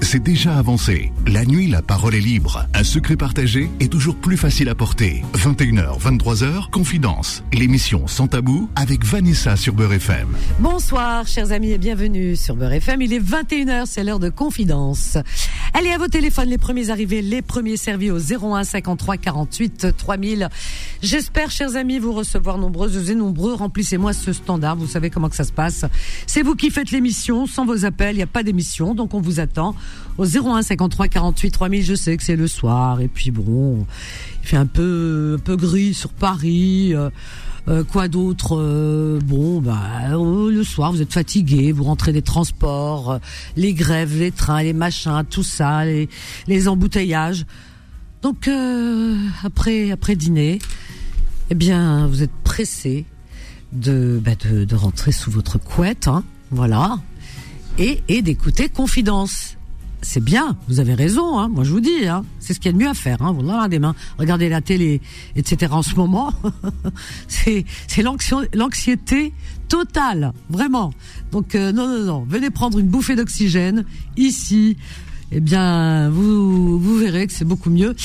c'est déjà avancé. La nuit, la parole est libre. Un secret partagé est toujours plus facile à porter. 21h, 23h, Confidence. L'émission Sans Tabou avec Vanessa sur Beurre FM. Bonsoir, chers amis, et bienvenue sur Beurre FM. Il est 21h, c'est l'heure de Confidence. Allez, à vos téléphones, les premiers arrivés, les premiers servis au 01 53 48 3000. J'espère, chers amis, vous recevoir nombreuses et nombreux. Remplissez-moi ce standard. Vous savez comment que ça se passe. C'est vous qui faites l'émission. Sans vos appels, il n'y a pas d'émission. Donc, on vous attend au 01 53 48 3000. Je sais que c'est le soir. Et puis, bon, il fait un peu, un peu gris sur Paris. Euh, euh, quoi d'autre euh, Bon, bah le soir, vous êtes fatigué, vous rentrez des transports, les grèves, les trains, les machins, tout ça, les, embouteillages. Donc après après dîner, eh bien, vous êtes pressé de, bah, de rentrer sous votre couette, hein, voilà, et et d'écouter Confidence. C'est bien, vous avez raison, hein, moi je vous dis, hein, c'est ce qu'il y a de mieux à faire. Hein, avez des mains, regardez la télé, etc. En ce moment, c'est l'anxiété totale, vraiment. Donc euh, non non non, venez prendre une bouffée d'oxygène ici. Eh bien, vous vous verrez que c'est beaucoup mieux.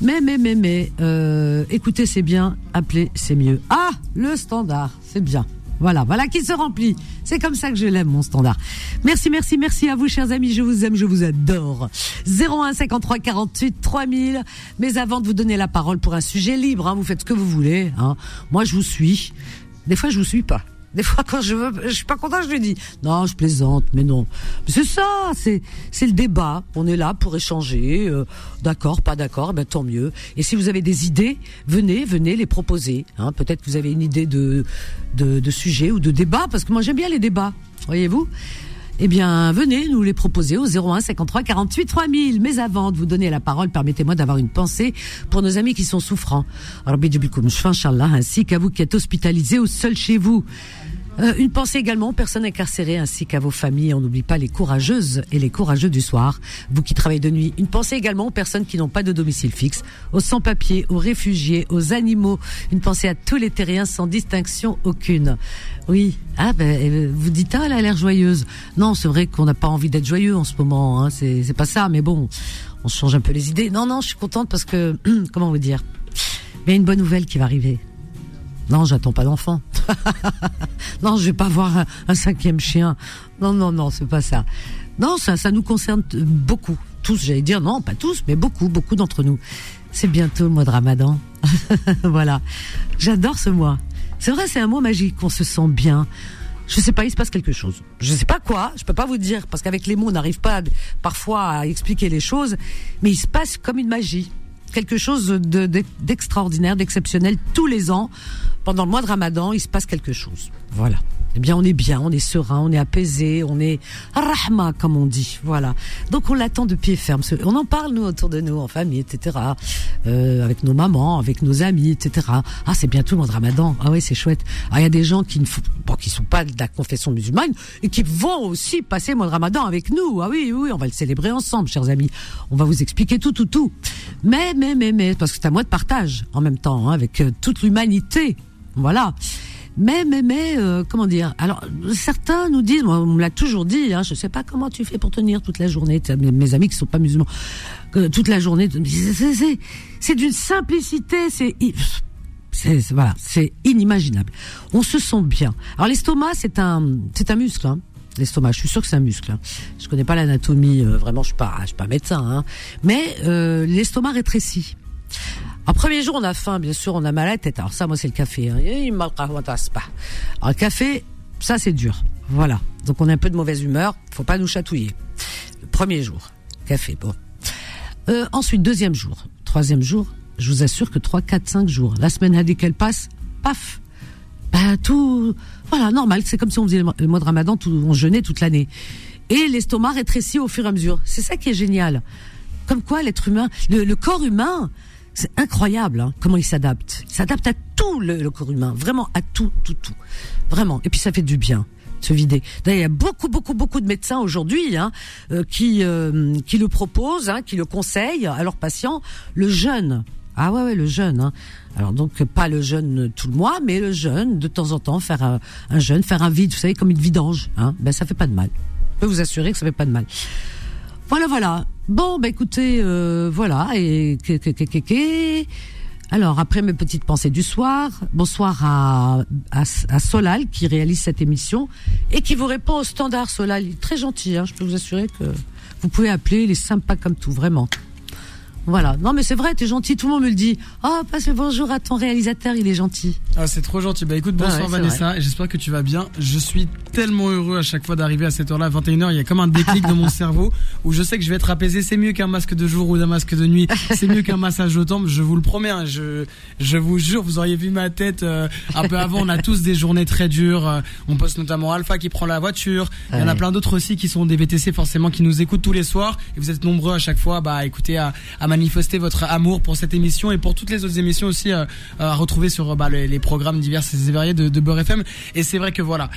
Mais mais mais mais, euh, écoutez c'est bien, appelez c'est mieux. Ah, le standard, c'est bien. Voilà, voilà qui se remplit. C'est comme ça que je l'aime, mon standard. Merci, merci, merci à vous, chers amis. Je vous aime, je vous adore. 01 53 48 3000. Mais avant de vous donner la parole pour un sujet libre, hein, vous faites ce que vous voulez. Hein. Moi, je vous suis. Des fois, je vous suis pas. Des fois, quand je veux, je suis pas content, je lui dis non, je plaisante, mais non. C'est ça, c'est c'est le débat. On est là pour échanger. euh, d'accord, pas d'accord, ben tant mieux. Et si vous avez des idées, venez, venez les proposer. Hein. Peut-être que vous avez une idée de, de de sujet ou de débat, parce que moi j'aime bien les débats. Voyez-vous. Eh bien, venez nous les proposer au 01 53 48 3000. Mais avant de vous donner la parole, permettez-moi d'avoir une pensée pour nos amis qui sont souffrants. Ainsi qu'à vous qui êtes hospitalisés ou seuls chez vous. Euh, une pensée également aux personnes incarcérées ainsi qu'à vos familles. On n'oublie pas les courageuses et les courageux du soir, vous qui travaillez de nuit. Une pensée également aux personnes qui n'ont pas de domicile fixe, aux sans-papiers, aux réfugiés, aux animaux. Une pensée à tous les terriens sans distinction aucune. Oui, ah ben euh, vous dites ah elle a l'air joyeuse. Non, c'est vrai qu'on n'a pas envie d'être joyeux en ce moment. Hein. C'est pas ça, mais bon, on change un peu les idées. Non non, je suis contente parce que comment vous dire, il y a une bonne nouvelle qui va arriver. Non, j'attends pas d'enfant. non, je vais pas voir un, un cinquième chien. Non, non, non, c'est pas ça. Non, ça, ça nous concerne beaucoup. Tous, j'allais dire, non, pas tous, mais beaucoup, beaucoup d'entre nous. C'est bientôt le mois de Ramadan. voilà. J'adore ce mois. C'est vrai, c'est un mois magique. On se sent bien. Je sais pas, il se passe quelque chose. Je sais pas quoi, je peux pas vous dire, parce qu'avec les mots, on n'arrive pas parfois à expliquer les choses, mais il se passe comme une magie. Quelque chose de- de- d'extraordinaire, d'exceptionnel. Tous les ans, pendant le mois de Ramadan, il se passe quelque chose. Voilà. Eh bien, on est bien, on est serein, on est apaisé, on est rahma, comme on dit. Voilà. Donc, on l'attend de pied ferme. On en parle, nous, autour de nous, en famille, etc. Euh, avec nos mamans, avec nos amis, etc. Ah, c'est bientôt le mois de Ramadan. Ah oui, c'est chouette. Ah, il y a des gens qui ne font, sont pas de la confession musulmane et qui vont aussi passer le mois de Ramadan avec nous. Ah oui, oui, on va le célébrer ensemble, chers amis. On va vous expliquer tout, tout, tout. Mais, mais, mais, mais, parce que c'est un mois de partage en même temps, hein, avec euh, toute l'humanité. Voilà. Mais, mais, mais, euh, comment dire? Alors, certains nous disent, on me l'a toujours dit, hein, je sais pas comment tu fais pour tenir toute la journée. Mes, amis qui sont pas musulmans, que toute la journée, c'est- d'une simplicité, c'est c'est voilà, c'est inimaginable. On se sent bien. Alors l'estomac, c'est un c'est un muscle. Hein. L'estomac, je suis sûre que c'est un muscle. Hein. Je connais pas l'anatomie, euh, vraiment, je suis pas je suis pas médecin, hein. mais euh, l'estomac rétrécit. En premier jour, on a faim, bien sûr, on a mal à la tête. Alors ça, moi, c'est le café. Hein. Alors le café, ça, c'est dur. Voilà. Donc on a un peu de mauvaise humeur. Faut pas nous chatouiller. Le premier jour, café. Bon. Euh, ensuite, deuxième jour, troisième jour. Je vous assure que 3, 4, 5 jours. La semaine dit qu'elle passe, paf. Bah tout, voilà, normal. C'est comme si on faisait le mois- de Ramadan, tout, on jeûnait toute l'année. Et l'estomac rétrécit au fur et à mesure. C'est ça qui est génial. Comme quoi, l'être humain, le corps humain, c'est incroyable hein, comment il s'adapte. Il s'adapte à tout le, le corps humain, vraiment à tout, tout, tout, vraiment. Et puis ça fait du bien se vider. D'ailleurs, il y a beaucoup, beaucoup, beaucoup de médecins aujourd'hui hein, euh, qui euh, qui le proposent, hein, qui le conseillent à leurs patients, le jeûne. Ah ouais, ouais, le jeûne. Hein. Alors donc pas le jeûne tout le mois, mais le jeûne de temps en temps, faire un, un jeûne, faire un vide, vous savez, comme une vidange. Hein. Ben ça fait pas de mal. Je peux vous assurer que ça fait pas de mal. Voilà, voilà. Bon, bah écoutez, euh, voilà. Et alors après mes petites pensées du soir, bonsoir à, à, Solal qui réalise cette émission et qui vous répond au standard. Solal, il est très gentil. Hein, je peux vous assurer que vous pouvez appeler. Il est sympa comme tout, vraiment. Voilà. Non, mais c'est vrai, t'es gentil. Tout le monde me le dit. Oh, passe le bonjour à ton réalisateur, il est gentil. Ah, c'est trop gentil. Bah écoute, bonsoir Vanessa. J'espère que tu vas bien. Je suis tellement heureux à chaque fois d'arriver à cette heure-là, 21h. Il y a comme un déclic dans mon cerveau où je sais que je vais être apaisé. C'est mieux qu'un masque de jour ou d'un masque de nuit. C'est mieux qu'un massage au temple. Je vous le promets. Hein. Je, je vous jure, vous auriez vu ma tête euh, un peu avant. On a tous des journées très dures. Euh, on poste notamment Alpha qui prend la voiture. Il y en a plein d'autres aussi qui sont des VTC forcément qui nous écoutent tous les soirs. Et vous êtes nombreux à chaque fois, bah, écoutez, à, à manifester votre amour pour cette émission et pour toutes les autres émissions aussi euh, à retrouver sur bah, les, programmes divers et variés de, de Beurre FM. Et c'est vrai que voilà,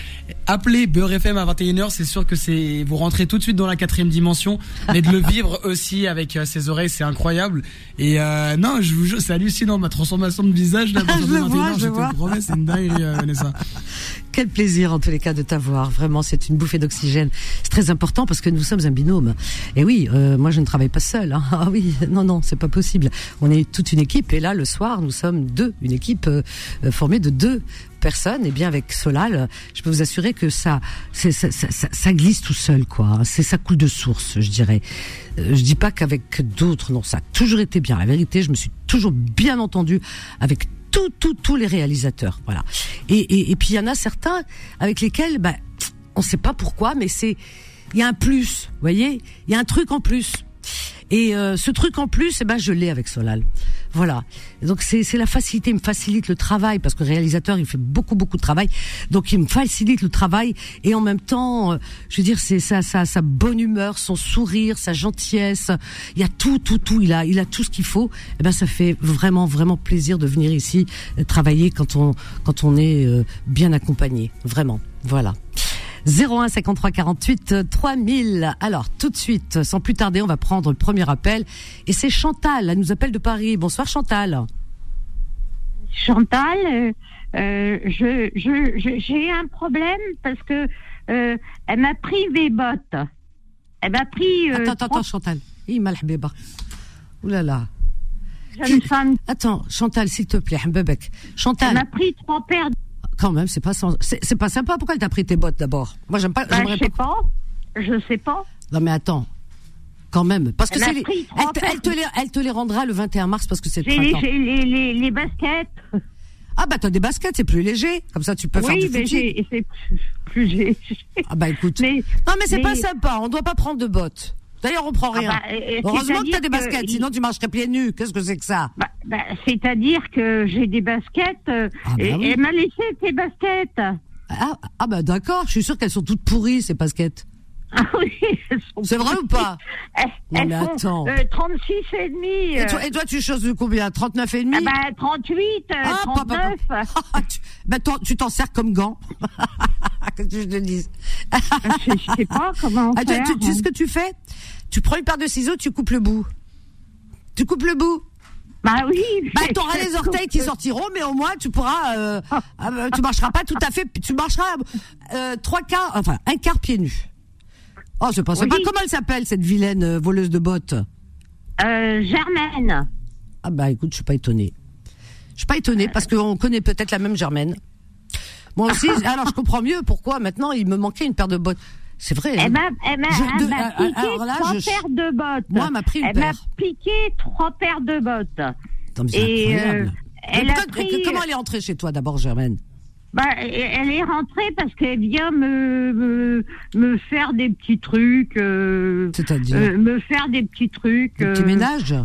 appeler Beurre FM à 21h, c'est sûr que c'est vous rentrez tout de suite dans la quatrième dimension, mais de le vivre aussi avec euh, ses oreilles, c'est incroyable. Et euh, non, je vous jure, c'est hallucinant ma transformation de visage là. je le vois, je, vois. c'est une dinguerie, Vanessa. Quel plaisir en tous les cas de t'avoir. Vraiment, c'est une bouffée d'oxygène. C'est très important parce que nous sommes un binôme. Et oui, moi je ne travaille pas seul. Hein. Ah oui, non, non, c'est pas possible. On est toute une équipe et là le soir nous sommes deux, une équipe euh, euh, formée de deux personnes. Et bien avec Solal, je peux vous assurer que ça, ça, ça, ça, glisse tout seul quoi. C'est ça coule de source, je dirais. Euh, je dis pas qu'avec d'autres, non, ça a toujours été bien. La vérité, je me suis toujours bien entendu avec tous, tous, les réalisateurs. Voilà. Et, et, puis il y en a certains avec lesquels, ben, on sait pas pourquoi, mais c'est, il y a un plus, voyez, il y a un truc en plus. Et euh, ce truc en plus, eh ben, je l'ai avec Solal. Voilà. Donc c'est la facilité, il me facilite le travail parce que le réalisateur il fait beaucoup beaucoup de travail, donc il me facilite le travail et en même temps, euh, je veux dire c'est ça, sa sa bonne humeur, son sourire, sa gentillesse, il y a tout tout tout, il a il a tout ce qu'il faut. Eh ben ça fait vraiment vraiment plaisir de venir ici euh, travailler quand on quand on est bien accompagné, vraiment. Voilà. 01 53 48 3000. Alors tout de suite, sans plus tarder, on va prendre le premier appel et c'est Chantal. Elle nous appelle de Paris. Bonsoir Chantal. Chantal, euh, euh je j'ai un problème parce que euh, elle m'a pris mes bottes. Elle m'a pris. Euh, attends attends Chantal. Il m'a Ouh là là. Attends Chantal s'il te plaît, Chantal. Elle m'a pris trois paires quand même, c'est pas c'est pas sympa. Pourquoi elle t'a pris tes bottes d'abord? Moi, j'aime pas. Bah, je sais pas. Je sais pas. Non, mais attends. Quand même, parce que c'est elle, te les, elle te les rendra le 21 mars parce que c'est J'ai les, les, les, baskets. Ah bah t'as des baskets, c'est plus léger, comme ça tu peux faire du mais c'est plus léger. Ah bah écoute. non mais c'est pas sympa, on doit pas prendre de bottes. D'ailleurs, on prend ah rien. Bah, Heureusement que tu as des baskets, sinon tu marcherais pieds nus. Qu'est-ce que c'est que ça? Bah, bah, C'est-à-dire que j'ai des baskets euh, ah et elle m'a laissé tes baskets. Ah, ah bah d'accord, je suis sûre qu'elles sont toutes pourries ces baskets. Ah oui, C'est vrai ou pas elles, Non mais attends. Euh, 36 et demi. Et toi, et toi tu choses de combien? 39 et demi? Ah bah 38, euh, ah, 39. tu, bah, tu t'en sers comme gant. que je te dise. je, je sais pas comment ah, faire. Tu, tu sais ce que tu fais? Tu prends une paire de ciseaux, tu coupes le bout. Tu coupes le bout. Bah oui. Bah t'auras les orteils qui sortiront, mais au moins tu pourras, euh, euh, tu marcheras pas tout à fait, tu marcheras euh, trois quarts, enfin un quart pieds nus. Oh, je pense pas. Comment elle s'appelle cette vilaine euh, voleuse de bottes euh, Germaine. Ah bah écoute, je suis pas étonnée. Je suis pas étonnée parce qu'on connaît peut-être la même Germaine. Moi aussi. alors je comprends mieux pourquoi maintenant il me manquait une paire de bottes. C'est vrai. Elle m'a, piqué trois paires de bottes. Moi, elle m'a pris une elle m'a piqué trois paires de bottes. Et euh, elle a pris... Comment elle est entrée chez toi d'abord, Germaine? Bah, elle est rentrée parce qu'elle vient me, me, me faire des petits trucs. Euh, C'est-à-dire euh, Me faire des petits trucs. Des petits ménages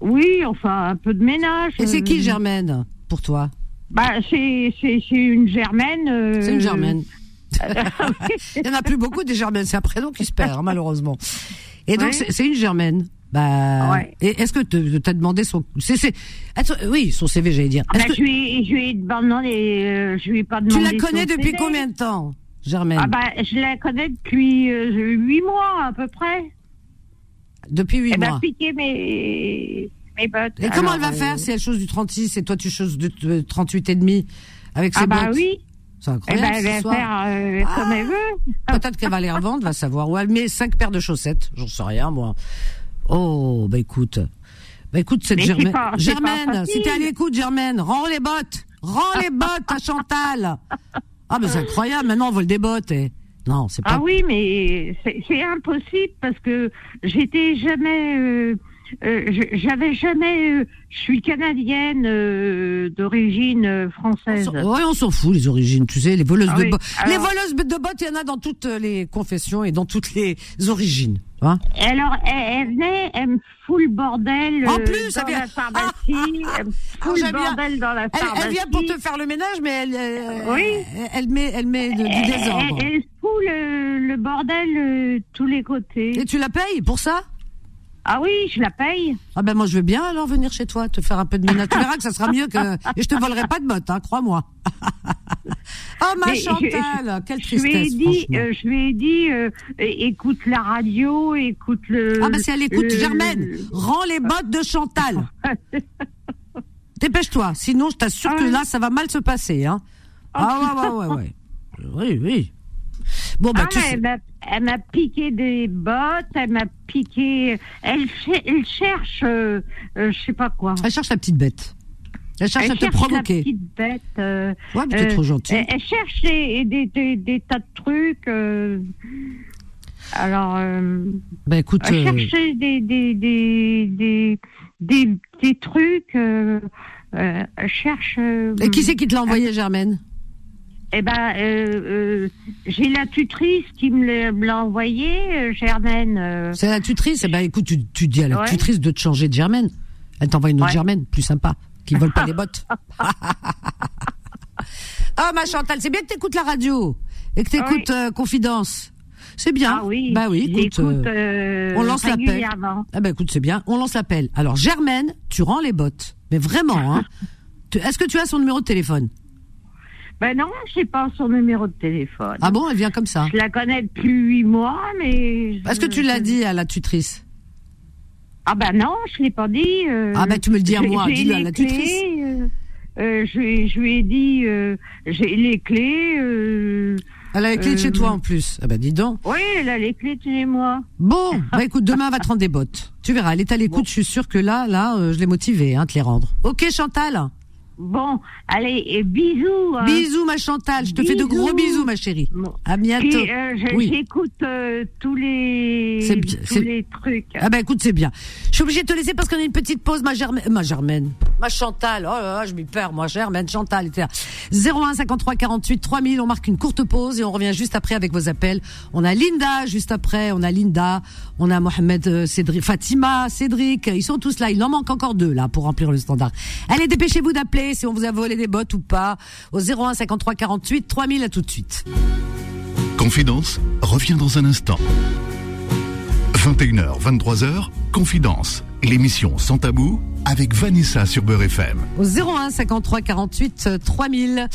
Oui, enfin, un peu de ménage. Et c'est qui Germaine, pour toi? Bah, c'est une Germaine. c'est une Germaine. Il n'y en a plus beaucoup des germaines. C'est un prénom qui se perd, hein, malheureusement. Et donc, c'est une germaine. Bah, est-ce que tu as demandé son, oui, son CV, j'allais dire. Ah bah, je lui, je lui ai demandé, euh, je lui ai pas demandé. Tu la connais depuis combien de temps, Germaine? Ah bah, je la connais depuis euh, huit mois à peu près. Depuis huit mois. Elle m'a piqué mes, mes bottes. Et comment elle va faire euh, si elle chose du 36 et toi tu choses du 38 et demi avec ses ah bah oui. C'est incroyable. Eh ben, elle va faire euh, comme elle veut. Peut-être qu'elle va les revendre, va savoir. Ou elle met cinq paires de chaussettes. J'en sais rien, moi. Oh, bah écoute. Bah écoute, cette Mais Germaine. pas- Germaine, si t'es à l'écoute, Germaine, rends les bottes. Rends les bottes à Chantal. Ah, mais c'est incroyable. Maintenant, on vole des bottes. eh. Non, c'est pas. Ah oui, mais c'est c'est impossible parce que j'étais jamais. euh, euh, je- J'avais jamais. euh, je suis canadienne euh, d'origine euh, On française. s'en- Ouais, on s'en fout, les origines, tu sais, les voleuses Ah de oui, bottes. alors- Les voleuses de bottes, il y en a dans toutes les confessions et dans toutes les origines. Hein alors, elle, elle venait, elle me fout le bordel En euh, plus, dans elle vient- la pharmacie. elle me Ah, fout le bien. bordel dans la pharmacie. elle vient pour te faire le ménage, mais elle, Oui. elle, met, elle met de- du désordre. elle- fout le, le bordel euh, tous les côtés. Et tu la payes pour ça? Ah oui, je la paye. Ah ben moi je veux bien alors venir chez toi, te faire un peu de ménage. Tu verras que ça sera mieux que... Et je te volerai pas de bottes, hein, crois-moi. oh ma Mais je- Chantal, quelle Je lui ai tristesse dit, euh, je lui ai dit, euh, é- écoute la radio, écoute le. Ah bah si elle écoute le- Germaine, rends les bottes de Chantal. Dépêche-toi, sinon je t'assure que Ah. là ça va mal se passer. Hein. Ah ouais, ouais, ouais, ouais. Oui, oui. Bon bah Ah, tu sais... elle m'a- piqué des bottes, elle m'a piqué. Elle, elle cherche, euh, euh, je sais pas quoi. Elle cherche la petite bête. Elle cherche Elle à te cherche la provoquer. petite bête. euh, Ouais, mais t'es euh, trop gentil. Elle, elle cherche des, des, des, des tas de trucs. euh, alors, euh, Bah écoute, elle euh, cherchait des, des, des, des, trucs. Euh, euh, elle cherche. euh, et qui c'est qui te l'a envoyé Germaine? Eh ben, euh, euh, j'ai la tutrice qui me l'a- envoyé, euh, Germaine. C'est la tutrice. Eh ben écoute, tu, tu dis à la Ouais. tutrice de te changer de Germaine. Elle t'envoie une autre Ouais. Germaine, plus sympa, qui vole pas les bottes. Ah ma Chantal, c'est bien que t'écoutes la radio et que t'écoutes euh, Confidence. C'est bien. Ah oui. Bah oui, écoute. on lance l'appel. Ah bah écoute, c'est bien. On lance l'appel. Alors Germaine, tu rends les bottes. Mais vraiment, hein. Est-ce que tu as son numéro de téléphone? Ben non, je sais pas son numéro de téléphone. Ah bon, elle vient comme ça. Je la connais depuis huit mois, mais. je- Est-ce que tu l'as dit à la tutrice? Ah ben non, je l'ai pas dit. euh, Ah ben, tu me le dis à moi, dis-le à la tutrice. euh, euh, je, lui ai- je lui ai dit, euh, j'ai les clés. Euh, Elle a les clés de chez toi en plus. Ah bah dis donc. oui, elle a les clés de chez moi. Bon, bah écoute, demain elle va te rendre des bottes. Tu verras, elle est à l'écoute, je suis sûre que là, là, je l'ai motivée, hein, de les rendre. Ok Chantal Bon, allez, et bisous. hein. Bisous ma Chantal, je te fais de gros bisous ma chérie. Bon. À bientôt. Euh, Oui. j'écoute euh, tous les tous les trucs. Ah bah écoute, c'est bien. Je suis obligée de te laisser parce qu'on a une petite pause, ma Germaine. Ma Germaine. Ma Chantal. Oh là là, je m'y perds, moi. Germaine, Chantal, etc. 01 53 48 3000. On marque une courte pause et on revient juste après avec vos appels. On a Linda juste après. On a Linda. On a Mohamed, euh, Cédric, Fatima, Cédric. Ils sont tous là. Il en manque encore deux, là, pour remplir le standard. Allez, dépêchez-vous d'appeler si on vous a volé des bottes ou pas. Au 01 53 48 3000. À tout de suite. Confidence revient dans un instant. 21h, 23h, Confidence, l'émission sans tabou avec Vanessa sur Beurre FM. au 01 53 48 euh, 3000.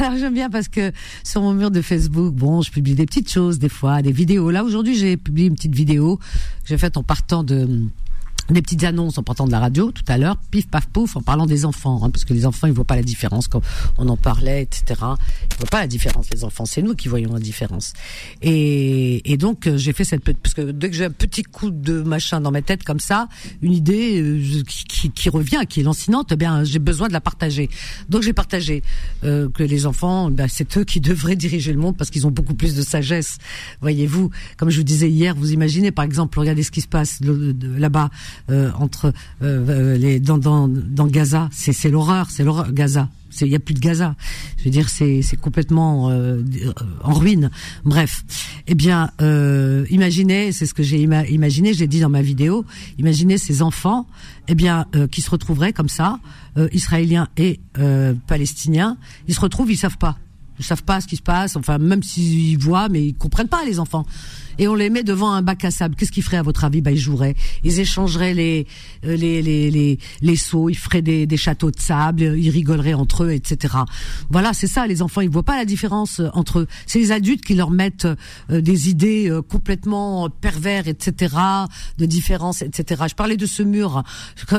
Alors j'aime bien parce que sur mon mur de Facebook, bon, je publie des petites choses des fois, des vidéos. Là aujourd'hui, j'ai publié une petite vidéo que j'ai faite en partant de des petites annonces en partant de la radio tout à l'heure, pif paf pouf, en parlant des enfants, hein, parce que les enfants ils voient pas la différence quand on en parlait, etc. Ils voient pas la différence les enfants, c'est nous qui voyons la différence. Et, et donc euh, j'ai fait cette parce que dès que j'ai un petit coup de machin dans ma tête comme ça, une idée euh, qui, qui, qui revient, qui est lancinante, eh bien j'ai besoin de la partager. Donc j'ai partagé euh, que les enfants, ben, c'est eux qui devraient diriger le monde parce qu'ils ont beaucoup plus de sagesse. Voyez-vous, comme je vous disais hier, vous imaginez par exemple, regardez ce qui se passe là-bas entre euh, les dans dans, dans Gaza, c'est c'est l'horreur, c'est l'horreur Gaza. Il y a plus de Gaza. Je veux dire, c'est c'est complètement euh, en ruine. Bref, eh bien, euh, imaginez, c'est ce que j'ai ima- imaginé, j'ai dit dans ma vidéo. Imaginez ces enfants, eh bien, euh, qui se retrouveraient comme ça, euh, israéliens et euh, palestiniens. Ils se retrouvent, ils savent pas. Ils savent pas ce qui se passe. Enfin, même s'ils voient, mais ils comprennent pas les enfants. Et on les met devant un bac à sable, qu'est-ce qu'ils feraient à votre avis? Bah ils joueraient, ils échangeraient les euh, les les les, les seaux, ils feraient des, des châteaux de sable, ils rigoleraient entre eux, etc. Voilà, c'est ça. Les enfants, ils voient pas la différence euh, entre eux. C'est les adultes qui leur mettent euh, des idées complètement pervers, etc. De différence, etc. Je parlais de ce mur.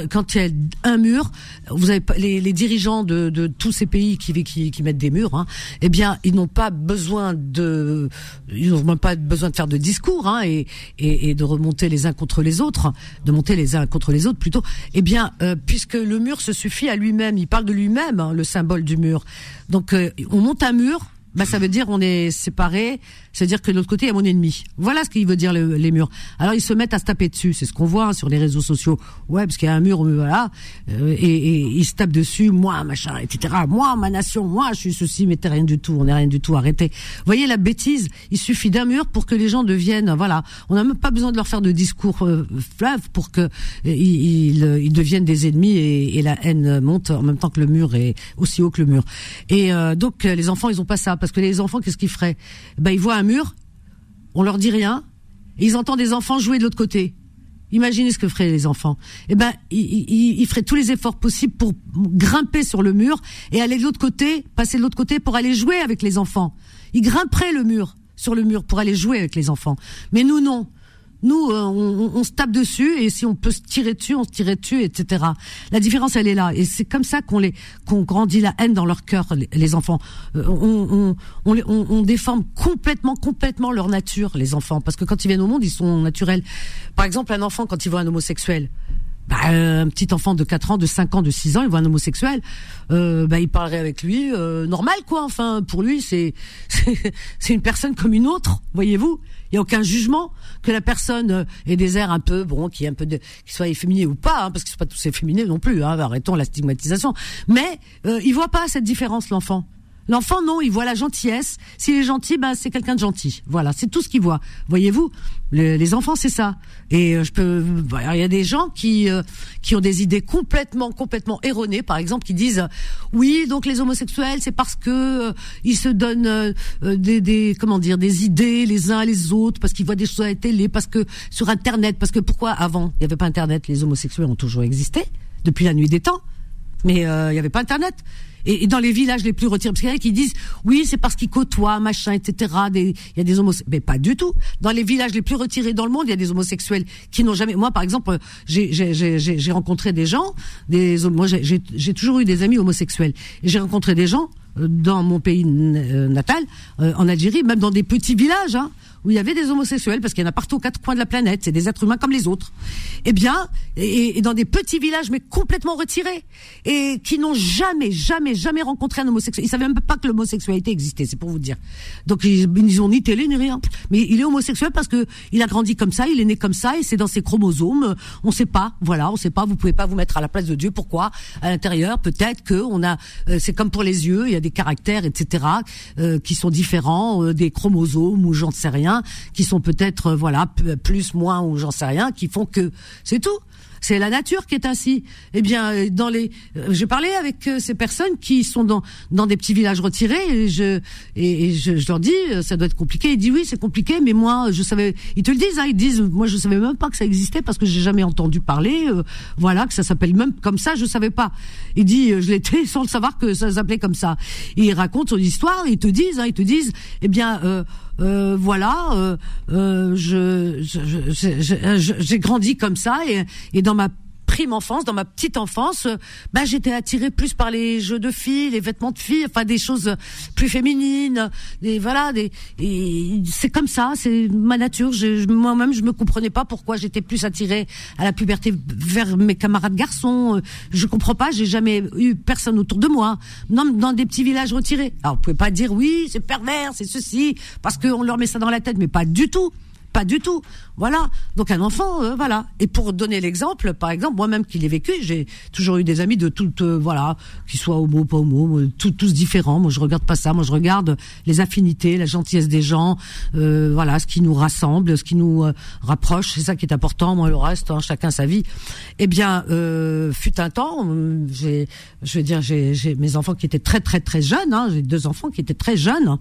Quand il y a un mur, vous avez les, les dirigeants de, de tous ces pays qui, qui, qui mettent des murs, hein, eh bien, ils n'ont pas besoin de, ils n'ont même pas besoin de faire de discours hein, et, de remonter les uns contre les autres, de monter les uns contre les autres plutôt. Eh bien, euh, puisque le mur se suffit à lui-même, il parle de lui-même, hein, le symbole du mur. Donc, euh, on monte un mur, bah, ça veut dire on est séparés c'est-à-dire que de l'autre côté, il y a mon ennemi. Voilà ce qu'il veut dire les murs. Alors ils se mettent à se taper dessus. C'est ce qu'on voit hein, sur les réseaux sociaux. Ouais, parce qu'il y a un mur, euh, voilà, euh, et, et, ils se tapent dessus. Moi, machin, etc. Moi, ma nation, moi, je suis ceci, mais t'es rien du tout. On n'est rien du tout. Arrêtez. Vous voyez la bêtise? Il suffit d'un mur pour que les gens deviennent. Voilà, on n'a même pas besoin de leur faire de discours euh, fleuve pour que ils, ils, deviennent des ennemis et, et, la haine monte en même temps que le mur est aussi haut que le mur. Et donc les enfants, ils ont pas ça parce que les enfants, qu'est-ce qu'ils feraient? Ben ils voient mur, on leur dit rien, et ils entendent des enfants jouer de l'autre côté. Imaginez ce que feraient les enfants. Eh ben, ils, feraient tous les efforts possibles pour grimper sur le mur et aller de l'autre côté, passer de l'autre côté pour aller jouer avec les enfants. Ils grimperaient le mur, sur le mur, pour aller jouer avec les enfants. Mais nous, non. Nous, euh, on, on, se tape dessus et si on peut se tirer dessus, on se tire dessus, etc. La différence, elle est là. Et c'est comme ça qu'on les qu'on grandit la haine dans leur cœur, les, enfants. Euh, on, on, on, on, déforme complètement, complètement leur nature, les enfants, parce que quand ils viennent au monde, ils sont naturels. Par exemple, un enfant quand il voit un homosexuel, bah, un petit enfant de 4 ans, de 5 ans, de 6 ans, il voit un homosexuel, euh, bah, il parlerait avec lui euh, normal quoi. Enfin, pour lui, c'est c'est une personne comme une autre, voyez-vous. Il y a aucun jugement que la personne euh, ait des airs un peu bon, qui est un peu qui soit efféminé ou pas, hein, parce que c'est pas tous efféminés non plus. Hein, arrêtons la stigmatisation. Mais euh, il voit pas cette différence l'enfant. L'enfant, non, il voit la gentillesse. S'il est gentil, ben c'est quelqu'un de gentil. Voilà, c'est tout ce qu'il voit. Voyez-vous, les, enfants, c'est ça. Et euh, je peux, il y a des gens qui euh, qui ont des idées complètement, complètement erronées. Par exemple, qui disent, oui, donc les homosexuels, c'est parce que euh, ils se donnent des, des, comment dire, des idées les uns les autres, parce qu'ils voient des choses à la télé, parce que sur Internet, parce que pourquoi avant, il n'y avait pas Internet, les homosexuels ont toujours existé depuis la nuit des temps, mais il n'y avait pas Internet et, dans les villages les plus retirés, parce qu'il y en a qui disent oui, c'est parce qu'ils côtoient, machin, etc. Il y a des homosexuels, mais pas du tout. Dans les villages les plus retirés dans le monde, il y a des homosexuels qui n'ont jamais. Moi, par exemple, j'ai rencontré des gens, des moi j'ai toujours eu des amis homosexuels. Et j'ai rencontré des gens euh, dans mon pays euh, natal, euh, en Algérie, même dans des petits villages. Hein, où il y avait des homosexuels, parce qu'il y en a partout aux quatre coins de la planète, c'est des êtres humains comme les autres. Eh bien, et, dans des petits villages, mais complètement retirés, et qui n'ont jamais, jamais, jamais rencontré un homosexuel. Ils savaient même pas que l'homosexualité existait, c'est pour vous dire. Donc ils, ils ont ni télé ni rien. Mais il est homosexuel parce que il a grandi comme ça, il est né comme ça, et c'est dans ses chromosomes. On sait pas, voilà, on sait pas. Vous pouvez pas vous mettre à la place de Dieu. Pourquoi? À l'intérieur, peut-être que on a, euh, c'est comme pour les yeux, il y a des caractères, etc., euh, qui sont différents euh, des chromosomes ou j'en sais rien qui sont peut-être euh, voilà plus, moins ou j'en sais rien, qui font que c'est tout. C'est la nature qui est ainsi. Eh bien, euh, dans les, euh, j'ai parlé avec ces personnes qui sont dans dans des petits villages retirés et je et, je, leur dis ça doit être compliqué. Ils disent oui c'est compliqué, mais moi je savais. Ils te le disent, hein, ils disent moi je savais même pas que ça existait parce que j'ai jamais entendu parler. voilà que ça s'appelle même comme ça, je savais pas. Il dit je l'étais sans le savoir que ça s'appelait comme ça. Ils racontent son histoire, ils te disent, hein, ils te disent eh bien euh, voilà, euh, euh, je, j'ai grandi comme ça et, et dans ma prime enfance, dans ma petite enfance, bah, j'étais attirée plus par les jeux de filles, les vêtements de filles, enfin des choses plus féminines, des voilà, des c'est comme ça, c'est ma nature. Moi-même, je me comprenais pas pourquoi j'étais plus attirée à la puberté vers mes camarades garçons. Je comprends pas, j'ai jamais eu personne autour de moi, dans, dans des petits villages retirés. Alors, vous pouvez pas dire oui, c'est pervers, c'est ceci, parce qu'on leur met ça dans la tête, mais pas du tout. Pas du tout. Voilà. Donc un enfant, euh, voilà. Et pour donner l'exemple, par exemple, moi-même qui l'ai vécu, j'ai toujours eu des amis de toutes, euh, voilà, qui soient homo, pas homo, euh, tous différents. Moi, je regarde pas ça. Moi, je regarde les affinités, la gentillesse des gens, voilà, ce qui nous rassemble, ce qui nous rapproche. C'est ça qui est important. Moi, le reste, hein, chacun sa vie. Eh bien, fut un temps, j'ai, je veux dire, j'ai mes enfants qui étaient très, très, très jeunes. Hein, j'ai deux enfants qui étaient très jeunes,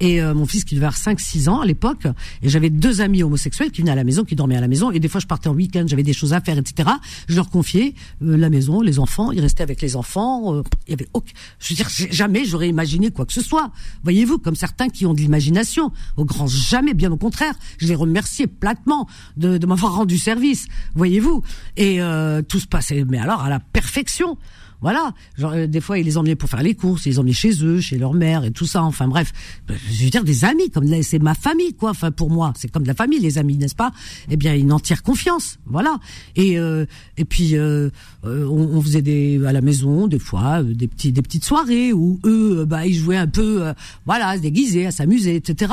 et mon fils qui devait avoir 5-6 ans à l'époque, et j'avais deux amis homosexuels qui venaient à la maison, qui dormaient à la maison, et des fois je partais en week-end, j'avais des choses à faire, etc. Je leur confiais euh, la maison, les enfants, ils restaient avec les enfants. Euh, il y avait aucun... je veux dire, jamais j'aurais imaginé quoi que ce soit. Voyez-vous, comme certains qui ont de l'imagination, au grand jamais, bien au contraire. Je les remerciais platement de, de m'avoir rendu service. Voyez-vous, et euh, tout se passait, mais alors à la perfection. Voilà. Genre, euh, des fois, ils les emmenaient pour faire les courses, ils les emmenaient chez eux, chez leur mère et tout ça. Enfin bref, je veux dire des amis, comme c'est ma famille, quoi. Enfin pour moi, c'est comme de la famille, les amis, n'est-ce pas? Eh bien, une entière confiance, voilà. Et euh, et puis euh, euh, on, on, faisait des à la maison des fois des petits des petites soirées où eux, bah ils jouaient un peu, voilà, à se déguiser, à s'amuser, etc.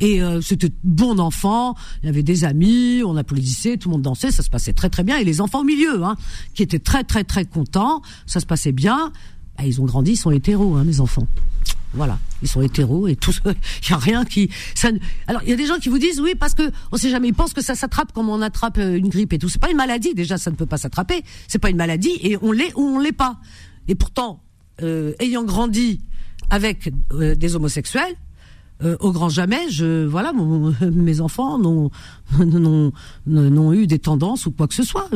Et c'était bon enfant. Il y avait des amis, on applaudissait, tout le monde dansait, ça se passait très très bien. Et les enfants au milieu, hein, qui étaient très très très contents. Ça se passait bien. Bah, ils ont grandi, ils sont hétéros, hein, mes enfants. Voilà, ils sont hétéros et tout. Il y a rien qui. Alors il y a des gens qui vous disent oui parce que on sait jamais. Ils pensent que ça s'attrape comme on attrape euh, une grippe et tout. C'est pas une maladie déjà, ça ne peut pas s'attraper. C'est pas une maladie et on l'est ou on l'est pas. Et pourtant, euh, ayant grandi avec euh, des homosexuels, euh, au grand jamais, je voilà, mon, mes enfants n'ont eu des tendances ou quoi que ce soit.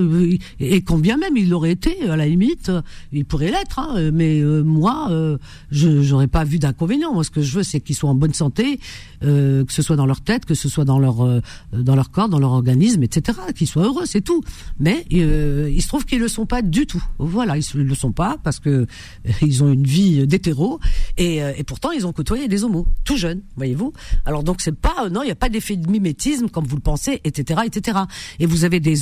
Et combien même il aurait été, à la limite, il pourrait l'être. Hein, mais euh, moi, euh, je j'aurais pas vu d'inconvénient. Moi, ce que je veux, c'est qu'ils soient en bonne santé, euh, que ce soit dans leur tête, que ce soit dans leur dans leur corps, dans leur organisme, etc. Qu'ils soient heureux, c'est tout. Mais il se trouve qu'ils le sont pas du tout. Voilà, ils le sont pas parce que ils ont une vie d'hétéro et, et pourtant ils ont côtoyé des homos tout jeunes voyez-vous. Alors donc c'est pas non, il n'y a pas d'effet de mimétisme comme vous le pensez, etc., etc. Et vous avez des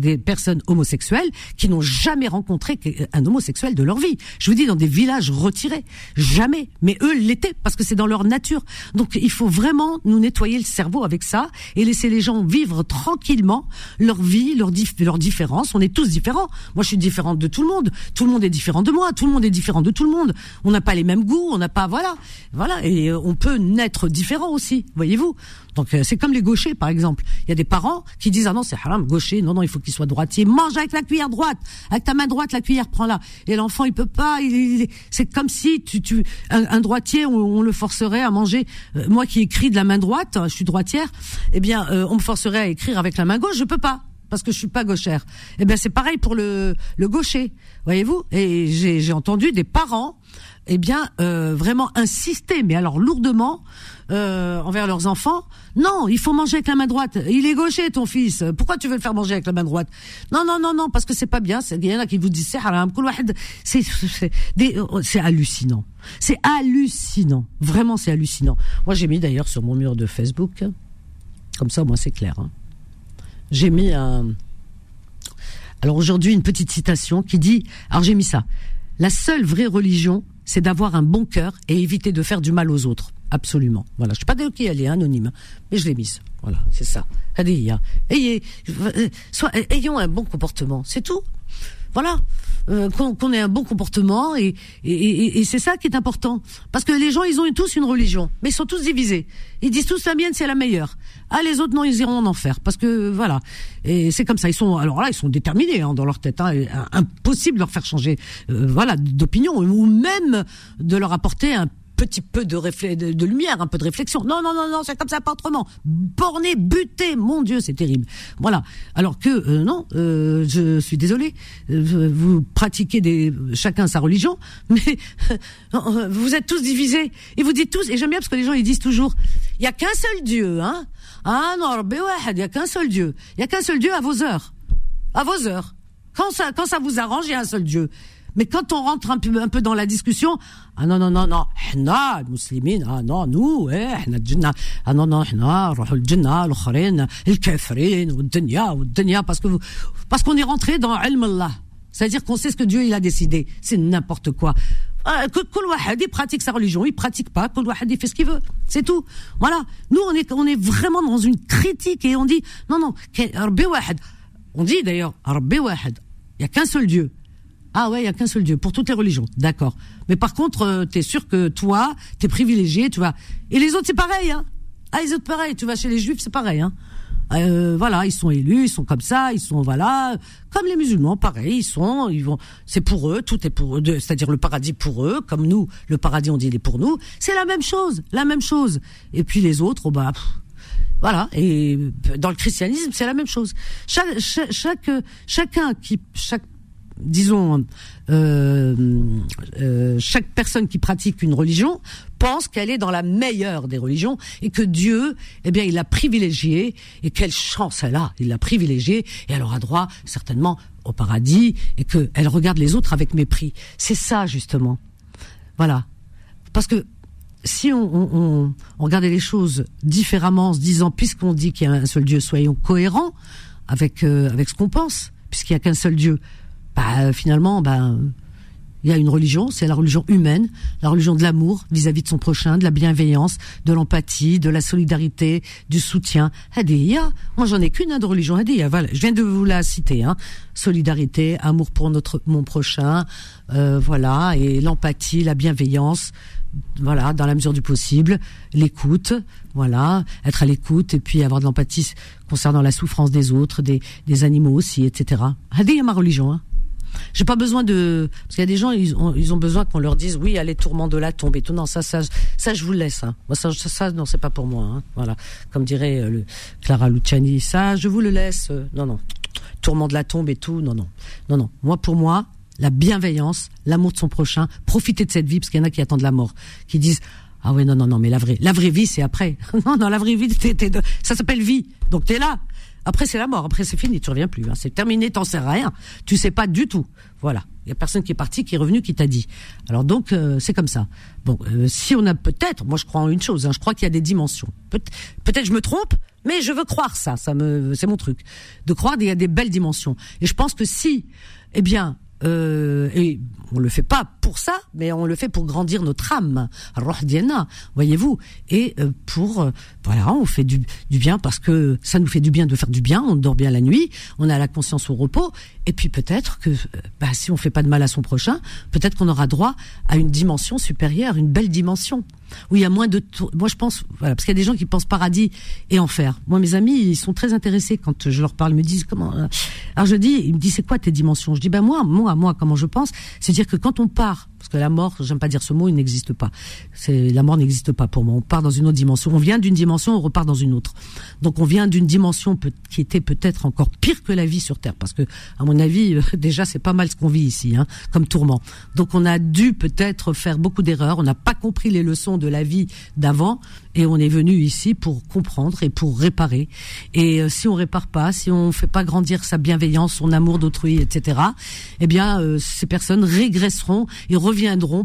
des personnes homosexuelles qui n'ont jamais rencontré un homosexuel de leur vie. Je vous dis dans des villages retirés, jamais. Mais eux l'étaient parce que c'est dans leur nature. Donc il faut vraiment nous nettoyer le cerveau avec ça et laisser les gens vivre tranquillement leur vie, leur leurs différences. On est tous différents. Moi je suis différente de tout le monde. Tout le monde est différent de moi. Tout le monde est différent de tout le monde. On n'a pas les mêmes goûts. On n'a pas voilà, voilà. Et euh, on peut naître différents aussi, voyez-vous. Donc euh, c'est comme les gauchers par exemple. Il y a des parents qui disent ah non c'est haram gaucher, non non il faut qu'il soit droitier. Mange avec la cuillère droite, avec ta main droite la cuillère prends-la. Et l'enfant il peut pas. C'est comme si tu, tu un, droitier on, le forcerait à manger. Euh, moi qui écris de la main droite, je suis droitière. Eh bien euh, on me forcerait à écrire avec la main gauche, je peux pas parce que je suis pas gauchère. Eh bien c'est pareil pour le le gaucher, voyez-vous. Et j'ai entendu des parents eh bien, euh, vraiment insister, mais alors lourdement, euh, envers leurs enfants. Non, il faut manger avec la main droite. Il est gaucher, ton fils. Pourquoi tu veux le faire manger avec la main droite? Non, non, non, non, parce que c'est pas bien. Il y en a qui vous disent c'est haram. C'est hallucinant. C'est hallucinant. Vraiment, c'est hallucinant. Moi, j'ai mis d'ailleurs sur mon mur de Facebook, comme ça, moi, c'est clair. Hein. J'ai mis un. Alors aujourd'hui, une petite citation qui dit. Alors j'ai mis ça. La seule vraie religion, c'est d'avoir un bon cœur et éviter de faire du mal aux autres. Absolument. Voilà. Je sais pas de qui elle est, anonyme, mais je l'ai mise. Voilà, c'est ça. Allez, ayez, euh, soit, ayons un bon comportement. C'est tout. Voilà. Euh, qu'on ait un bon comportement et, c'est ça qui est important. Parce que les gens, ils ont tous une religion, mais ils sont tous divisés. Ils disent tous la mienne, c'est la meilleure. Ah, les autres, non, ils iront en enfer. Parce que, voilà. Et c'est comme ça. Ils sont, alors là, ils sont déterminés hein, dans leur tête. Hein, impossible de leur faire changer, euh, voilà, d'opinion ou même de leur apporter un petit peu de, de, de, lumière, un peu de réflexion. Non, non, non, non, c'est comme ça, pas autrement. Borné, buté, mon Dieu, c'est terrible. Voilà. Alors que euh, non, euh, je suis désolé, euh, vous pratiquez des, chacun sa religion, mais vous êtes tous divisés et vous dites tous. Et j'aime bien parce que les gens ils disent toujours, il y a qu'un seul Dieu, hein. Ah non, il y a qu'un seul Dieu. Il y a qu'un seul Dieu à vos heures, à vos heures. Quand ça, quand ça vous arrange, il y a un seul Dieu. Mais quand on rentre un peu, un peu dans la discussion, ah non, non, non, non, hna, muslimines, ah non, nous, eh, hna, djinna, ah non, non, hna, rohul djinna, l'okhrin, l'kafrin, ou dunya, ou dunya, parce que vous, parce qu'on est rentré dans ilm Allah. C'est-à-dire qu'on sait ce que Dieu, il a décidé. C'est n'importe quoi. Kul wahad, il pratique sa religion, il pratique pas, kul wahad, il fait ce qu'il veut. C'est tout. Voilà. Nous, on est, on est vraiment dans une critique et on dit, non, non, on dit d'ailleurs, il n'y a qu'un seul Dieu. Ah ouais, il y a qu'un seul Dieu pour toutes les religions. D'accord. Mais par contre, euh, tu es sûr que toi, tu es privilégié, tu vas. Et les autres, c'est pareil, hein. Ah, les autres, pareil. Tu vas chez les juifs, c'est pareil, hein. Euh, voilà, ils sont élus, ils sont comme ça, ils sont voilà, comme les musulmans, pareil, ils sont, ils vont, c'est pour eux, tout est pour eux, c'est-à-dire le paradis pour eux, comme nous, le paradis on dit il est pour nous, c'est la même chose, la même chose. Et puis les autres, oh bah, Voilà. Et dans le christianisme, c'est la même chose. Chaque, chacun qui, chaque, disons, euh, euh, chaque personne qui pratique une religion pense qu'elle est dans la meilleure des religions et que Dieu, eh bien, il l'a privilégiée et quelle chance elle a, il l'a privilégiée et elle aura droit certainement au paradis et qu'elle regarde les autres avec mépris. C'est ça justement. Voilà. Parce que si on, regardait les choses différemment en se disant, puisqu'on dit qu'il y a un seul Dieu, soyons cohérents avec euh, avec ce qu'on pense, puisqu'il y a qu'un seul Dieu, bah finalement, bah il y a une religion, c'est la religion humaine, la religion de l'amour vis-à-vis de son prochain, de la bienveillance, de l'empathie, de la solidarité, du soutien. Hadiya, moi j'en ai qu'une hein, de religion. Hadiya, voilà, je viens de vous la citer. Hein. Solidarité, amour pour notre mon prochain, euh, voilà, et l'empathie, la bienveillance, voilà, dans la mesure du possible, l'écoute, voilà, être à l'écoute et puis avoir de l'empathie concernant la souffrance des autres, des, des animaux aussi, etc. Hadiya ma religion. Hein. J'ai pas besoin de parce qu'il y a des gens ils ont ils ont besoin qu'on leur dise oui allez tourment de la tombe et tout. Non ça ça ça je vous le laisse hein. moi ça, ça, non c'est pas pour moi hein. voilà. Comme dirait euh, le Clara Luciani ça je vous le laisse euh, non non. Tourment de la tombe et tout non non. Non non. Moi pour moi la bienveillance l'amour de son prochain profiter de cette vie parce qu'il y en a qui attendent la mort qui disent ah ouais non non non mais la vraie la vraie vie c'est après. Non non la vraie vie ça s'appelle vie. Donc t'es là après, c'est la mort. Après, c'est fini. Tu reviens plus. Hein. C'est terminé. T'en sais rien. Tu sais pas du tout. Voilà. Il y a personne qui est parti, qui est revenu, qui t'a dit. Alors donc, euh, c'est comme ça. Bon, euh, si on a peut-être, moi je crois en une chose. Hein, je crois qu'il y a des dimensions. Peut-être je me trompe, mais je veux croire ça. Ça me, c'est mon truc. De croire qu'il y a des belles dimensions. Et je pense que si, eh bien, euh, et on le fait pas pour ça, mais on le fait pour grandir notre âme, voyez-vous, et euh, pour euh, voilà, on fait du, bien parce que ça nous fait du bien de faire du bien, on dort bien la nuit, on a la conscience au repos, et puis peut-être que bah, si on fait pas de mal à son prochain, peut-être qu'on aura droit à une dimension supérieure, une belle dimension. Où il y a moins de moi je pense voilà parce qu'il y a des gens qui pensent paradis et enfer. Moi mes amis ils sont très intéressés quand je leur parle, ils me disent comment alors je dis ils me disent c'est quoi tes dimensions? Je dis ben moi moi moi comment je pense, c'est dire que quand on part parce que la mort, j'aime pas dire ce mot, il n'existe pas. C'est la mort n'existe pas pour moi. On part dans une autre dimension. On vient d'une dimension, on repart dans une autre. Donc on vient d'une dimension qui était peut-être encore pire que la vie sur Terre, parce que à mon avis, déjà c'est pas mal ce qu'on vit ici, hein, comme tourment. Donc on a dû peut-être faire beaucoup d'erreurs. On n'a pas compris les leçons de la vie d'avant, et on est venu ici pour comprendre et pour réparer. Et euh, si on répare pas, si on fait pas grandir sa bienveillance, son amour d'autrui, etc., eh bien euh, ces personnes régresseront et reviendront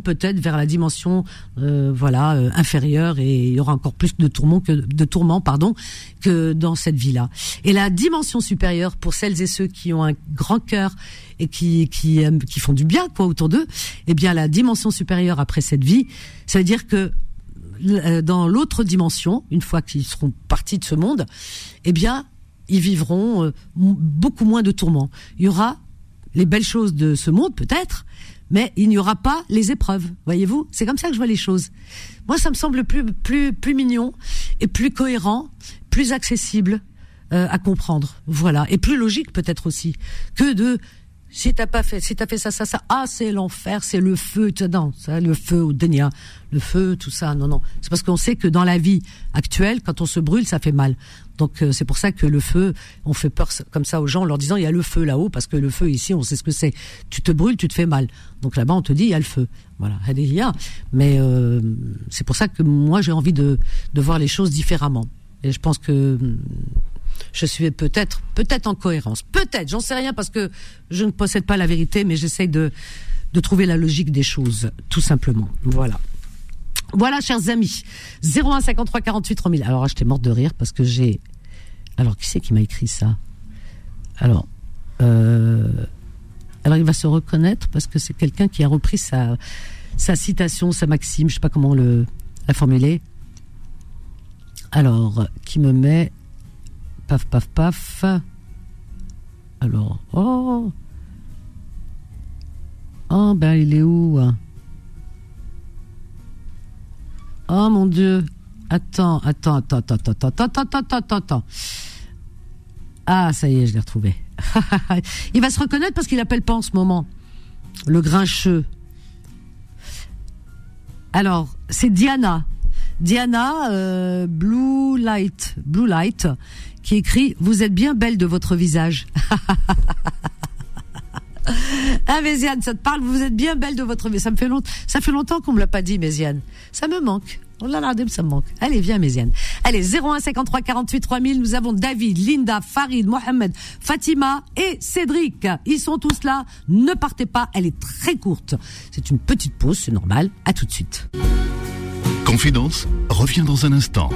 peut-être vers la dimension euh, voilà euh, inférieure et il y aura encore plus de tourments que de tourments pardon que dans cette vie-là. Et la dimension supérieure pour celles et ceux qui ont un grand cœur et qui qui qui font du bien quoi autour d'eux, eh bien la dimension supérieure après cette vie, ça veut dire que euh, dans l'autre dimension, une fois qu'ils seront partis de ce monde, eh bien ils vivront beaucoup moins de tourments. Il y aura les belles choses de ce monde peut-être, mais il n'y aura pas les épreuves. Voyez-vous, c'est comme ça que je vois les choses. Moi, ça me semble plus plus plus mignon et plus cohérent, plus accessible euh, à comprendre. Voilà, et plus logique peut-être aussi que de si t'as pas fait, si t'as fait ça, ça, ça, ah c'est l'enfer, c'est le feu, non, ça, le feu au Denia, le feu, tout ça, non, non. C'est parce qu'on sait que dans la vie actuelle, quand on se brûle, ça fait mal. Donc euh, c'est pour ça que le feu, on fait peur comme ça aux gens en leur disant il y a le feu là-haut parce que le feu ici, on sait ce que c'est. Tu te brûles, tu te fais mal. Donc là-bas, on te dit il y a le feu. Voilà, mais euh, c'est pour ça que moi j'ai envie de de voir les choses différemment. Et je pense que je suis peut-être peut-être en cohérence. Peut-être, j'en sais rien parce que je ne possède pas la vérité, mais j'essaye de de trouver la logique des choses, tout simplement. Voilà. Voilà, chers amis. 01 53 48 3000. Alors, j'étais morte de rire parce que j'ai. Alors, qui c'est qui m'a écrit ça? Alors, euh... alors il va se reconnaître parce que c'est quelqu'un qui a repris sa sa citation, sa maxime, je sais pas comment le la formuler. Alors, qui me met paf, paf, paf. Alors, oh. Oh, ben, il est où hein? Oh mon Dieu. Attends, attends, attends, attends, attends, attends, attends, attends, attends. Ah, ça y est, je l'ai retrouvé. il va se reconnaître parce qu'il appelle pas en ce moment. Le grincheux. Alors, c'est Diana. Diana euh, Blue Light, Blue Light, qui écrit Vous êtes bien belle de votre visage. ah Méziane, ça te parle Vous êtes bien belle de votre visage. Ça me fait longtemps, ça fait longtemps qu'on me l'a pas dit, Méziane. Ça me manque. Oh là là, ça me manque. Allez, viens, Méziane. Allez, 01 53 48 3000. Nous avons David, Linda, Farid, Mohamed, Fatima et Cédric. Ils sont tous là. Ne partez pas. Elle est très courte. C'est une petite pause, c'est normal. À tout de suite. Confidence revient dans un instant.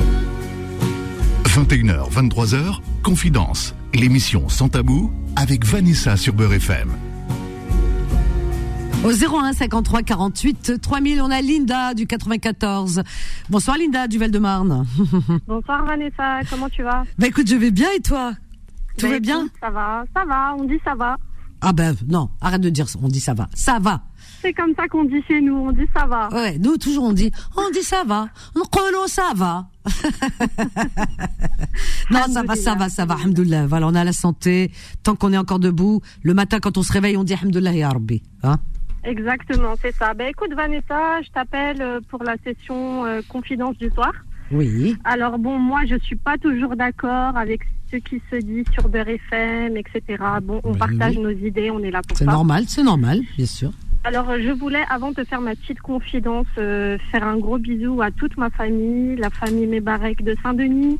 21h, 23h, Confidence. L'émission sans tabou avec Vanessa sur Beurre FM. Au 01 53 48 3000, on a Linda du 94. Bonsoir Linda du Val-de-Marne. Bonsoir Vanessa, comment tu vas? Bah écoute, je vais bien et toi? Tout bah, va bien? Ça va, ça va, on dit ça va. Ah ben non, arrête de dire ça, on dit ça va. Ça va. C'est comme ça qu'on dit chez nous, on dit ça va. Ouais, nous toujours on dit, on dit ça va. On ça va. non, ça va, ça va, ça va, alhamdoulilah. Voilà, on a la santé. Tant qu'on est encore debout, le matin quand on se réveille, on dit alhamdoulilah ya Rabbi. Hein Exactement, c'est ça. Ben écoute Vanessa, je t'appelle euh, pour la session euh, confidence du soir. Oui. Alors bon, moi je suis pas toujours d'accord avec ce qui se dit sur Beurre FM, etc. Bon, on partage nos idées, on est là pour ça. C'est normal, c'est normal, bien sûr. Alors je voulais, avant de faire ma petite confidence, euh, faire un gros bisou à toute ma famille, la famille Mebarek de Saint-Denis,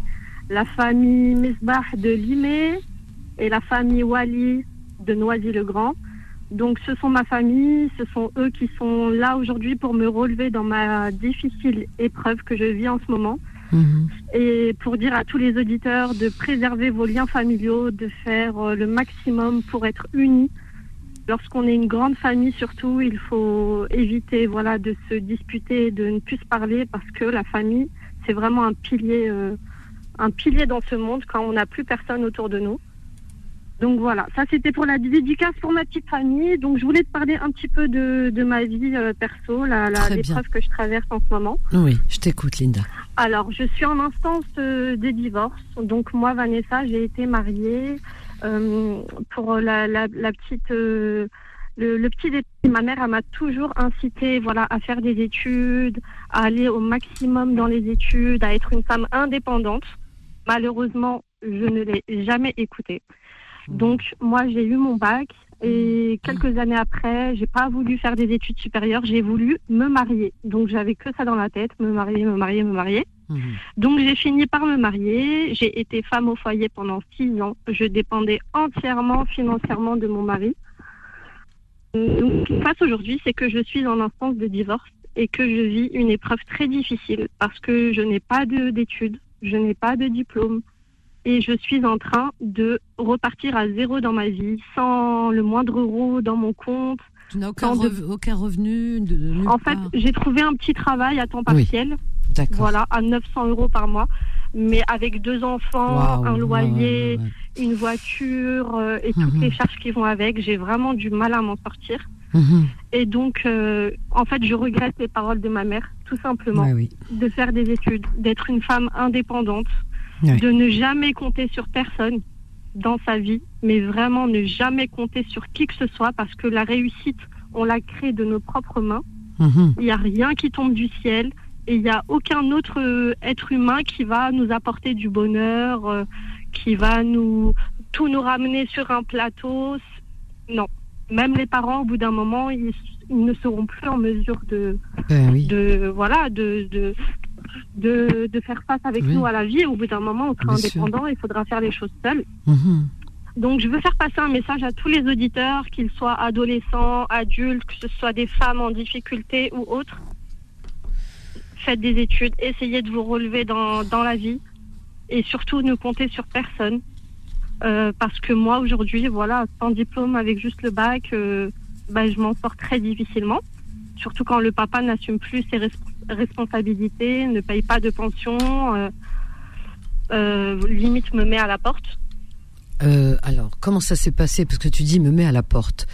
la famille Mesbah de Limay et la famille Wali de Noisy-le-Grand. Donc ce sont ma famille, ce sont eux qui sont là aujourd'hui pour me relever dans ma difficile épreuve que je vis en ce moment. Mhm. Et pour dire à tous les auditeurs de préserver vos liens familiaux, de faire euh, le maximum pour être unis. Lorsqu'on est une grande famille, surtout, il faut éviter voilà, de se disputer, de ne plus se parler parce que la famille, c'est vraiment un pilier, euh, un pilier dans ce monde quand on n'a plus personne autour de nous. Donc voilà, ça c'était pour la dédicace pour ma petite famille. Donc je voulais te parler un petit peu de, de ma vie euh, perso, la, l'épreuve que je traverse en ce moment. Oui, je t'écoute Linda. Alors je suis en instance euh, de divorce. Donc moi Vanessa, j'ai été mariée pour la, la, la petite... Le, le, petit détail, ma mère, m'a toujours incité, voilà, à faire des études, à aller au maximum dans les études, à être une femme indépendante. Malheureusement, je ne l'ai jamais écoutée. Mmh. Donc moi j'ai eu mon bac et mmh. quelques années après, j'ai pas voulu faire des études supérieures, j'ai voulu me marier. Donc j'avais que ça dans la tête, me marier, me marier, me marier. Mmh. Donc j'ai fini par me marier, j'ai été femme au foyer pendant six ans, je dépendais entièrement financièrement de mon mari. Donc ce qui se passe aujourd'hui, c'est que je suis en instance de divorce et que je vis une épreuve très difficile parce que je n'ai pas d'études, je n'ai pas de diplôme, et je suis en train de repartir à zéro dans ma vie, sans le moindre euro dans mon compte. Tu n'as aucun, aucun, revenu de, En fait, j'ai trouvé un petit travail à temps partiel. Voilà, à 900 euros par mois. Mais avec deux enfants, un loyer, une voiture euh, et toutes mhm. les charges qui vont avec, j'ai vraiment du mal à m'en sortir. Mhm. Et donc, euh, en fait, je regrette les paroles de ma mère, tout simplement, de faire des études, d'être une femme indépendante, de ne jamais compter sur personne dans sa vie, mais vraiment ne jamais compter sur qui que ce soit parce que la réussite, on la crée de nos propres mains. Mhm. Il n'y a rien qui tombe du ciel et il n'y a aucun autre euh, être humain qui va nous apporter du bonheur, euh, qui va nous tout nous ramener sur un plateau. Non, même les parents, au bout d'un moment, ils, ne seront plus en mesure de, ben de voilà, de, de, de, de faire face avec nous à la vie. Au bout d'un moment, on sera indépendant, il faudra faire les choses seul. Mhm. Donc, je veux faire passer un message à tous les auditeurs, qu'ils soient adolescents, adultes, que ce soit des femmes en difficulté ou autres. Faites des études, essayez de vous relever dans, dans la vie et surtout ne comptez sur personne. Euh, parce que moi, aujourd'hui, voilà, sans diplôme, avec juste le bac, euh, bah, je m'en sors très difficilement. Surtout quand le papa n'assume plus ses responsabilités responsabilité, ne paye pas de pension, euh, limite me met à la porte. Alors, comment ça s'est passé? Parce que tu dis me met à la porte.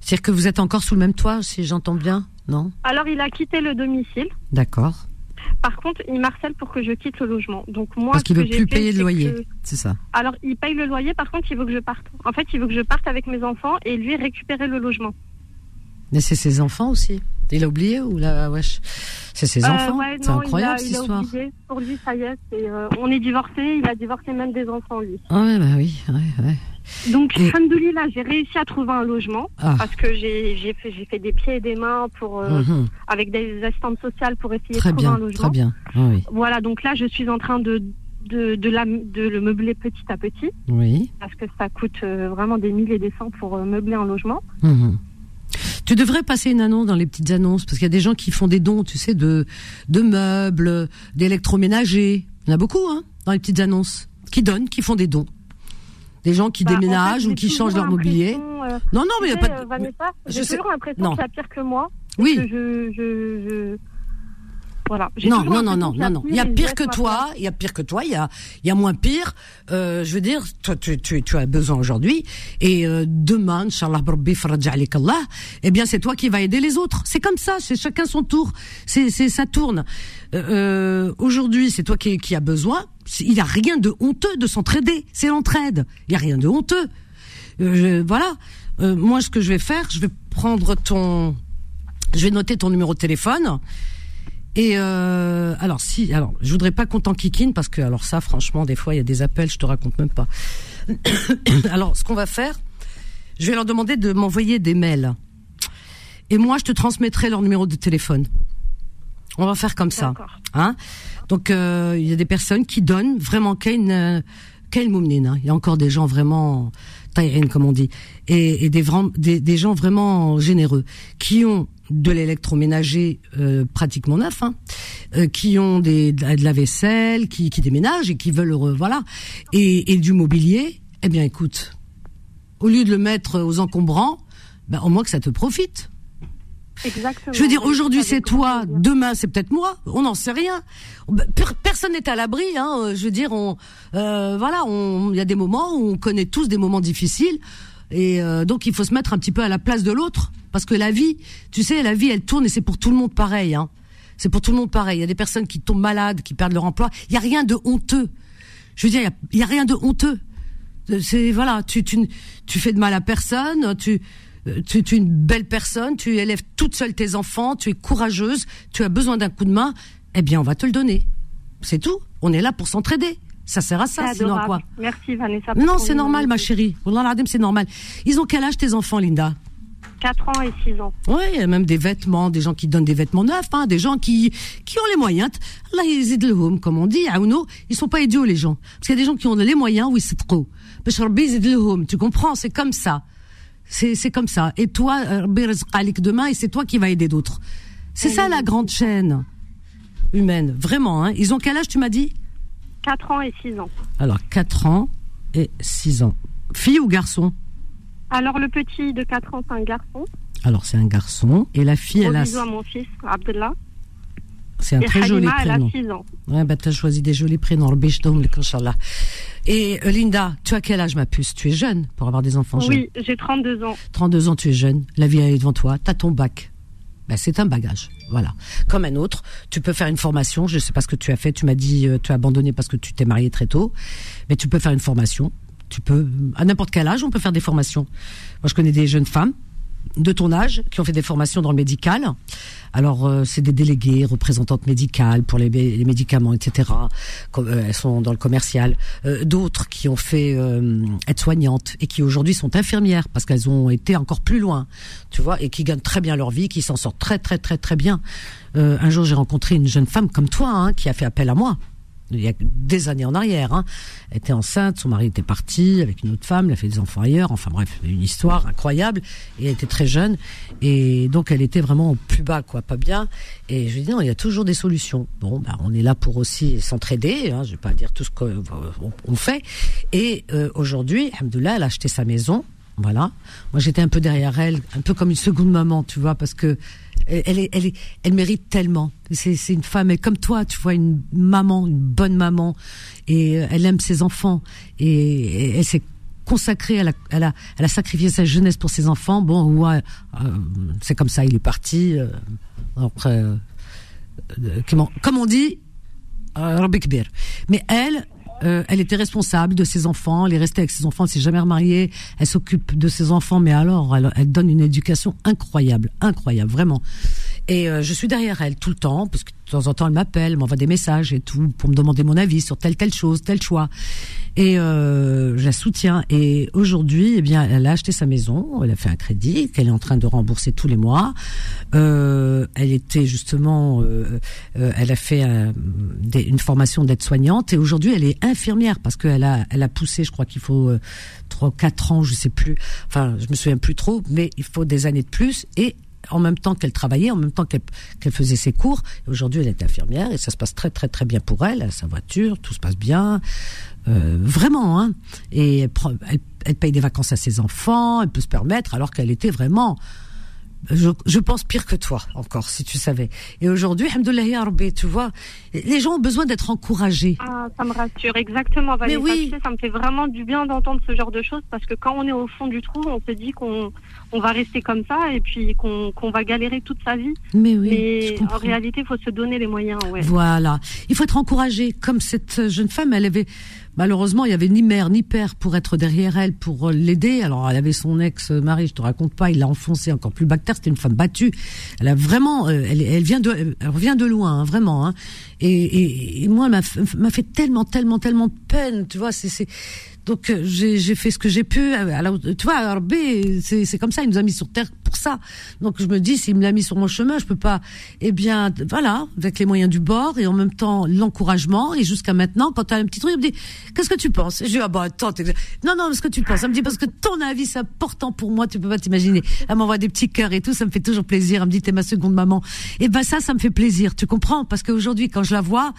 C'est-à-dire que vous êtes encore sous le même toit, si j'entends bien, non? Alors, il a quitté le domicile. D'accord. Par contre, il marcelle pour que je quitte le logement. Donc moi, parce qu'il veut plus payer le loyer, c'est ça. Alors, il paye le loyer. Par contre, il veut que je parte. En fait, il veut que je parte avec mes enfants et lui récupérer le logement. Mais c'est ses enfants aussi Il a oublié ou là, wesh? C'est ses enfants. c'est incroyable il a, cette histoire. Oublié. Pour lui, ça y est, on est divorcés. Il a divorcé même des enfants lui. Ah ouais, bah oui, ouais, ouais. Donc, Et... là, j'ai réussi à trouver un logement ah. parce que j'ai fait, fait des pieds et des mains pour, euh, mhm. avec des assistantes sociales pour essayer de trouver un logement. Très bien, ah oui. Voilà, donc là, je suis en train de, de, de, la, de le meubler petit à petit. Oui. Parce que ça coûte euh, vraiment des milliers et des cents pour euh, meubler un logement. Mhm. Tu devrais passer une annonce dans les petites annonces parce qu'il y a des gens qui font des dons, tu sais, de, de meubles, d'électroménagers. Il y en a beaucoup, hein, dans les petites annonces, qui donnent, qui font des dons des gens qui bah, déménagent ou qui changent leur mobilier. Euh, non, non, mais il n'y a pas de. Vanessa, j'ai toujours l'impression que as pire que moi. Oui. Que je, je, je, voilà. Non, non, non, non, non, non. Il y a pire que toi. Il y a pire que toi. Il y a, il y a moins pire. Euh, je veux dire, toi, tu, tu, tu as besoin aujourd'hui et euh, demain, Inch'Allah, Allah, eh bien, c'est toi qui vas aider les autres. C'est comme ça. C'est chacun son tour. C'est, c'est, ça tourne. Euh, euh aujourd'hui, c'est toi qui, qui a besoin. Il n'y a rien de honteux de s'entraider. C'est l'entraide. Il n'y a rien de honteux. Euh, voilà. Euh, moi, ce que je vais faire, je vais prendre ton, je vais noter ton numéro de téléphone. Et euh, alors si, alors je voudrais pas qu'on t'enquiquine parce que alors ça, franchement, des fois il y a des appels, je te raconte même pas. alors ce qu'on va faire, je vais leur demander de m'envoyer des mails et moi je te transmettrai leur numéro de téléphone. On va faire comme ça, hein Donc euh, il y a des personnes qui donnent vraiment Kain euh, Moumnine. Il y a encore des gens vraiment taïrine comme on dit, et, et des, des, gens vraiment généreux qui ont de l'électroménager euh, pratiquement neuf, hein, euh, qui ont des, de la vaisselle, qui, qui déménagent et qui veulent voilà, et, et, du mobilier. Eh bien, écoute, au lieu de le mettre aux encombrants, ben, au moins que ça te profite. Exactement. Je veux dire, aujourd'hui c'est toi, demain c'est peut-être moi, on n'en sait rien. Ben, personne n'est à l'abri, hein. Euh, je veux dire, on, euh, voilà, il y a des moments où on connaît tous des moments difficiles, et donc il faut se mettre un petit peu à la place de l'autre. Parce que la vie, tu sais, la vie, elle tourne et c'est pour tout le monde pareil. Hein. C'est pour tout le monde pareil. Il y a des personnes qui tombent malades, qui perdent leur emploi. Il y a rien de honteux. Je veux dire, il y a, rien de honteux. C'est voilà, tu, tu tu fais de mal à personne. Tu tu, es une belle personne. Tu élèves toute seule tes enfants. Tu es courageuse. Tu as besoin d'un coup de main. Eh bien, on va te le donner. C'est tout. On est là pour s'entraider. Ça sert à ça, sinon à quoi Merci Vanessa. Non, c'est normal, ma chérie. c'est normal. Ils ont quel âge tes enfants, Linda? 4 ans et 6 ans. Oui, il y a même des vêtements, des gens qui donnent des vêtements neufs, hein, des gens qui, qui ont les moyens. Là, ils home, comme on dit, Aouno, ils sont pas idiots, les gens. Parce qu'il y a des gens qui ont les moyens, oui, c'est trop. Tu comprends, c'est comme ça. C'est, comme ça. Et toi, demain, et c'est toi qui vas aider d'autres. C'est ça la grande chaîne humaine, vraiment. Hein. Ils ont quel âge, tu m'as dit? 4 ans et 6 ans. Alors, 4 ans et 6 ans. Fille ou garçon? Alors, le petit de 4 ans, c'est un garçon. Alors, c'est un garçon. Et la fille, elle a. à mon fils, Abdullah. C'est un très joli prénom. Elle a 6 ans. Ouais, bah, t'as choisi des jolis prénoms. Et euh, Linda, tu as quel âge, ma puce? Tu es jeune pour avoir des enfants jeunes Oui, j'ai 32 ans. 32 ans, tu es jeune. La vie est devant toi. T'as ton bac. Ben, c'est un bagage, voilà. Comme un autre, tu peux faire une formation. Je sais pas ce que tu as fait. Tu m'as dit, euh, tu as abandonné parce que tu t'es marié très tôt, mais tu peux faire une formation tu peux, à n'importe quel âge, on peut faire des formations. Moi, je connais des jeunes femmes de ton âge qui ont fait des formations dans le médical. Alors, euh, c'est des déléguées, représentantes médicales pour les, médicaments, etc. Euh, elles sont dans le commercial. Euh, d'autres qui ont fait être soignantes et qui aujourd'hui sont infirmières parce qu'elles ont été encore plus loin, tu vois, et qui gagnent très bien leur vie, qui s'en sortent très très très très bien. un jour, j'ai rencontré une jeune femme comme toi hein, qui a fait appel à moi il y a des années en arrière. Hein. Était enceinte, son mari était parti avec une autre femme, elle a fait des enfants ailleurs. Enfin bref, une histoire incroyable. Et elle était très jeune. Et donc elle était vraiment au plus bas, quoi, pas bien. Et je lui dis non, il y a toujours des solutions. Bon, bah, on est là pour aussi s'entraider. Hein. Je vais pas dire tout ce qu'on fait. Et euh, aujourd'hui, Alhamdoulilah, elle a acheté sa maison. Voilà. Moi, j'étais un peu derrière elle, un peu comme une seconde maman, tu vois, parce que elle, est, elle, est, elle mérite tellement. C'est, c'est une femme, et comme toi, tu vois, une maman, une bonne maman, et euh, elle aime ses enfants, et, elle s'est consacrée, elle a, elle, a, elle a sacrifié sa jeunesse pour ses enfants. Bon, ouais, euh, c'est comme ça, il est parti. Euh, après, euh, comment, comme on dit, mais elle, euh, elle était responsable de ses enfants, elle est restée avec ses enfants, elle s'est jamais remariée, elle s'occupe de ses enfants, mais alors elle, donne une éducation incroyable, incroyable, vraiment. Et euh, je suis derrière elle tout le temps, parce que de temps en temps elle m'appelle, m'envoie des messages et tout, pour me demander mon avis sur telle telle chose, tel choix. Et euh, je la soutiens. Et aujourd'hui, eh bien, elle a acheté sa maison, elle a fait un crédit qu'elle est en train de rembourser tous les mois. Euh, elle était justement, euh, euh elle a fait euh, une formation d'aide-soignante et aujourd'hui elle est infirmière parce qu'elle a, elle a poussé, je crois qu'il faut trois, quatre ans, je sais plus. Enfin, je me souviens plus trop, mais il faut des années de plus et en même temps qu'elle travaillait, en même temps qu'elle faisait ses cours. Aujourd'hui, elle est infirmière et ça se passe très très très bien pour elle. Elle a sa voiture, tout se passe bien, euh, vraiment. Hein. Et elle, elle, elle, paye des vacances à ses enfants, elle peut se permettre, alors qu'elle était vraiment je, je, pense pire que toi encore, si tu savais. Et aujourd'hui, tu vois, les gens ont besoin d'être encouragés. Ah, ça me rassure, exactement, Valérie. Mais oui. ça me fait vraiment du bien d'entendre ce genre de choses parce que quand on est au fond du trou, on se dit qu'on on va rester comme ça et puis qu'on qu'on va galérer toute sa vie. Mais oui. Mais en réalité, il faut se donner les moyens. Ouais. Voilà. Il faut être encouragé. Comme cette jeune femme, elle avait Malheureusement, il y avait ni mère ni père pour être derrière elle pour euh, l'aider. Alors, elle avait son ex-mari, je te raconte pas, il l'a enfoncé encore plus bactère. C'était une femme battue. Elle a vraiment, euh, elle, elle vient de, elle revient de loin, hein, vraiment. Hein. Et, et, et, moi, m'a fait tellement, tellement, tellement de peine. Tu vois, c'est donc euh, j'ai fait ce que j'ai pu. Alors, tu vois, RB, c'est comme ça, il nous a mis sur terre pour ça. Donc je me dis, s'il me l'a mis sur mon chemin, je peux pas. Eh bien, voilà, avec les moyens du bord et en même temps l'encouragement. Et jusqu'à maintenant, quand tu as un petit truc, il me dit, qu'est-ce que tu penses? Je dis, ah bah attends, non non, ce que tu penses. Elle me dit parce que ton avis c'est important pour moi, tu peux pas t'imaginer. Elle m'envoie des petits cœurs et tout, ça me fait toujours plaisir. Elle me dit, t'es ma seconde maman. Et ben ça, ça me fait plaisir, tu comprends? Parce qu'aujourd'hui, quand je la vois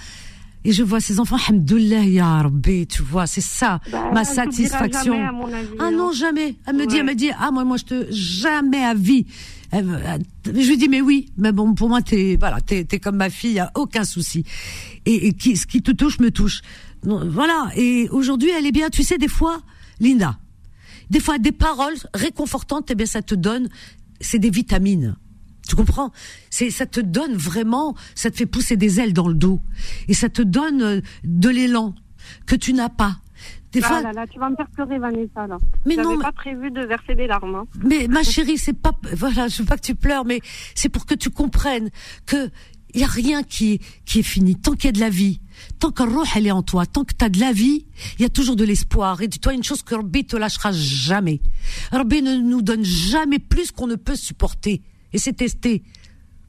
et je vois ces enfants, hamdoullah ya Rabbi, tu vois, c'est ça, bah, ma satisfaction. ah non, hein. jamais. Elle me dit, elle me dit, ah moi, moi, je te, jamais à vie. je lui dis, mais oui, mais bon, pour moi, t'es, voilà, t'es, t'es comme ma fille, y a aucun souci. Et, et qui, ce qui te touche me touche. voilà. Et aujourd'hui, elle est bien, tu sais, des fois, Linda, des fois, des paroles réconfortantes, eh bien, ça te donne, c'est des vitamines. Tu comprends? C'est ça te donne vraiment, ça te fait pousser des ailes dans le dos et ça te donne euh, de l'élan que tu n'as pas. Des ah fois... là là, tu vas me faire pleurer Vanessa là. Mais non, pas prévu de verser des larmes. Hein. Mais ma chérie, c'est pas voilà, je veux pas que tu pleures mais c'est pour que tu comprennes que il y a rien qui qui est fini tant qu'il y a de la vie. Tant que roh elle est en toi, tant que tu as de la vie, il y a toujours de l'espoir. Et dis-toi une chose que Rabbi te lâchera jamais. Rabbi ne nous donne jamais plus qu'on ne peut supporter et c'est testé.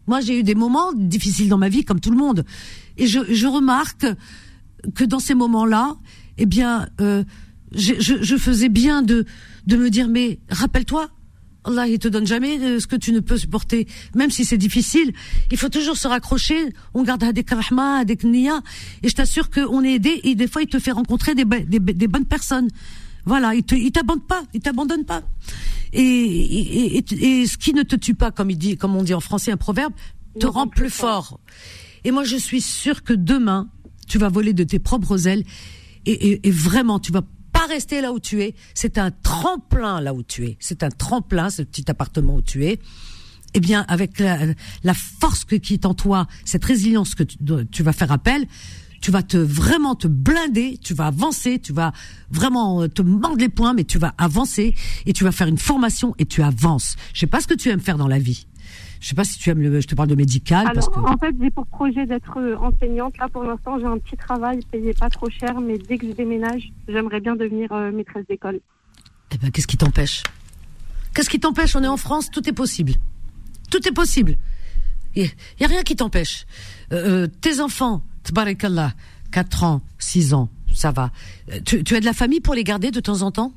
Moi, j'ai eu des moments difficiles dans ma vie, comme tout le monde, et je, remarque que dans ces moments-là, eh bien, euh, je, faisais bien de de me dire, mais rappelle-toi, Allah, il te donne jamais euh, ce que tu ne peux supporter, même si c'est difficile. Il faut toujours se raccrocher. On garde des karahma, des kniya, et je t'assure qu'on est aidé. Et des fois, il te fait rencontrer des, des bonnes personnes. Voilà, il il t'abandonne pas, il t'abandonne pas. Et, et, et, et, ce qui ne te tue pas, comme il dit, comme on dit en français un proverbe, te rend plus fort. Et moi, je suis sûre que demain, tu vas voler de tes propres ailes et, et, vraiment, tu vas pas rester là où tu es. C'est un tremplin là où tu es. C'est un tremplin, ce petit appartement où tu es. Eh bien, avec la, la force qui est en toi, cette résilience que tu, tu vas faire appel, tu vas te vraiment te blinder, tu vas avancer, tu vas vraiment euh, te mordre les poings, mais tu vas avancer et tu vas faire une formation et tu avances. Je sais pas ce que tu aimes faire dans la vie. Je sais pas si tu aimes le, je te parle de médical. parce que... en fait, j'ai pour projet d'être euh, enseignante. Là, pour l'instant, j'ai un petit travail payé pas trop cher, mais dès que je déménage, j'aimerais bien devenir euh, maîtresse d'école. Eh ben, qu'est-ce qui t'empêche? Qu'est-ce qui t'empêche? On est en France, tout est possible. Tout est possible. Il y, a rien qui t'empêche. tes enfants, Tbarakallah, 4 ans, 6 ans, ça va. Euh, tu, tu, as de la famille pour les garder de temps en temps?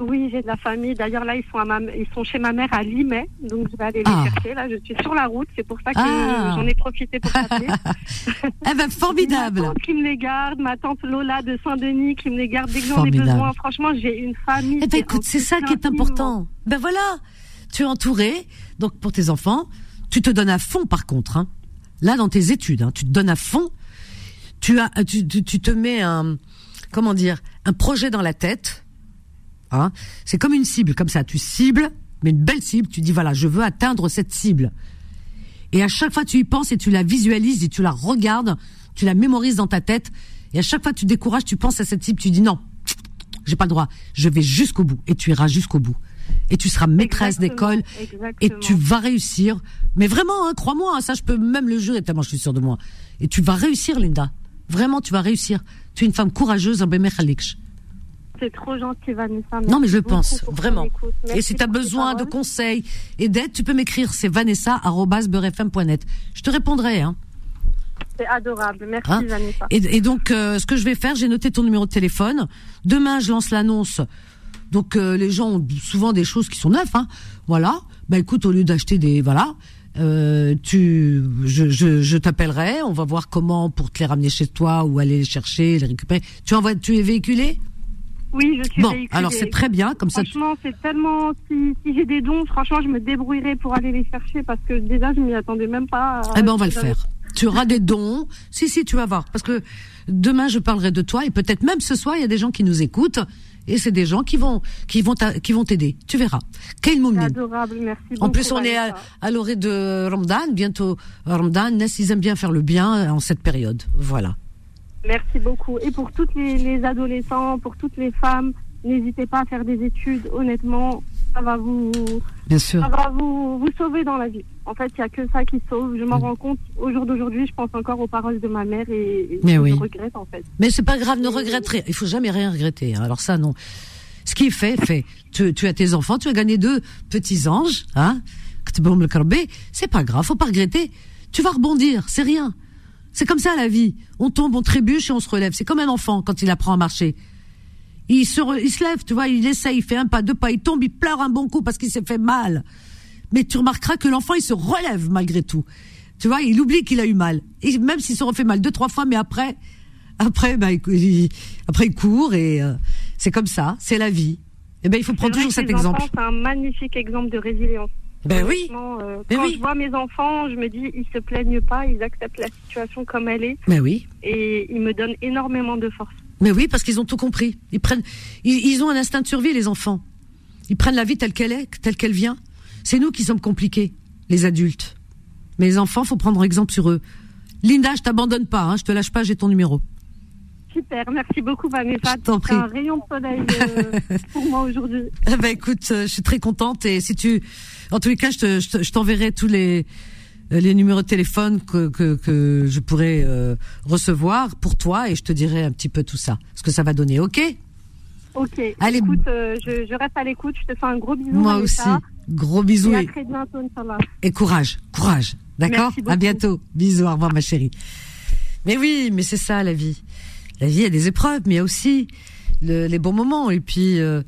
Oui, j'ai de la famille. D'ailleurs, là, ils sont, à ma, ils sont chez ma mère à Limay, donc je vais aller les ah. chercher. Là, je suis sur la route, c'est pour ça que ah. j'en ai profité pour passer. eh ben, formidable. Ma tante qui me les garde, ma tante Lola de Saint-Denis qui me les garde dès que j'en ai besoin. Franchement, j'ai une famille. Eh ben, écoute, c'est ça qui est important. Ben voilà, tu es entouré, donc pour tes enfants, tu te donnes à fond par contre. Hein. Là, dans tes études, hein, tu te donnes à fond tu as, tu, tu, te mets un, comment dire, un projet dans la tête. Hein c'est comme une cible, comme ça. Tu cibles, mais une belle cible. Tu dis voilà, je veux atteindre cette cible. Et à chaque fois, tu y penses et tu la visualises et tu la regardes, tu la mémorises dans ta tête. Et à chaque fois, tu décourages, tu penses à cette cible, tu dis non, j'ai pas le droit. Je vais jusqu'au bout et tu iras jusqu'au bout. et tu seras maîtresse d'école et tu vas réussir. Mais vraiment, hein, crois-moi, hein, ça je peux même le jurer tellement je suis sûre de moi. Et tu vas réussir, Linda. Vraiment, tu vas réussir. Tu es une femme courageuse, c'est trop gentil, Vanessa. non, mais je pense, vraiment. Et si tu as besoin de conseils et d'aide, tu peux m'écrire. C'est vanessa.beurrefm.net. Je te répondrai. Hein. C'est adorable. Merci, hein Vanessa. Et, donc, euh, ce que je vais faire, j'ai noté ton numéro de téléphone. Demain, je lance l'annonce. Donc, euh, les gens ont souvent des choses qui sont neuves. Hein. Voilà. Bah, écoute, au lieu d'acheter des... Voilà. Euh, tu, je, je, je t'appellerai. On va voir comment pour te les ramener chez toi ou aller les chercher, les récupérer. Tu envoies, tu es véhiculé? Oui, je suis bon, alors c'est très bien, comme ça. Franchement, c'est tellement. Si, si j'ai des dons, franchement, je me débrouillerai pour aller les chercher parce que déjà, je m'y attendais même pas. Eh ben, on va le faire. Tu auras des dons. Si, si, tu vas voir. Parce que demain, je parlerai de toi et peut-être même ce soir, il y a des gens qui nous écoutent et c'est des gens qui vont qui vont qui vont t'aider. Tu verras. Quel moment adorable, merci. En plus, on est à, à l'orée de Ramadan, bientôt Ramadan. Ils aiment bien faire le bien en cette période. Voilà. Merci beaucoup. Et pour toutes les, adolescents, pour toutes les femmes, n'hésitez pas à faire des études. Honnêtement, ça va vous, Bien sûr. Ça va vous, vous sauver dans la vie. En fait, il n'y a que ça qui sauve. Je m'en mm. rends compte au jour d'aujourd'hui. Je pense encore aux paroles de ma mère et, Mais je oui. regrette en fait. Mais c'est pas grave, ne regrette rien. Il faut jamais rien regretter. Hein. Alors ça, non. Ce qui est fait, fait. Tu, tu as tes enfants, tu as gagné deux petits anges, hein. C'est pas grave, faut pas regretter. Tu vas rebondir, c'est rien. C'est comme ça la vie. On tombe, on trébuche et on se relève. C'est comme un enfant quand il apprend à marcher. Il se, il se lève, tu vois, il essaye, il fait un pas, deux pas, il tombe, il pleure un bon coup parce qu'il s'est fait mal. Mais tu remarqueras que l'enfant, il se relève malgré tout. Tu vois, il oublie qu'il a eu mal. Et même s'il se refait mal deux, trois fois, mais après, après, bah, il, après, il court et euh, c'est comme ça, c'est la vie. Et eh ben, il faut prendre toujours cet exemple. C'est un magnifique exemple de résilience. Ben oui. Euh, quand je vois mes enfants, je me dis, ils se plaignent pas, ils acceptent la situation comme elle est. Mais oui. Et ils me donnent énormément de force. Mais oui, parce qu'ils ont tout compris. Ils prennent, ils, ont un instinct de survie, les enfants. Ils prennent la vie telle qu'elle est, telle qu'elle vient. C'est nous qui sommes compliqués, les adultes. Mais les enfants, faut prendre exemple sur eux. Linda, je t'abandonne pas, hein, je te lâche pas, j'ai ton numéro. Super, merci beaucoup Vanessa. C'est un rayon de soleil euh, pour moi aujourd'hui. Eh ben écoute, euh, je suis très contente et si tu, en tous les cas, je t'enverrai tous les les numéros de téléphone que, que, que je pourrais euh, recevoir pour toi et je te dirai un petit peu tout ça, ce que ça va donner, ok? Ok. Allez. Écoute, je, je, reste à l'écoute. Je te fais un gros bisou. Moi aussi. Gros bisous. Et à très bientôt. Et courage, courage. D'accord? À bientôt. Bisous, au revoir ma chérie. Mais oui, mais c'est ça la vie la vie a des épreuves, mais il y a aussi les bons moments. Et puis, il euh,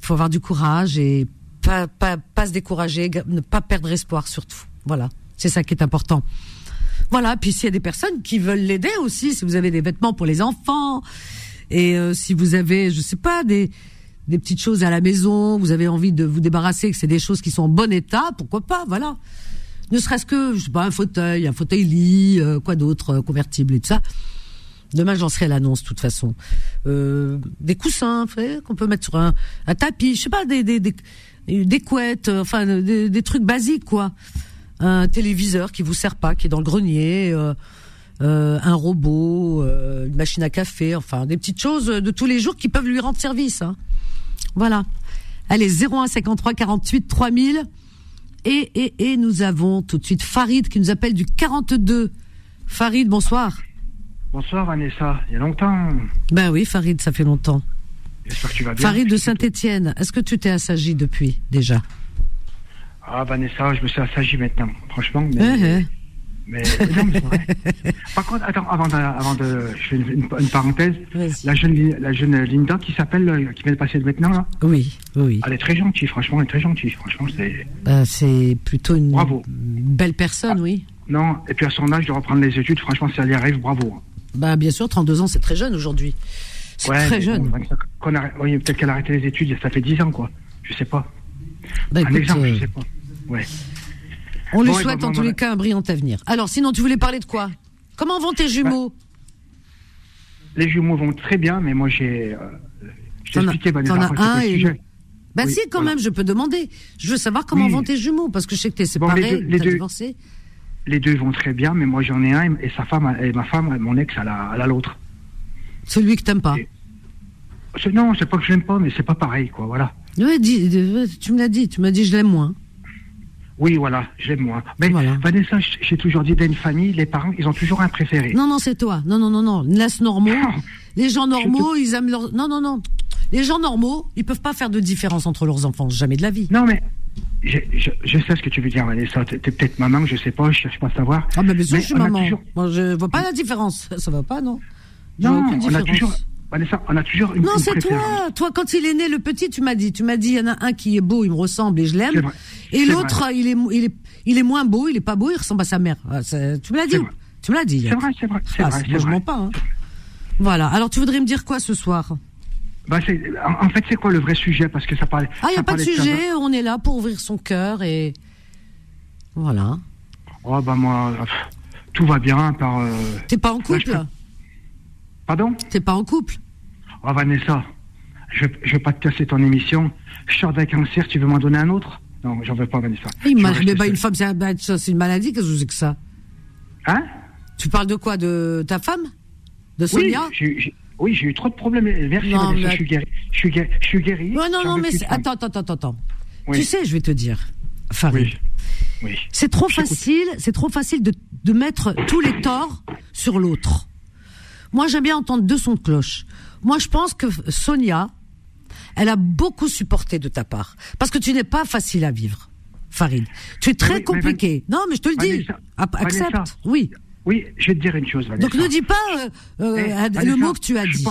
faut avoir du courage et pas, pas, pas se décourager, ne pas perdre espoir surtout. Voilà, c'est ça qui est important. Voilà, puis s'il y a des personnes qui veulent l'aider aussi, si vous avez des vêtements pour les enfants, et euh, si vous avez, je sais pas, des, des petites choses à la maison, vous avez envie de vous débarrasser, que c'est des choses qui sont en bon état, pourquoi pas, voilà. Ne serait-ce que, je sais pas, un fauteuil, un fauteuil lit, euh, quoi d'autre, convertible et tout ça. Demain, j'en serai l'annonce, de toute façon. Euh, des coussins, qu'on peut mettre sur un, un, tapis, je sais pas, des, des, des, couettes, euh, enfin, des, des, trucs basiques, quoi. Un téléviseur qui vous sert pas, qui est dans le grenier, euh, euh un robot, euh, une machine à café, enfin, des petites choses de tous les jours qui peuvent lui rendre service. Hein. Voilà. Allez, 01 53 48 3000. Et, et, et nous avons tout de suite Farid qui nous appelle du 42. Farid, bonsoir. Bonsoir Vanessa, il y a longtemps. Ben oui, Farid, ça fait longtemps. J'espère que tu vas bien. Farid de Saint-Étienne, est-ce que tu t'es assagi depuis déjà? Ah Vanessa, je me suis assagi maintenant, franchement. Mais, eh. mais, non, mais vrai. Par contre, attends, avant de, avant de je fais une, parenthèse. La jeune, la jeune Linda qui s'appelle, euh, qui vient de passer maintenant là. Oui, oui. Elle est très gentille, franchement, elle est très gentille, franchement, c'est. Ben, c'est plutôt une, belle personne, oui. Non, et puis à son âge de reprendre les études, franchement, si elle y arrive, bravo. Bah bien sûr, 32 ans, c'est très jeune aujourd'hui. C'est très jeune. peut-être qu'elle a arrêté les études, ça fait 10 ans, quoi. Je sais pas. Bah, un exemple, je euh, sais pas. Ouais. On lui souhaite en tous les cas un brillant avenir. Alors, sinon, tu voulais parler de quoi? Comment vont tes jumeaux? Bah, Les jumeaux vont très bien, mais moi j'ai. Euh, je as un et. Bah si, quand même, je peux demander. Je veux savoir comment vont tes jumeaux, parce que je sais que t'es séparé, bon, les deux, divorcé les deux vont très bien, mais moi j'en ai un et sa femme et ma femme, mon ex, elle a l'autre. Celui que t'aimes pas. Non, c'est pas que je l'aime pas, mais c'est pas pareil, quoi. Voilà. Oui, tu me l'as dit, tu m'as dit je l'aime moins. Oui, voilà, je l'aime moins. Mais Vanessa, j'ai toujours dit d'une famille, les parents, ils ont toujours un préféré. Non, non, c'est toi. Non, non, non, non. Laisse normaux. les gens normaux, ils aiment leur. Non, non, non. Les gens normaux, ils peuvent pas faire de différence entre leurs enfants, jamais de la vie. Non, mais je, je, sais ce que tu veux dire, Vanessa. T'es peut-être maman, je sais pas, je cherche pas à savoir. Ah, mais bien sûr, je suis maman. Moi, je vois pas la différence. Ça va pas, non? Non, on a toujours. Vanessa, on a toujours une Non, c'est toi. Toi, quand il est né, le petit, tu m'as dit. Tu m'as dit, il y en a un qui est beau, il me ressemble et je l'aime. Et l'autre, il est, il, est, il est moins beau, il est pas beau, il ressemble à sa mère. Ah, tu me l'as dit. Tu me l'as dit. C'est vrai, c'est vrai. Ah, vrai, moi, je mens pas. Hein. Voilà. Alors, tu voudrais me dire quoi ce soir? Bah en, fait, c'est quoi le vrai sujet? Parce que ça parlait. Ah, il n'y a pas de sujet. on est là pour ouvrir son cœur et voilà. Oh bah moi, tout va bien par. Euh... T'es pas en couple? Pardon T'es pas en couple Oh Vanessa, je, je vais pas te casser ton émission. Je sors d'un cancer, tu veux m'en donner un autre Non, j'en veux pas Vanessa. mais bah, une femme, c'est une maladie, qu'est-ce que c'est que ça Hein Tu parles de quoi De ta femme De Sonia oui, j'ai eu trop de problèmes. Merci, Vanessa, je suis guéri. Je suis guéri. Je suis guéri. Non, non, non, mais attends, attends, attends, attends. Tu sais, je vais te dire, Farid. Oui. C'est trop facile, c'est trop facile de, de mettre tous les torts sur l'autre. Moi, j'aime bien entendre deux sons de cloche. Moi, je pense que Sonia, elle a beaucoup supporté de ta part. Parce que tu n'es pas facile à vivre, Farid. Tu es très compliqué. non, mais je te le dis. Accepte. Oui. Oui, je vais te dire une chose, Vanessa. Donc ne dis pas euh, euh, eh, le mot que tu as dit.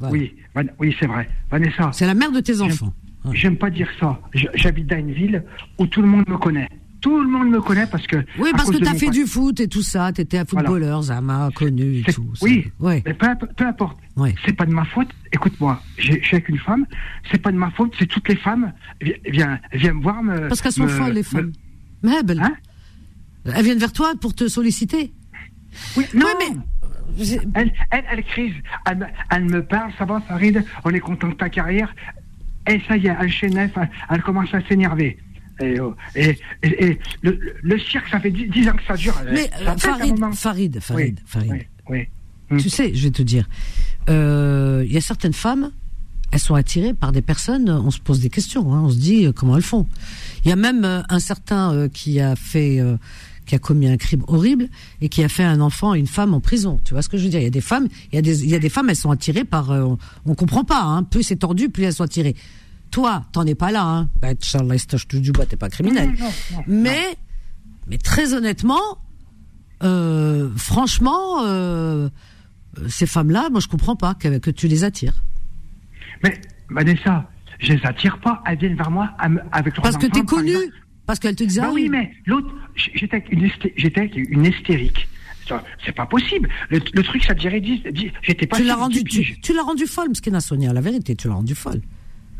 Oui, oui, c'est vrai. Vanessa. C'est la mère de tes enfants. J'aime pas dire ça. J'habite dans une ville où tout le monde me connaît. Tout le monde me connaît parce que. Oui, parce que tu as fait du foot et tout ça. Tu étais un footballeur, Zama, connu et tout. Oui, mais peu, importe. C'est pas de ma faute. Écoute-moi, je suis avec une femme. C'est pas de ma faute. C'est toutes les femmes. Viens, viens me voir. Me, parce qu'elles sont folles, les femmes. Mais hein? elles viennent vers toi pour te solliciter. Oui, non, mais. Elle, elle, elle crise. Elle, me parle, ça va, Farid, on est content de ta carrière. Et ça y est, elle chez elle, commence à s'énerver. Et, oh, et, et, le, cirque, ça fait 10 ans que ça dure. Mais Farid, Farid, Farid, Farid, oui, hmm. Tu sais, je vais te dire, euh, il y a certaines femmes, elles sont attirées par des personnes, on se pose des questions, hein, on se dit euh, comment elles font. Il y a même euh, un certain qui a fait qui a commis un crime horrible et qui a fait un enfant et une femme en prison. Tu vois ce que je veux dire? Il y a des femmes, il y a des, il y a des femmes, elles sont attirées par, euh, on, comprend pas, hein, plus c'est tordu, plus elles sont attirées. Toi, t'en es pas là, hein. Bah, du bois, t'es pas criminel. mais, mais très honnêtement, euh, franchement, euh, ces femmes-là, moi je comprends pas que, que tu les attires. Mais Vanessa, je les attire pas. Elles viennent vers moi avec Parce que t'es connu. Parce qu'elle te disait. Bah oui, mais l'autre, j'étais avec une, j'étais une hystérique. C'est pas possible. Le, truc, ça dirait, j'étais pas. Tu l'as rendu, tu, tu l'as rendu folle, Mskina Sonia. La vérité, tu l'as rendu folle.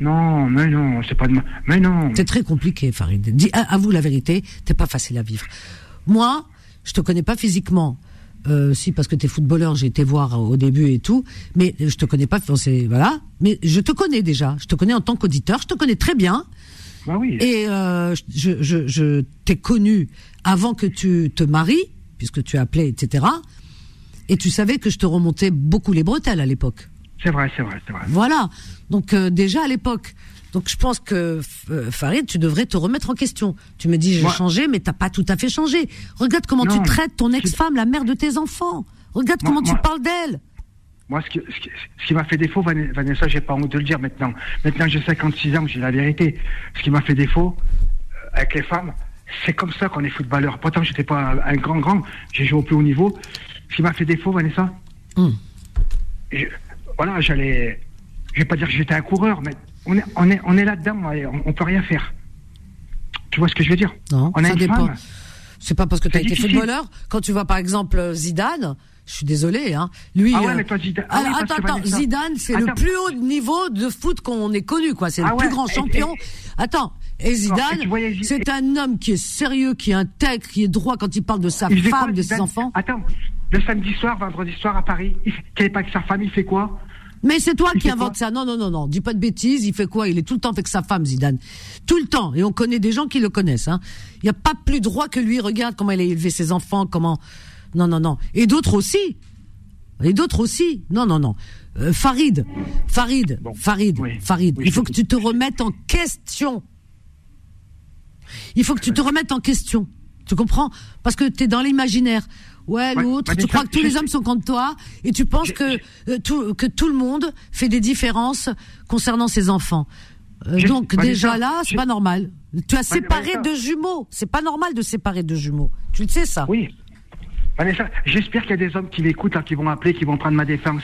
Non, mais non, c'est pas de Mais non. C'est très compliqué, Farid. Dis, avoue la vérité, t'es pas facile à vivre. Moi, je te connais pas physiquement. Euh, si parce que t'es footballeur, j'ai été voir au début et tout, mais je te connais pas, voilà. Mais je te connais déjà. Je te connais en tant qu'auditeur. Je te connais très bien. Bah et euh, je, je, je t'ai connu avant que tu te maries, puisque tu appelais, etc. Et tu savais que je te remontais beaucoup les bretelles à l'époque. C'est vrai, c'est vrai, c'est vrai. Voilà. Donc euh, déjà à l'époque. Donc je pense que euh, Farid, tu devrais te remettre en question. Tu me dis j'ai changé, mais t'as pas tout à fait changé. Regarde comment tu traites ton ex-femme, la mère de tes enfants. Regarde comment tu parles d'elle. Moi, ce qui, ce qui, m'a fait défaut, Vanessa, j'ai pas honte de le dire maintenant. Maintenant, j'ai 56 ans, j'ai la vérité. Ce qui m'a fait défaut euh, avec les femmes, c'est comme ça qu'on est footballeur. Pourtant, j'étais pas un, grand grand, j'ai joué au plus haut niveau. Ce qui m'a fait défaut, Vanessa, hmm. Voilà, j'allais, je vais pas dire que j'étais un coureur, mais on est, on est, on est là-dedans, on, on, peut rien faire. Tu vois ce que je veux dire? Non, on ça dépend. C'est pas parce que tu as été footballeur. Quand tu vois par exemple Zidane, je suis désolé, hein. Lui. Ah ouais, euh, mais toi, Zidane. Ah attends, attends, Zidane, c'est le plus haut niveau de foot qu'on ait connu, quoi. C'est le ah plus grand champion. Attends. Et Zidane, c'est un homme qui est sérieux, qui est intègre, qui est droit quand il parle de sa femme, de ses enfants? Attends, le samedi soir, vendredi soir à Paris, il n'est pas avec sa femme, il fait quoi? Mais c'est toi qui invente ça. Non, non, non, non. Dis pas de bêtises. Il fait quoi? Il est tout le temps avec sa femme, Zidane. Tout le temps. Et on connaît des gens qui le connaissent. Hein. Il n'y a pas plus droit que lui. Regarde comment il a élevé ses enfants, comment non, non, non. Et d'autres aussi. Et d'autres aussi. Non, non, non. Euh, Farid, Farid, Farid, Farid. il faut que tu te remettes en question. Il faut que tu te remettes en question. Tu comprends? Parce que tu es dans l'imaginaire. Ouais, l'autre, tu crois que tous les hommes sont contre toi et tu penses que euh, tout, que tout le monde fait des différences concernant ses enfants. Euh, donc déjà là, c'est pas normal. Tu as séparé deux jumeaux. C'est pas normal de séparer deux jumeaux. Tu le sais ça Oui. Vanessa, j'espère qu'il y a des hommes qui l'écoutent, qui vont appeler, qui vont prendre ma défense.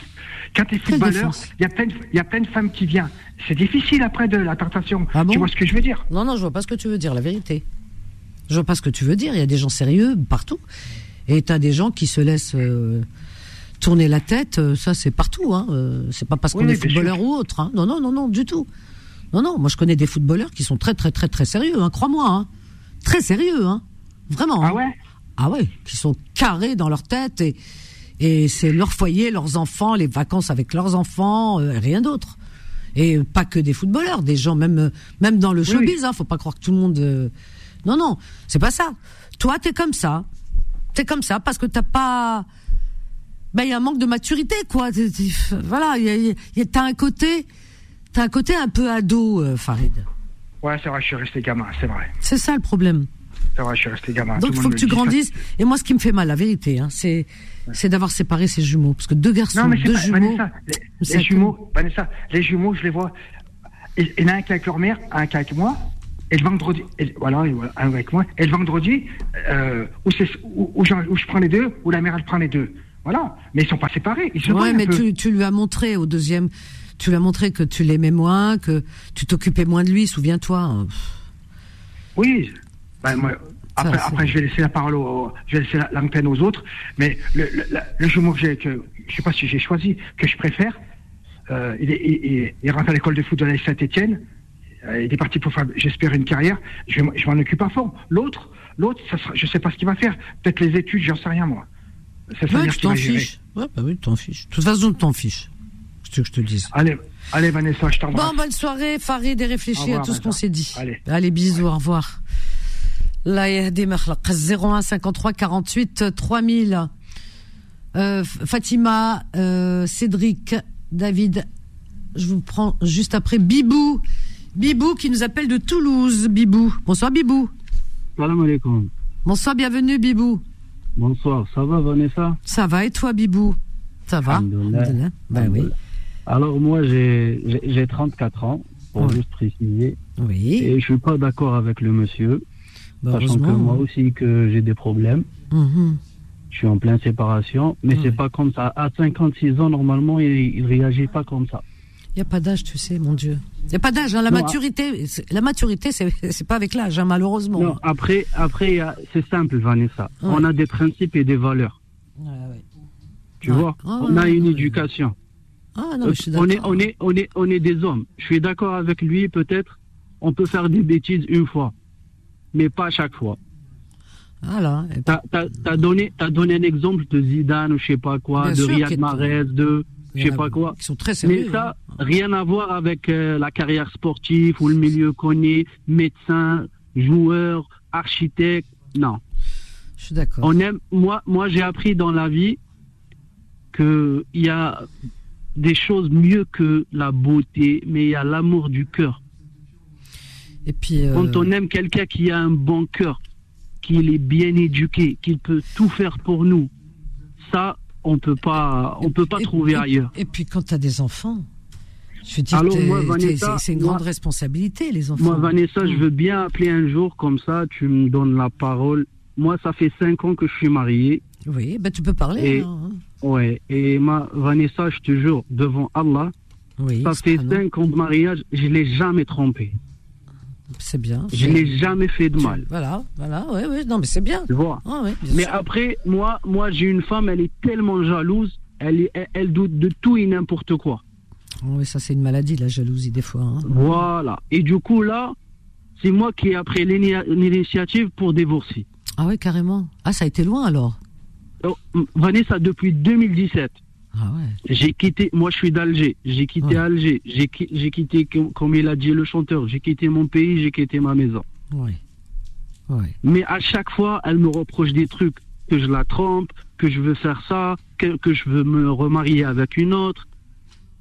Quand tu es footballeur, il y, a plein de, y a plein de femmes qui viennent. C'est difficile après de la tentation. Ah tu vois ce que je veux dire? Non, non, je vois pas ce que tu veux dire, la vérité. Je vois pas ce que tu veux dire. Il y a des gens sérieux partout. Et tu as des gens qui se laissent euh, tourner la tête. Euh, ça, c'est partout. Hein. Euh, c'est pas parce qu'on est footballeur ou autre. Hein. Non, non, non, non, du tout. Non, non. Moi, je connais des footballeurs qui sont très, très, très, très sérieux. Hein, Crois-moi. Hein. Très sérieux. Vraiment. Ah ouais? Ah ouais. Qui sont carrés dans leur tête et et c'est leur foyer, leurs enfants, les vacances avec leurs enfants, rien d'autre. Et pas que des footballeurs, des gens même même dans le showbiz. Hein, faut pas croire que tout le monde. Non, non, c'est pas ça. Toi, t'es comme ça. C'est comme ça parce que t'as pas. Ben il y a un manque de maturité quoi. Voilà, il y a, t'as un côté, t'as un côté un peu ado, euh, Farid. Ouais, c'est vrai, je suis resté gamin, c'est vrai. C'est ça le problème. C'est vrai, je suis resté gamin. Donc il faut que tu grandisses. Et moi, ce qui me fait mal, la vérité, hein, c'est c'est d'avoir séparé ces jumeaux, parce que deux garçons, deux jumeaux. Vanessa, les, jumeaux, Vanessa, les jumeaux, je les vois. Il y en a un qui est avec leur mère, un qui est avec moi. Et le vendredi, voilà, avec moi. Et le vendredi, euh, où, où, je, prends les deux, où la mère elle prend les deux. Voilà. Mais ils sont pas séparés. Ils ouais, mais tu, tu, lui as montré au deuxième, tu lui as montré que tu l'aimais moins, que tu t'occupais moins de lui. Souviens-toi. Oui. Ben, moi, après, après, je vais laisser la parole, aux, je vais laisser l'antenne aux autres. Mais le, le, le que j'ai, que je sais pas si j'ai choisi, que je préfère, euh, il, il, il, rentre à l'école de foot de la Saint-Étienne. Euh, il est parti pour faire, j'espère, une carrière. Je, je m'en occupe à fond. L'autre, l'autre, ça sera, je sais pas ce qu'il va faire. Peut-être les études, j'en sais rien moi. Ça ouais, tu t'en fiches. Ouais, bah oui, tu t'en fiches. De toute façon, tu t'en fiches. C'est ce que je te dis. Allez, allez Vanessa, je t'embrasse. Bon, bonne soirée, Farid, et réfléchis à tout ce qu'on s'est dit. Allez. allez, bisous, au revoir. Là, il y a des 01 53 48 3000. Euh, Fatima, euh, Cédric, David, je vous prends juste après Bibou. Bibou qui nous appelle de Toulouse. Bibou. Bonsoir Bibou. Salam alaikum. Bonsoir, bienvenue Bibou. Bonsoir, ça va Vanessa? Ça va et toi Bibou? Ça va? Ben oui. Alors moi j'ai 34 ans, pour juste préciser. Oui. Et je suis pas d'accord avec le monsieur, bah, sachant que moi aussi que j'ai des problèmes. Mhm. Je suis en pleine séparation, mais c'est pas comme ça. À 56 ans, normalement, il, il réagit pas comme ça. Il n'y a pas d'âge, tu sais, mon Dieu. Il n'y a pas d'âge. Hein. La, maturité, la maturité, c'est pas avec l'âge, hein, malheureusement. Non, après, après c'est simple, Vanessa. On a des principes et des valeurs. Tu vois, ah, on a une éducation. Ah, non, je suis on, est, on, est, on, est, on est des hommes. Je suis d'accord avec lui, peut-être. On peut faire des bêtises une fois, mais pas chaque fois. Voilà. T'as as, donné, as donné un exemple de Zidane ou je sais pas quoi, de Riyad Mahrez, de je sais pas quoi. Qui sont très sérieux. Mais ça, hein. rien à voir avec euh, la carrière sportive ou le milieu connu, médecin, joueur, architecte. Non. Je suis d'accord. On aime. Moi, moi, j'ai appris dans la vie que il y a des choses mieux que la beauté, mais il y a l'amour du cœur. Et puis. Euh, Quand on aime quelqu'un qui a un bon cœur, qu'il est bien éduqué, qu'il peut tout faire pour nous, ça, on peut pas, on peut pas trouver ailleurs. Et puis quand tu as des enfants, je dis c'est une grande responsabilité, les enfants. Moi, Vanessa, je veux bien appeler un jour comme ça, tu me donnes la parole. Moi, ça fait cinq ans que je suis marié. Oui, ben tu peux parler. Et, hein. Ouais, et ma Vanessa, je te jure, devant Allah, oui, ça fait cinq ans de mariage, je l'ai jamais trompé. C'est bien. Je n'ai jamais fait de mal. Voilà, voilà, oui, oui, non, mais c'est bien. Tu vois. Ah, mais après, moi, moi, j'ai une femme, elle est tellement jalouse, elle, elle, doute de tout et n'importe quoi. Oh, oui, ça, c'est une maladie, la jalousie, des fois. Hein. Voilà. Et du coup, là, c'est moi qui ai pris l'initiative pour divorcer. Ah oui, carrément. Ah, ça a été loin alors? Oh, Vanessa, depuis 2017. Ah j'ai quitté, moi je suis d'Alger, j'ai quitté Alger, j'ai quitté, comme il a dit le chanteur, j'ai quitté mon pays, j'ai quitté ma maison. Mais à chaque fois, elle me reproche des trucs, que je la trompe, que je veux faire ça, que, que je veux me remarier avec une autre.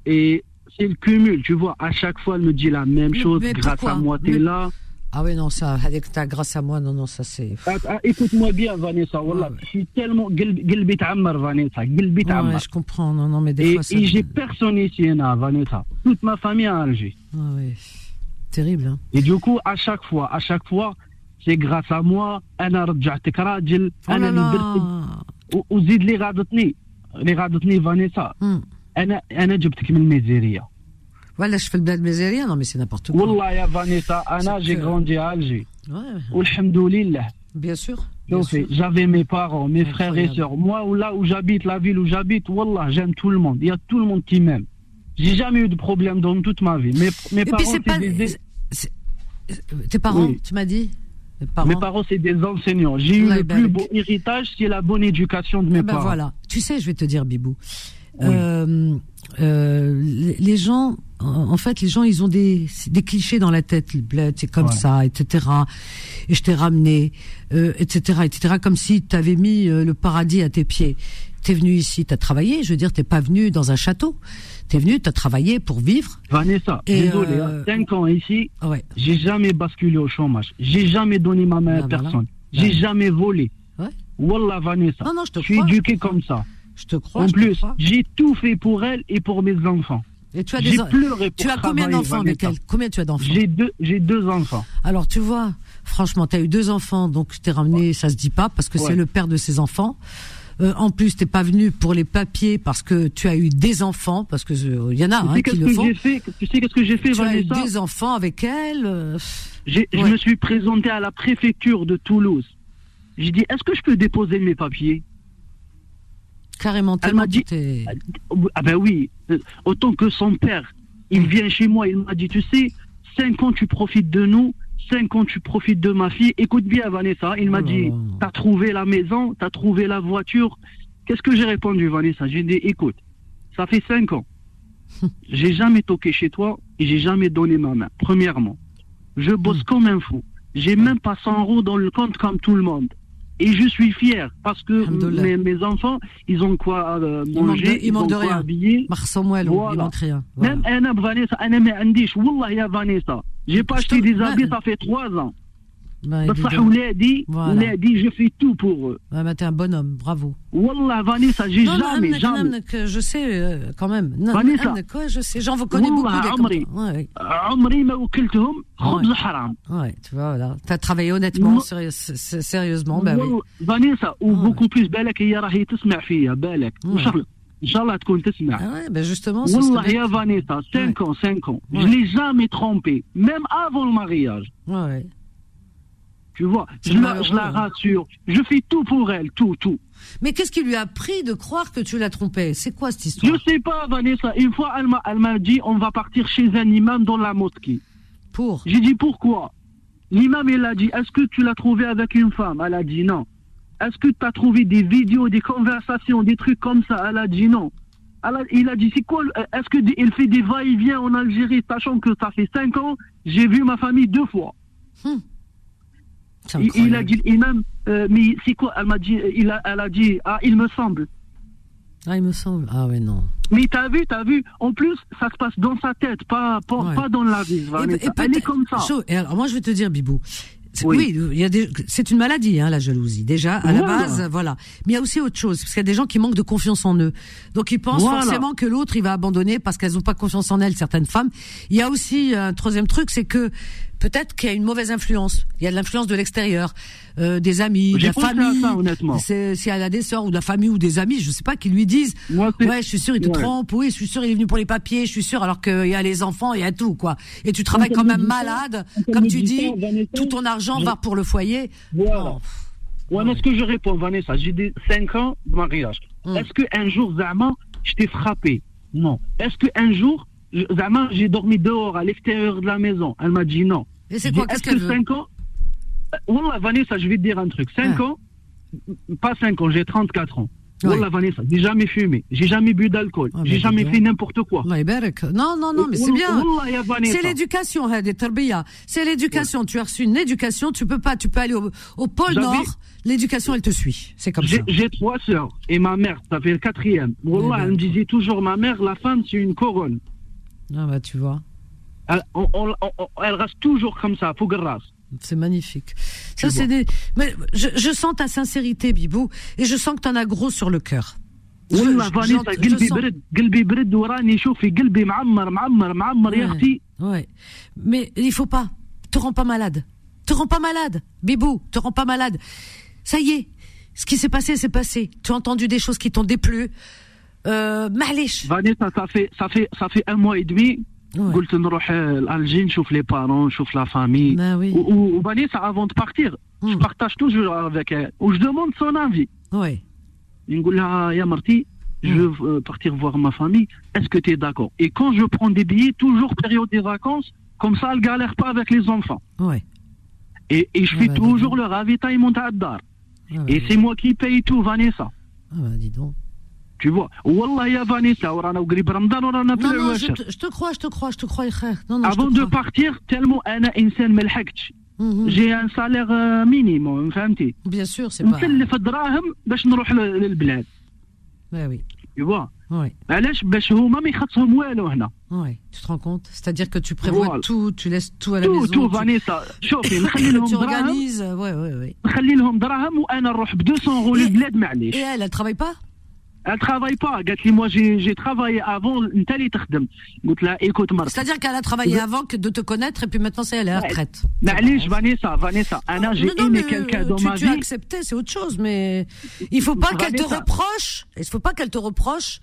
Et c'est le cumul, tu vois. À chaque fois, elle me dit la même chose. grâce à moi, t'es là. Ah oui, non, ça, avec ta grâce à moi, non, non, ça c'est. Ah, ah, écoute-moi bien, Vanessa, voilà. Je suis tellement. Gilbit Ammar, Vanessa. Gilbit Ammar. je comprends, non, non, mais des et, fois. Ça... Et j'ai personne ici, Vanessa. Toute ma famille à Alger. Ah oui. Terrible, hein. Et du coup, à chaque fois, à chaque fois, c'est grâce à moi, أنا رجعتك راجل أنا اللي درت وزيد اللي غاضتني اللي غاضتني فانيسا أنا أنا جبتك من الميزيريا voilà, je fais le bled Mézéria, non mais c'est n'importe quoi. Wallah ya Vanessa, Anna, j'ai grandi à Alger. Ouais. Alhamdoulilah. Bien sûr. J'avais mes parents, mes frères et sœurs. Moi, là où j'habite, la ville où j'habite, Wallah, j'aime tout le monde. Il y a tout le monde qui m'aime. J'ai jamais eu de problème dans toute ma vie. Mes, mes parents, c'est pas... des... Tes parents, tu m'as dit? Parents? Mes parents, c'est des enseignants. J'ai eu le ben plus beau héritage, c'est la bonne éducation de mes eh ben parents. Voilà. Tu sais, je vais te dire, Bibou. Euh, euh, les gens, en fait, les gens, ils ont des, des clichés dans la tête. Le bled, c'est comme ça, etc. Et je t'ai ramené, euh, etc., etc. Comme si tu avais mis euh, le paradis à tes pieds. T'es venu ici, t'as travaillé. Je veux dire, t'es pas venu dans un château. T'es venu, t'as travaillé pour vivre. Vanessa, désolé, euh, 5 ans ici, ouais. j'ai jamais basculé au chômage. J'ai jamais donné ma main à ah, personne. J'ai jamais volé. Ouais. Wallah, Vanessa. Non, non, je te suis éduqué comme ça. Je te crois. En plus, j'ai tout fait pour elle et pour mes enfants. Et tu as des pleuré pour Tu as combien d'enfants avec elle Combien tu as d'enfants? J'ai deux, j'ai deux enfants. Alors tu vois, franchement, tu as eu deux enfants, donc je t'ai ramené, ça se dit pas parce que c'est le père de ses enfants. Euh, en plus, t'es pas venu pour les papiers parce que tu as eu des enfants, parce que il euh, y en a hein, qui le font. Fait, tu sais qu'est-ce que j'ai fait, tu as eu des enfants avec elle. Euh, je me suis présenté à la préfecture de Toulouse. J'ai dit, est-ce que je peux déposer mes papiers? Carrément, Elle m'a dit, ah ben oui, autant que son père, il vient chez moi, il m'a dit, tu sais, cinq ans tu profites de nous, cinq ans tu profites de ma fille. Écoute bien, Vanessa, il m'a oh dit, t'as trouvé la maison, t'as trouvé la voiture. Qu'est-ce que j'ai répondu, Vanessa? J'ai dit, écoute, ça fait cinq ans. j'ai jamais toqué chez toi et j'ai jamais donné ma main. Premièrement, je bosse mm. comme un fou. J'ai même pas 100 euros dans le compte comme tout le monde. Et je suis fier parce que mes, enfants, ils ont quoi euh, manger, ils, manquent ils ont quoi rien. Habiller. Voilà. Ils rien. Même Anna Vanessa, Anna Andish, Wallah Vanessa. J'ai pas acheté des habits, ça fait trois ans. بصح ولادي ولادي je fais tout pour eux. Ouais, bah, t'es un bonhomme, bravo. Wallah Vanessa, j'ai jamais, non, jamais. que je sais euh, quand même. Vanessa, quoi, je sais, j'en connais beaucoup des عمري ouais. عمري ما وكلتهم خبز حرام. Ouais, tu vois voilà, t'as travaillé honnêtement, sérieusement, bah oui. Vanessa, ou beaucoup plus بالك هي راهي تسمع فيا بالك. ان شاء الله تكون تسمع ah ouais, ben justement والله يا فانيتا 5 ans 5 ans je l'ai jamais trompé même avant le mariage ouais tu vois, je la, je la, rassure. Je fais tout pour elle, tout, tout. Mais qu'est-ce qui lui a pris de croire que tu la trompais? C'est quoi cette histoire? Je sais pas, Vanessa. Une fois, elle m'a dit on va partir chez un imam dans la mosquée. Pour? J'ai dit pourquoi? L'imam, il a dit est-ce que tu l'as trouvé avec une femme? Elle a dit non. Est-ce que tu as trouvé des vidéos, des conversations, des trucs comme ça? Elle a dit non. il a dit c'est quoi Est-ce qu'il fait des va-et-vient en Algérie, sachant que ça fait 5 ans J'ai vu ma famille deux fois. Hmm. Il, a dit l'imam, euh, mais c'est quoi Elle m'a dit, il a, elle a dit, ah, il me semble. Ah, il me semble. Ah, ouais, non. Mais t'as vu, t'as vu. En plus, ça se passe dans sa tête, pas, pas, dans la vie. Et, elle est comme ça. Et alors, moi, je vais te dire, Bibou. Oui, des, c'est une maladie, hein, la jalousie. Déjà, à la base, voilà. Mais il y a aussi autre chose, parce qu'il y a des gens qui manquent de confiance en eux. Donc, ils pensent forcément que l'autre, il va abandonner parce qu'elles n'ont pas confiance en elles, certaines femmes. Il y a aussi un troisième truc, c'est que peut-être qu'il y a une mauvaise influence. Il y a de l'influence de l'extérieur, euh, des amis, de la famille. C'est si elle a des sœurs ou de la famille ou des amis, je sais pas, qui lui disent ouais, je suis sûr il te trompe, oui, je suis sûr il est venu pour les papiers, je suis sûr alors qu'il y a les enfants, il y a tout quoi. Et tu travailles quand même malade, comme tu dis, tout ton argent va pour le foyer. Voilà. Ouais, mais ce que je réponds, Vanessa, j'ai dit 5 ans de mariage. Hum. Est-ce qu'un jour, Zama, je t'ai frappé? Non. Est-ce qu'un jour, Zama, j'ai dormi dehors, à l'extérieur de la maison? Elle m'a dit non. Et c'est quoi Qu'est-ce qu'elle veut 5 ans Wallah, Vanessa, je vais te dire un truc. 5 ans, pas 5 ans, j'ai 34 ans. Wallah, Vanessa, j'ai jamais fumé, j'ai jamais bu d'alcool, ah, j'ai jamais fait n'importe quoi. Non, non, non, mais c'est bien. C'est l'éducation, c'est l'éducation. Tu as reçu une éducation, tu peux pas, tu peux aller au, pôle Nord, l'éducation, elle te suit. C'est comme ça. J'ai trois sœurs et ma mère, ça fait le quatrième. Wallah, elle me disait toujours, ma mère, la femme, c'est une couronne. Ah bah, tu vois. Elle, elle reste toujours comme ça, Fougueras. C'est magnifique. Ça, c'est des. Mais je, je, sens ta sincérité, Bibou, et je sens que tu en as gros sur le cœur. والله فانيسا قلبي برد قلبي برد وراني شوفي قلبي معمر معمر معمر يا اختي ouais mais il faut pas te rends pas malade te rends pas malade Bibou te rends pas malade ça y est ce qui s'est passé s'est passé tu as entendu des choses qui t'ont déplu euh, معليش Vanessa ça fait ça fait ça fait un mois et demi قلت نروح لالجي نشوف لي بارون نشوف لا فامي وبانيسا avant de partir je partage toujours avec elle ou je demande son avis ouais نقول لها يا مرتي je veux partir voir ma famille est-ce que tu es d'accord et quand je prends des billets toujours période des vacances comme ça elle galère pas avec les enfants ouais et, et je fais toujours le ravitaillement à Dar et c'est moi qui paye tout Vanessa ah bah dis donc tu vois والله يا فانيسا ورانا وقريب رمضان ورانا في العواشر je te crois je te crois je te crois frère non non avant de partir tellement انا انسان ما لحقتش جي ان سالير مينيموم فهمتي بيان سور سي با نكلف الدراهم باش نروح للبلاد وي وي tu vois Oui. علاش باش هما ما يخصهم والو هنا Oui, tu te rends compte C'est-à-dire que tu prévois voilà. tout, tu laisses tout à la tout, maison. Tout, Vanessa. شوفي نخلي لهم tu organises, ouais, ouais, ouais. نخلي لهم دراهم وانا نروح ب 200 اورو للبلاد معليش. Et elle, elle travaille pas Elle travaille pas. moi, j'ai travaillé avant. une telle écoute, C'est-à-dire qu'elle a travaillé avant que de te connaître et puis maintenant, c'est elle est à la retraite. Mais allez, Vanessa, Vanessa. Anna, j'ai aimé quelqu'un euh, dans ma vie. Tu as accepté, c'est autre chose, mais il faut pas qu'elle te reproche. Il faut pas qu'elle te reproche,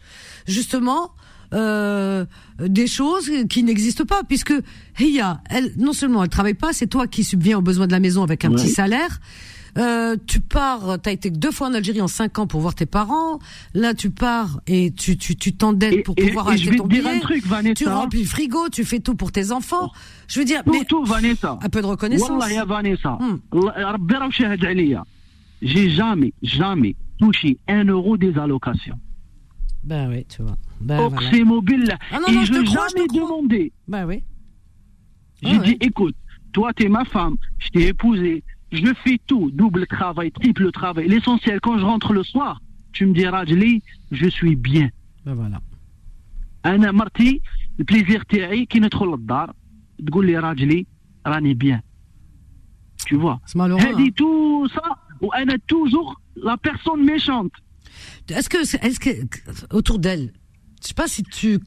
justement, euh, des choses qui n'existent pas, puisque Ria, elle, non seulement elle travaille pas, c'est toi qui subviens aux besoins de la maison avec un petit salaire. Euh, tu pars, t'as été deux fois en Algérie en cinq ans pour voir tes parents. Là, tu pars et tu tu t'endettes pour pouvoir et, acheter ton billet. Un truc, Vanessa, tu remplis le frigo, tu fais tout pour tes enfants. Je veux dire, tout, mais, tout, Vanessa. Un peu de reconnaissance. Wallah, Vanessa. Hmm. J'ai jamais, jamais touché un euro des allocations. Ben oui, tu vois. Ben, voilà. c'est mobile. Ah je n'ai jamais demandé. Ben oui. J'ai ah dit, écoute, toi, tu es ma femme, je t'ai épousée, je fais tout, double travail, triple travail. L'essentiel, quand je rentre le soir, tu me dis, Rajli, je suis bien. Ben voilà. انا مرتي البليزير تاعي كي ندخل للدار تقول لي راجلي راني بيان tu vois C'est malheureux. hein. هذه tout ça وانا toujours la personne méchante Est-ce que, est-ce que autour d'elle, je sais pas si tu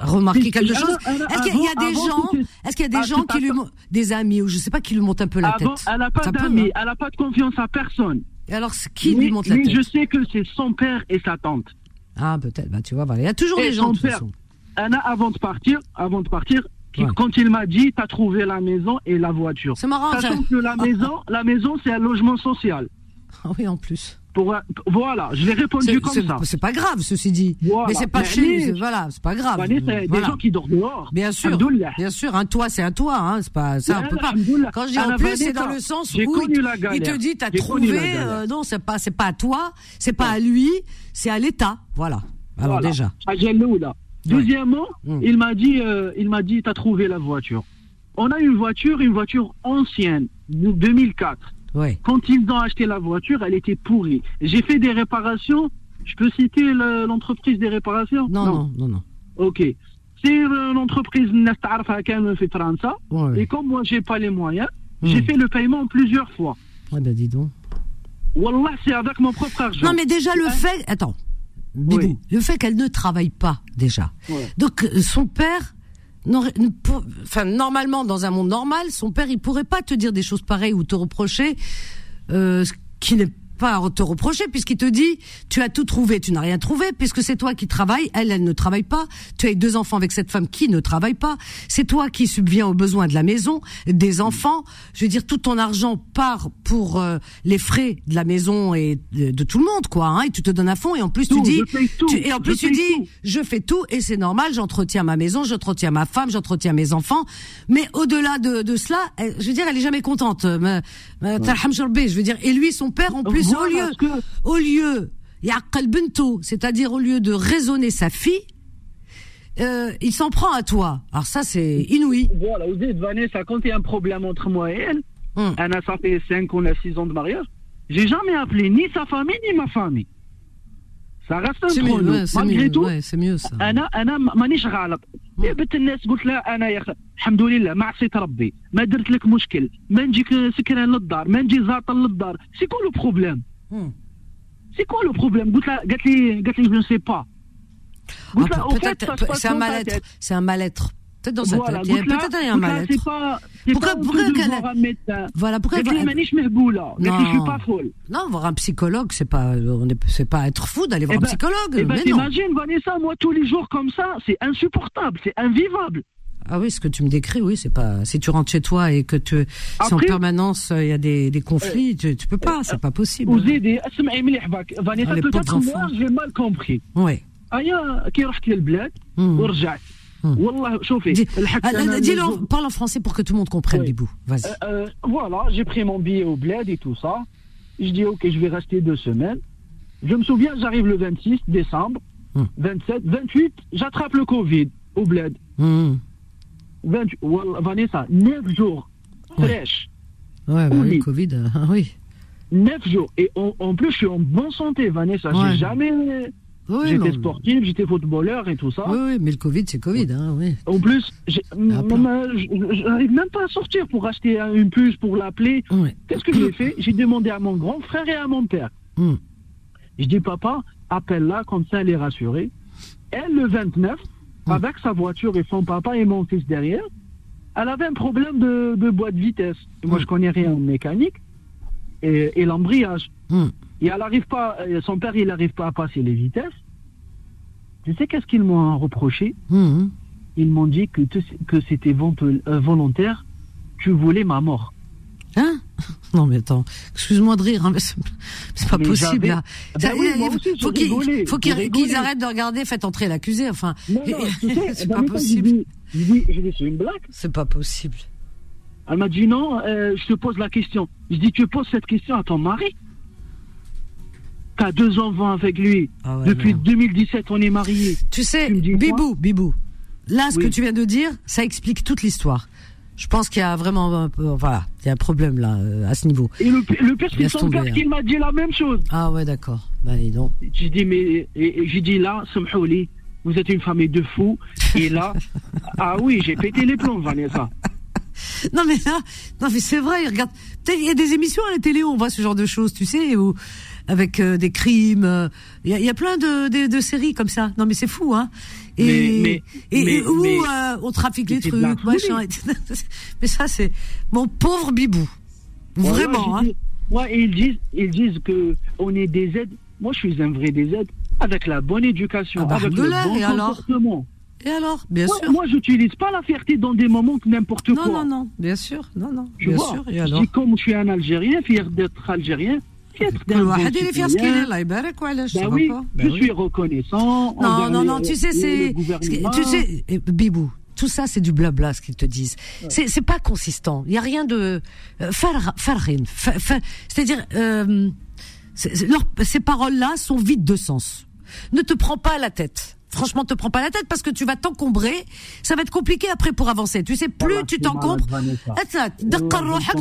remarqué quelque chose. Est-ce qu'il y a des gens, est-ce qu'il y a des gens qui lui, des amis ou je sais pas qui lui montent un peu la Avant, tête? elle n'a pas d'amis, elle n'a pas de confiance à personne. Et alors, qui lui monte la tête? je sais que c'est son père et sa tante. Ah, peut-être. Bah, tu vois. Il y a toujours des gens, de toute façon. Anna, avant de partir, avant de partir, quand il m'a dit, t'as trouvé la maison et la voiture. C'est marrant, Sachant que la maison, la maison, c'est un logement social. Ah oui, en plus. Pour, voilà, je l'ai répondu C'est- comme ça. C'est pas grave, ceci dit. Voilà. Mais c'est pas Mais chez Voilà, c'est pas grave. Allez, c'est des Voilà. gens qui dorment dehors. Bien sûr, bien sûr, un toit c'est un toit, hein, c'est pas ça, on peut pas. Quand je dis en la plus, c'est dans le sens où il, il te dit t'as trouvé, euh, non c'est pas c'est pas à toi, c'est pas à lui, c'est à l'État, voilà. Alors Voilà. déjà, Loula. Deuxièmement, Mm. il m'a dit, euh, il m'a dit, t'as trouvé la voiture. On a une voiture, une voiture ancienne, de 2004. Quand ils ont acheté la voiture, elle était pourrie. J'ai fait des réparations. Je peux citer l'entreprise des réparations? Non, non, non, non. Ok. C'est euh, l'entreprise Nastarf Hakan fait France. Et comme moi, j'ai pas les moyens, hmm. j'ai fait le paiement plusieurs fois. Ouais, ben dis donc. Wallah, c'est avec mon propre argent. Non, mais déjà, le fait. Attends. Le fait qu'elle ne travaille pas, déjà. Donc, euh, son père enfin normalement dans un monde normal, son père il pourrait pas te dire des choses pareilles ou te reprocher euh, ce qui n'est pas te reprocher puisqu'il te dit tu as tout trouvé, tu n'as rien trouvé puisque c'est toi qui travailles, elle elle ne travaille pas, tu as deux enfants avec cette femme qui ne travaille pas, c'est toi qui subviens aux besoins de la maison, des enfants, je veux dire tout ton argent part pour euh, les frais de la maison et de, de tout le monde quoi hein, et tu te donnes à fond. Et en plus Tout, tu dis je tu- et en je plus tu paye dis tout. je fais tout. Et c'est normal, j'entretiens ma maison, j'entretiens ma femme, j'entretiens mes enfants. Mais au-delà de, de cela, je veux dire, elle est jamais contente. Euh, Tarham Jorbe, Je veux dire, et lui, son père, en plus, au lieu, au lieu, c'est-à-dire au lieu de raisonner sa fille, euh, il s'en prend à toi. Alors ça, c'est inouï. Voilà, vous dites, Vanessa, quand il y a un problème entre moi et elle, hum. Anna, ça fait 5 on a 6 ans de mariage, j'ai jamais appelé ni sa famille ni ma famille. Ça reste un C'est mieux, ouais, c'est mieux, ça. Anna, Anna, بنت الناس قلت لها أنا يا الحمد لله ما عصيت ربي ما درت لك مشكل ما نجيك سكران للدار ما نجي زاطل للدار سي كو لو بروبليم. سي كو لو بروبليم. قلت لها قالت لي قالت لي جو سي با c'est un mal-être. c'est un mal-être. peut-être dans sa tête peut-être il y a un mal-être pourquoi pourquoi voilà pourquoi elle non je suis pas folle non voir un psychologue c'est pas c'est pas être fou d'aller voir un psychologue eh ben t'imagines Vanessa moi tous les jours comme ça c'est insupportable c'est invivable ah oui, ce que tu me décris, oui, c'est pas. Si tu rentres chez toi et que tu, si en permanence il y a des, des conflits, tu, tu peux pas, c'est pas possible. Vous aidez, Vanessa, peut-être moi j'ai mal compris. Oui. ايا كي رحت للبلاد ورجعت والله شوفي dis-le parle en français pour que tout le monde comprenne Bibou vas-y euh, voilà j'ai pris mon billet au bled et tout ça je dis ok je vais rester deux semaines je me souviens j'arrive le 26 décembre 27 28 j'attrape le Covid au bled 28 Vanessa 9 jours fraîche ouais, bah oui, Covid oui 9 jours et en, plus je suis en bonne santé Vanessa j'ai jamais j'étais sportif, j'étais footballeur et tout ça. Oui, oui mais le Covid, c'est Covid. Hein, oui. En plus, j'arrive même pas à sortir pour acheter une puce pour l'appeler. Qu'est-ce que j'ai fait? J'ai demandé à mon grand frère et à mon père. Hmm. Je dis, papa, appelle-la, comme ça elle est rassurée. Elle, le 29, hmm. avec sa voiture et son papa et mon fils derrière, elle avait un problème de, de boîte de vitesse. Moi, hmm. je connais rien en mécanique et, et l'embrayage. Et elle arrive pas, euh, son père, il n'arrive pas à passer les vitesses. Tu sais qu'est-ce qu'ils m'ont reproché? Mhm. Ils m'ont dit que, que c'était euh, volontaire, tu voulais ma mort. Hein? Non mais attends, excuse-moi de rire, hein, mais c'est pas possible là. Ben il faut qu'ils arrêtent de regarder, faites entrer l'accusé, enfin. c'est pas possible. Je dis, c'est une blague. C'est pas possible. Elle m'a dit non, euh, je te pose la question. Je dis, tu poses cette question à ton mari? T'as deux enfants avec lui. Ah Depuis 2017, on est mariés. Tu sais, Bibou, Bibou, là, ce que tu viens de dire, ça explique toute l'histoire. Je pense qu'il y a vraiment, voilà, il y a un problème là, euh, à ce niveau. Et le, le père, c'est son père qui m'a dit la même chose. Ah ouais, d'accord. Bah, dis donc. J'ai dit, mais, j'ai dit là, Samhouli, vous êtes une famille de fous. Et là, ah oui, j'ai pété les plombs, Vanessa. Non mais là, non mais c'est vrai, regarde, il y a des émissions à la télé où on voit ce genre de choses, tu sais, où avec euh, des crimes. Il y a, plein de, de, séries comme ça. Non mais c'est fou, hein. Et, et, où euh, on trafique les trucs, machin. mais ça c'est mon pauvre bibou. Vraiment, hein. Moi, ils disent, ils disent que on est des aides. Moi, je suis un vrai des aides avec la bonne éducation, ah bah, avec le bon comportement. Et alors, bien sûr. Moi, j'utilise pas la fierté dans des moments que n'importe quoi. Non, non, non, bien sûr, non, non, bien sûr. Et alors je dis comme je suis un Algérien, fier d'être Algérien, je suis reconnaissant. Non, non, non, tu sais, c'est, tu sais, eh, Bibou, tout ça, c'est du blabla, ce qu'ils te disent. C'est, c'est pas consistant. Il y a rien de, euh, c'est-à-dire, euh, ces paroles-là sont vides de sens. Ne te prends pas la tête. Franchement, te prends pas la tête parce que tu vas t'encombrer. Ça va être compliqué après pour avancer. Tu sais, plus tu t'encombres,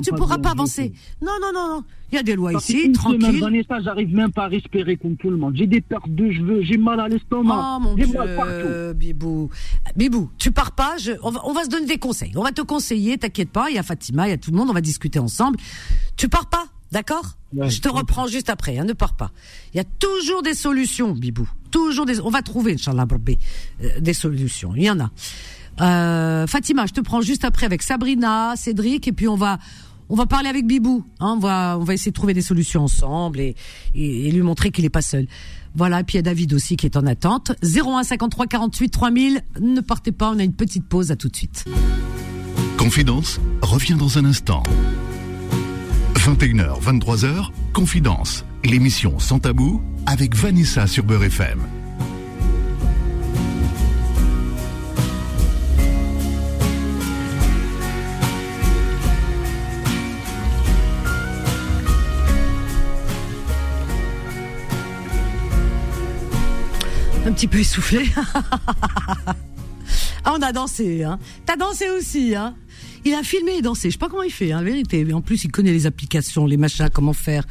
tu pourras pas avancer. Non, non, non, non. Il y a des lois ici, tranquille. Vanessa, j'arrive même pas à respirer comme tout le monde. J'ai des pertes de cheveux, j'ai mal à l'estomac. Oh mon Dieu, Bibou. Bibou, tu pars pas. on, va, on va se donner des conseils. On va te conseiller, t'inquiète pas. Il y a Fatima, il y a tout le monde. On va discuter ensemble. Tu pars pas, d'accord? Je te reprends juste après, hein, ne pars pas. Il y a toujours des solutions, Bibou. On va trouver, Inch'Allah, euh, des solutions. Il y en a. Euh, Fatima, je te prends juste après avec Sabrina, Cédric, et puis on va on va parler avec Bibou. Hein, on va on va essayer de trouver des solutions ensemble et, et, lui montrer qu'il est pas seul. Voilà, et puis il y a David aussi qui est en attente. 01 53 48 3000. Ne partez pas, on a une petite pause. À tout de suite. Confidence revient dans un instant. 21h, 23h, Confidence, l'émission sans tabou avec Vanessa sur Beurre FM. petit peu essoufflé. ah, on a dansé, hein. T'as dansé aussi, hein. Il a filmé et dansé. Je sais pas comment il fait, hein, vérité. En plus, il connaît les applications, les machins, comment faire.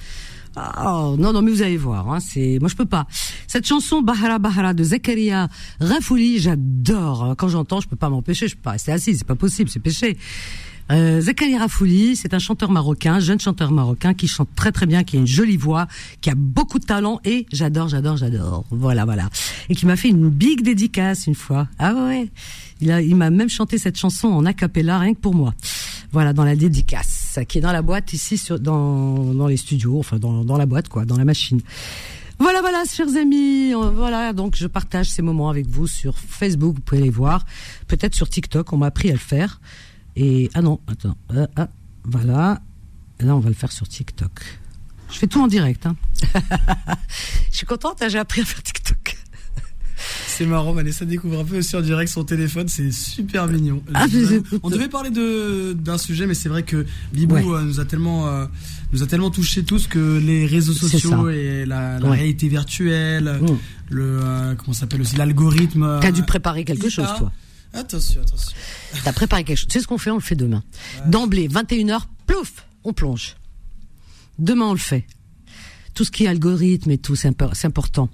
Oh, non, non, mais vous allez voir. Hein, c'est, moi, je peux pas. Cette chanson Bahara Bahara de Zakaria Rafouli, j'adore. Hein. Quand j'entends, je peux pas m'empêcher. Je peux pas rester assis. C'est pas possible. C'est péché. Euh, Zakaria Rafouli, c'est un chanteur marocain, jeune chanteur marocain qui chante très très bien, qui a une jolie voix, qui a beaucoup de talent et j'adore, j'adore, j'adore. Voilà, voilà. Et qui m'a fait une big dédicace une fois. Ah ouais. Il a, il m'a même chanté cette chanson en acapella rien que pour moi. Voilà, dans la dédicace, qui est dans la boîte ici, sur, dans, dans les studios, enfin dans, dans la boîte, quoi, dans la machine. Voilà, voilà, chers amis. Euh, voilà, donc je partage ces moments avec vous sur Facebook. Vous pouvez les voir. Peut-être sur TikTok. On m'a appris à le faire. Et ah non, attends. Euh, ah, voilà. là, on va le faire sur TikTok. Je fais tout en direct. Hein. je suis contente. Hein, j'ai appris à faire TikTok. C'est marrant, Vanessa découvre un peu aussi en direct son téléphone, c'est super mignon. Ah, on devait parler de d'un sujet, mais c'est vrai que Bibou euh, nous a tellement euh, nous a tellement touché tous que les réseaux sociaux et la, réalité virtuelle, mm. le euh, comment s'appelle aussi l'algorithme. T'as dû préparer quelque chose, toi. Attention, attention. T'as préparé quelque chose. Tu sais ce qu'on fait? On le fait demain. D'emblée, 21h, plouf, on plonge. Demain, on le fait. Tout ce qui est algorithme et tout, c'est important.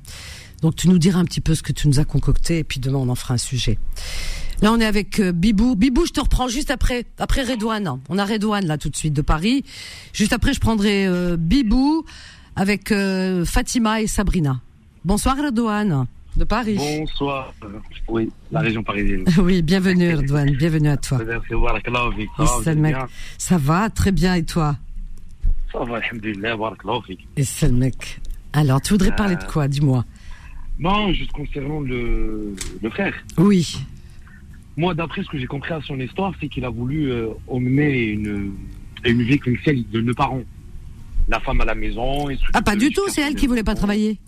Donc tu nous diras un petit peu ce que tu nous as concocté et puis demain on en fera un sujet. Là on est avec euh, Bibou. Bibou, je te reprends juste après après Redouane. On a Redouane là tout de suite de Paris. Juste après je prendrai euh, Bibou avec euh, Fatima et Sabrina. Bonsoir Redouane de Paris. Bonsoir. Oui, la région parisienne. oui, bienvenue Redouane, bienvenue à toi. Ça va très bien et toi? Ça va, alhamdoulilah, Et c'est le mec. Alors, tu voudrais parler de quoi Dis-moi? Non, juste concernant le, le frère. Oui. Moi, d'après ce que j'ai compris à son histoire, c'est qu'il a voulu euh, emmener une, une vie comme celle de nos parents. La femme à la maison. ah, pas du tout, c'est elle qui voulait pas travailler.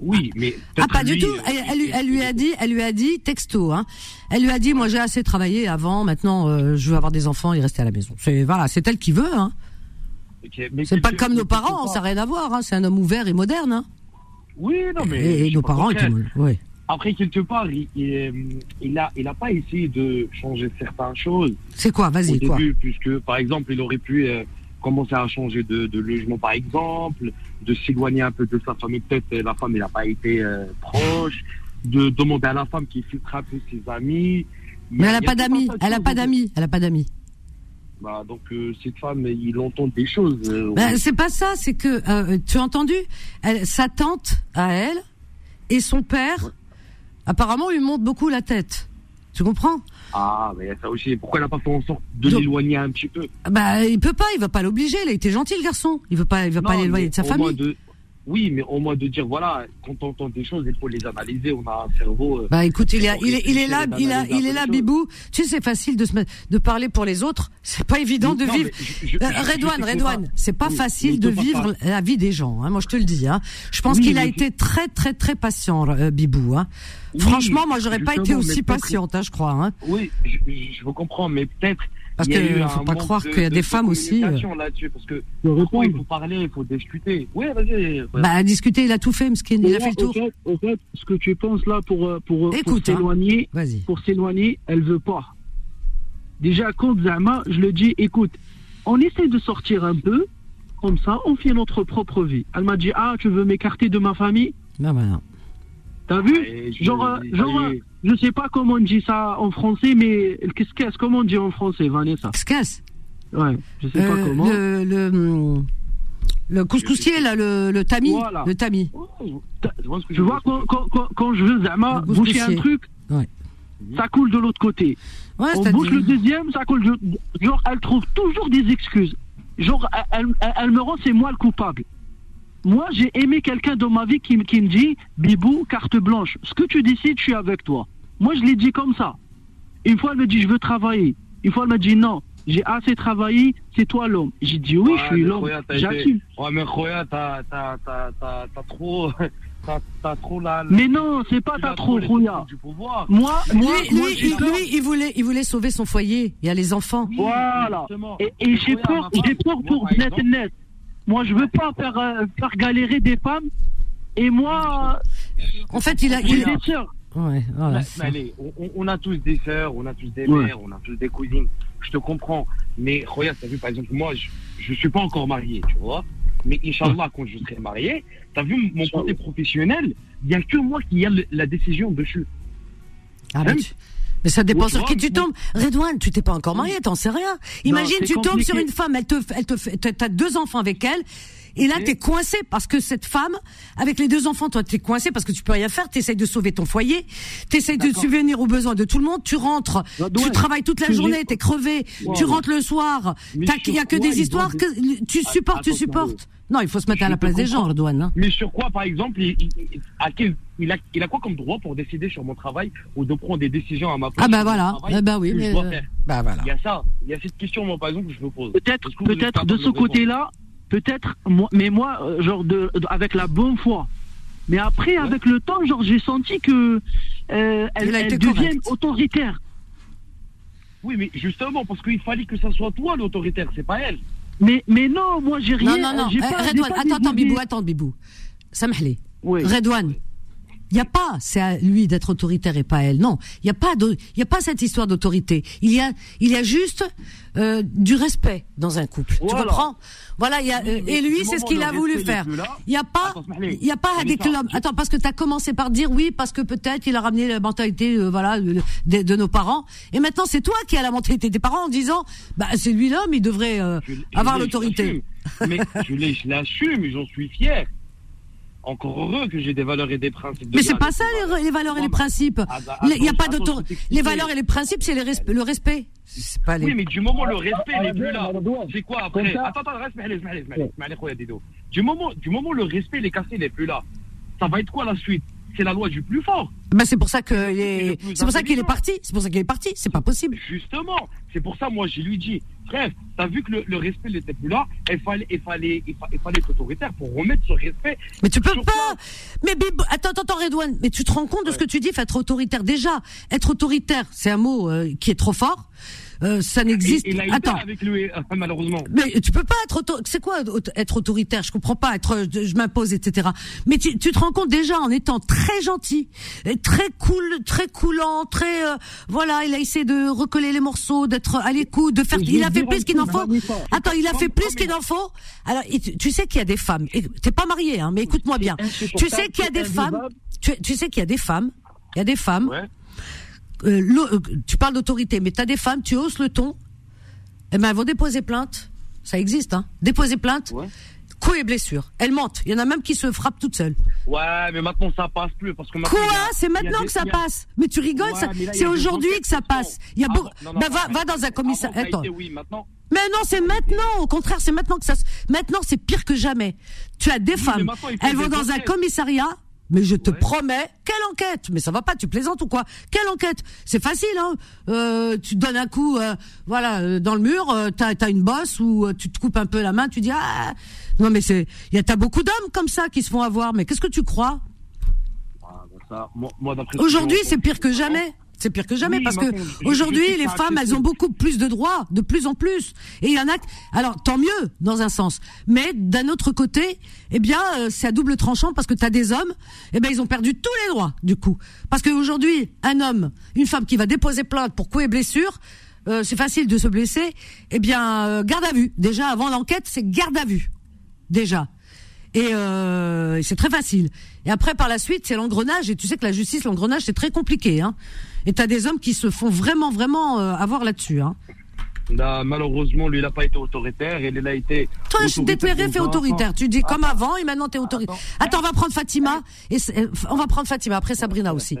Oui, mais ah pas du tout. Elle, elle, lui a dit, elle lui a dit texto. Hein. Elle lui a dit, moi j'ai assez travaillé avant. Maintenant, euh, je veux avoir des enfants et rester à la maison. C'est voilà, c'est elle qui veut. Hein. c'est pas comme nos parents, ça n'a rien à voir. Hein. C'est un homme ouvert et moderne. Hein. Oui, non, mais. Et, nos parents, oui. Après, quelque part, il, il, a, il a pas essayé de changer certaines choses. C'est quoi? Vas-y, quoi? début, Puisque, par exemple, il aurait pu euh, commencer à changer de, de, logement, par exemple, de s'éloigner un peu de sa famille. Peut-être euh, la femme, il n'a pas été euh, proche. De demander à la femme qui filtre un peu ses amis. Mais elle n'a pas d'amis. Elle n'a pas d'amis. Elle n'a pas d'amis. Bah, donc euh, cette femme, il entend des choses. Euh, bah, c'est pas ça, c'est que euh, tu as entendu? Elle, Sa tante à elle et son père, apparemment, lui montent beaucoup la tête. Tu comprends? Ah, mais ça aussi. Pourquoi elle n'a pas fait en sorte de l'éloigner un petit peu? Bah, il peut pas. Il va pas l'obliger. Il a été gentil, le garçon. Il veut pas. Il va pas l'éloigner de sa famille. Oui, mais au moins de dire, voilà, quand on entend des choses, il faut les analyser. On a un cerveau. Euh, bah écoute, il, est, il, est, il est là, il, a, il est là, Bibou. Tu sais, c'est facile de, se, de parler pour les autres. C'est pas évident de vivre. Euh, Redouane, Redouane, c'est pas facile de vivre la vie des gens. Hein, moi, je te le dis. Hein. Je pense qu'il a été très, très, très patient, euh, Bibou. Hein. Franchement, moi, j'aurais pas été aussi patiente, hein, je crois. Hein. Oui, je, je vous comprends, mais peut-être parce qu'il ne faut pas croire qu'il y a des femmes aussi. Euh. Parce que il faut parler, il faut discuter. Oui, vas-y. Bah, discuter, il a tout fait, Mskin, il a fait le tour. Au fait, ce que tu penses là pour, euh, pour, pour hein. s'éloigner, pour s'éloigner, elle veut pas. Déjà, quand Zama, je le dis, écoute, on essaie de sortir un peu, comme ça, on fait notre propre vie. Elle m'a dit, ah, tu veux m'écarter de ma famille? Non, bah non. T'as vu? Genre, genre je sais pas comment on dit ça en français, mais qu'est-ce qu'est-ce comment on dit en français, Vanessa? Qu'est-ce Ouais, je sais pas euh, comment. Le, le, le couscoussier, là, le, le tamis. Le tamis. Tu vois, quand, quand, quand, je veux Zama boucher un truc, ouais. ça coule de l'autre côté. Ouais, on bouche le deuxième, ça coule de... Genre, elle trouve toujours des excuses. Genre, elle, elle, elle me rend, c'est moi le coupable. Moi, j'ai aimé quelqu'un dans ma vie qui, qui, me dit Bibou, carte blanche. Ce que tu décides, je suis avec toi. Moi, je l'ai dit comme ça. Une fois, elle me dit Je veux travailler. Une fois, elle me dit Non, j'ai assez travaillé, c'est toi l'homme. J'ai dit Oui, je suis l'homme. J'assume. Ouais, mais Khoya, t'as trop. T'as trop la, Mais non, c'est pas t'as trop, Khoya. Moi, moi, lui, lui, lui, il voulait, il voulait sauver son foyer. Il y a les enfants. Voilà. Et, et j'ai peur, j'ai peur pour net net. Moi, je veux pas faire, euh, faire galérer des femmes. Et moi. En fait, il a. Il... des sœurs. Ouais, voilà, allez, on, on, a tous des sœurs, on a tous des mères, on a tous des cousines. Je te comprends. Mais regarde, t'as vu, par exemple, moi, je ne suis pas encore marié, tu vois. Mais Inch'Allah, quand je serai marié, t'as vu mon côté professionnel, il n'y a que moi qui ai la décision dessus. Ah, mais, mais ça dépend sur qui tu tombes. Redouane, tu t'es pas encore marié, t'en sais rien. Imagine, tu tombes sur une femme, elle te, elle te t'as deux enfants avec elle, et là, t'es coincé parce que cette femme, avec les deux enfants, toi, t'es coincé parce que tu peux rien faire. T'essayes de sauver ton foyer, t'essayes de subvenir aux besoins de tout le monde. Tu rentres, tu travailles toute la journée, t'es crevé. Tu rentres le soir. Il y a que des histoires que tu ah, supportes, tu supportes. Non, il faut se mettre à la place des gens, Redouane. Hein. Mais sur quoi, par exemple, il, il, a, il a quoi comme droit pour décider sur mon travail ou de prendre des décisions à ma place Ah bah voilà, eh bah oui, mais bah voilà. Il y a ça, il y a cette question, moi, par exemple, que je me pose. Peut-être, peut-être de ce côté-là, peut-être, moi, mais moi, euh, genre, de, avec la bonne foi. Mais après, avec le temps, genre, j'ai senti que euh, elle, elle devient autoritaire. Oui, mais justement, parce qu'il fallait que ça soit toi l'autoritaire, c'est pas elle. Mais, mais non, moi, j'ai rien. Non, non, non. Eh, Redouane, attends, attends, Bibou, attends, Bibou. Samhli. Oui. Redouane. Il n'y a pas, c'est à lui d'être autoritaire et pas à elle. Non, il n'y a pas, il a pas cette histoire d'autorité. Il y a, il y a juste euh, du respect dans un couple. Tu comprends? Voilà, il y a, euh, et lui, c'est ce qu'il a voulu faire. Il n'y a pas, il y a pas avec l'homme. Attends, parce que tu as commencé par dire oui, parce que peut-être il a ramené la mentalité, euh, voilà, de, de, nos parents. Et maintenant, c'est toi qui as la mentalité des parents en disant, bah c'est lui l'homme, il devrait avoir l'autorité. Mais je l'assume, j'en suis fier encore heureux que j'ai des valeurs et des principes. mais c'est pas ça les, valeurs et les principes. Ah, bah, il n'y a pas d'auto. Les valeurs et les principes, c'est le respect. C'est pas les... Oui, mais du moment où le respect n'est plus là, c'est quoi après Attends, attends, reste, du moment, du moment où le respect, les cassé, n'est plus là, ça va être quoi la suite? C'est la loi du plus fort. Bah c'est pour ça que c'est pour ça qu'il est parti. C'est pour ça qu'il est parti. C'est pas possible. Justement, c'est pour ça moi je lui dis, frère, t'as vu que le, respect n'était plus là. Il fallait, il fallait, il fallait, être autoritaire pour remettre ce respect. Mais tu peux pas. Mais attends, attends, Redouane. Mais tu te rends compte de ce que tu dis, être autoritaire. Déjà, être autoritaire, c'est un mot euh, qui est trop fort. Euh, ça n'existe. Attends. Avec lui, euh, malheureusement. Mais tu peux pas être c'est quoi être autoritaire? Je comprends pas. Être, je m'impose, etc. Mais tu, tu, te rends compte déjà en étant très gentil, très cool, très coulant, très euh, voilà. Il a essayé de recoller les morceaux, d'être à l'écoute, de faire. Il a fait plus qu'il en faut. Attends, il a fait plus qu'il en faut. Alors, tu sais qu'il y a des femmes. T'es pas marié, hein, mais écoute-moi bien. Tu sais qu'il y a des femmes. Tu, tu sais qu'il y a des femmes. Il y a des femmes. Euh, euh, tu parles d'autorité, mais tu as des femmes, tu hausses le ton, eh ben elles vont déposer plainte. Ça existe, hein. Déposer plainte. Ouais. Coups et blessures. Elles mentent. Il y en a même qui se frappent toutes seules. Ouais, mais maintenant ça passe plus parce que Quoi C'est maintenant que ça passe. Mais tu rigoles, c'est aujourd'hui que ça passe. Il y a beaucoup. Ah, ben, va, va dans un commissariat. Attends. Oui, maintenant. Mais non, c'est maintenant. Au contraire, c'est maintenant que ça. Maintenant, c'est pire que jamais. Tu as des femmes. Elles vont dans un commissariat mais je te promets, quelle enquête? Mais ça va pas, tu plaisantes ou quoi? Quelle enquête? C'est facile, hein. Euh, Tu donnes un coup, euh, voilà, euh, dans le mur, euh, t'as as une bosse ou euh, tu te coupes un peu la main, tu dis ah non mais c'est, il y a t'as beaucoup d'hommes comme ça qui se font avoir. Mais qu'est-ce que tu crois? Ah, bah moi, Aujourd'hui, c'est pire que jamais. C'est pire que jamais parce que aujourd'hui les femmes elles ont beaucoup plus de droits, de plus en plus. Et il y en a alors tant mieux dans un sens, mais d'un autre côté, eh bien euh, c'est à double tranchant parce que tu as des hommes, eh ben ils ont perdu tous les droits du coup. Parce qu'aujourd'hui, un homme, une femme qui va déposer plainte pour coups et blessures, euh, c'est facile de se blesser, eh bien euh, garde à vue. Déjà avant l'enquête, c'est garde à vue. Déjà. Et euh, c'est très facile. Et après, par la suite, c'est l'engrenage. Et tu sais que la justice, l'engrenage, c'est très compliqué. Hein. Et t'as des hommes qui se font vraiment, vraiment euh, avoir là-dessus. Hein. malheureusement, lui, il n'a pas été autoritaire. Il a été. Toi, je déterré fait autoritaire. Tu dis comme avant, et maintenant t'es autoritaire. Attends, on va prendre Fatima. Et on va prendre Fatima. Après Sabrina aussi.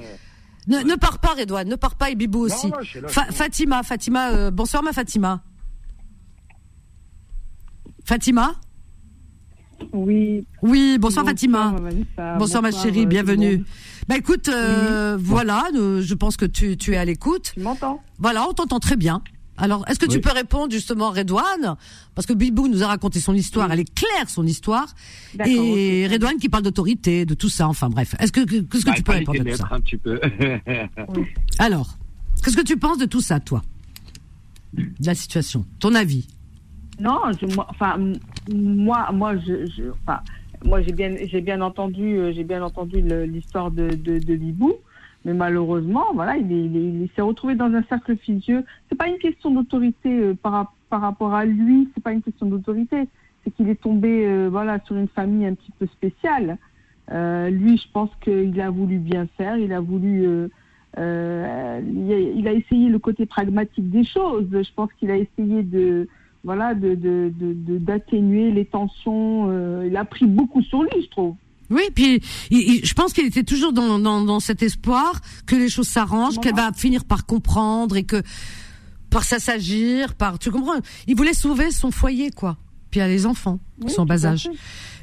Ne, ne pars pas, Redouane. Ne pars pas, et Bibou aussi. Fatima, Fatima. Euh, bonsoir, ma Fatima. Fatima? Oui. Oui, bonsoir, Fatima. Bonsoir, ma chérie, bienvenue. Bah écoute, euh, voilà, euh, je pense que tu, tu es à l'écoute. Tu m'entends? Voilà, on t'entend très bien. Alors, est-ce que tu peux répondre justement, Redouane? Parce que Bibou nous a raconté son histoire, elle est claire son histoire. Et Redouane qui parle d'autorité, de tout ça, enfin bref. Est-ce que qu'est-ce que bah, tu peux répondre à tout ça? un petit peu. Alors, qu'est-ce que tu penses de tout ça, toi? De la situation, ton avis? Non, je, moi, enfin, moi, moi, je, je enfin, moi j'ai bien, j'ai bien entendu, euh, j'ai bien entendu l'histoire de, de, de Bibou, mais malheureusement, voilà, il, il, s'est retrouvé dans un cercle vicieux. C'est pas une question d'autorité euh, par, par rapport à lui, c'est pas une question d'autorité, c'est qu'il est tombé, euh, voilà, sur une famille un petit peu spéciale. lui, je pense qu'il a voulu bien faire, il a voulu euh, il, a, essayé le côté pragmatique des choses. Je pense qu'il a essayé de voilà de d'atténuer les tensions. Euh, il a pris beaucoup sur lui, je trouve. Oui, puis je pense qu'il était toujours dans, dans, cet espoir que les choses s'arrangent, qu'elle va finir par comprendre et que par ça s'agir, par tu comprends? Il voulait sauver son foyer, quoi. Puis il y a les enfants, son bas âge.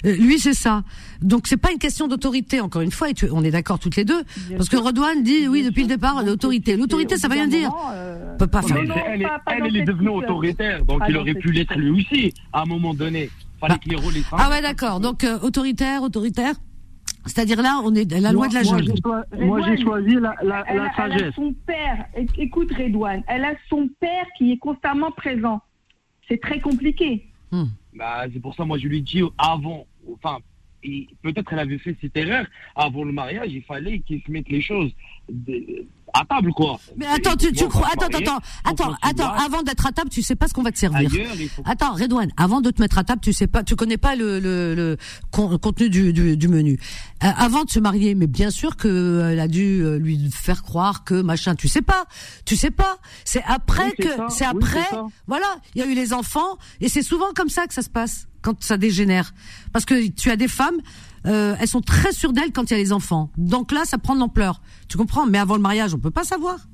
Euh, lui, c'est ça. Donc c'est pas une question d'autorité, encore une fois, et on est d'accord toutes les deux, parce que Redouane dit oui depuis le départ l'autorité. L'autorité, ça veut rien dire. Euh... peut pas faire. elle, elle, est devenue autoritaire, donc il aurait pu l'être lui aussi à un moment donné. Fallait bah. les Ah ouais, d'accord. Donc euh, autoritaire, autoritaire. C'est-à-dire là, on est la loi de la jungle. Moi, j'ai choisi la, la, la sagesse. Elle a son père. Écoute, Redouane, elle a son père qui est constamment présent. C'est très compliqué. Hmm. Bah, c'est pour ça, moi, je lui dis avant, enfin, peut-être elle avait fait cette erreur. Avant le mariage, il fallait qu'il se mette les choses à table, quoi. Mais attends, tu, tu crois, attends, attends, attends, attends, avant d'être à table, tu sais pas ce qu'on va te servir. Attends, Redouane, avant de te mettre à table, tu sais pas, tu connais pas le, le, le contenu du, du, du menu. Euh, avant de se marier, mais bien sûr que euh, elle a dû euh, lui faire croire que machin, tu sais pas, tu sais pas. C'est après que, c'est après, voilà, il y a eu les enfants, et c'est souvent comme ça que ça se passe quand ça dégénère, parce que tu as des femmes euh, elles sont très sûres d'elles quand il y a les enfants. Donc là, ça prend de l'ampleur. Tu comprends? Mais avant le mariage, on peut pas savoir.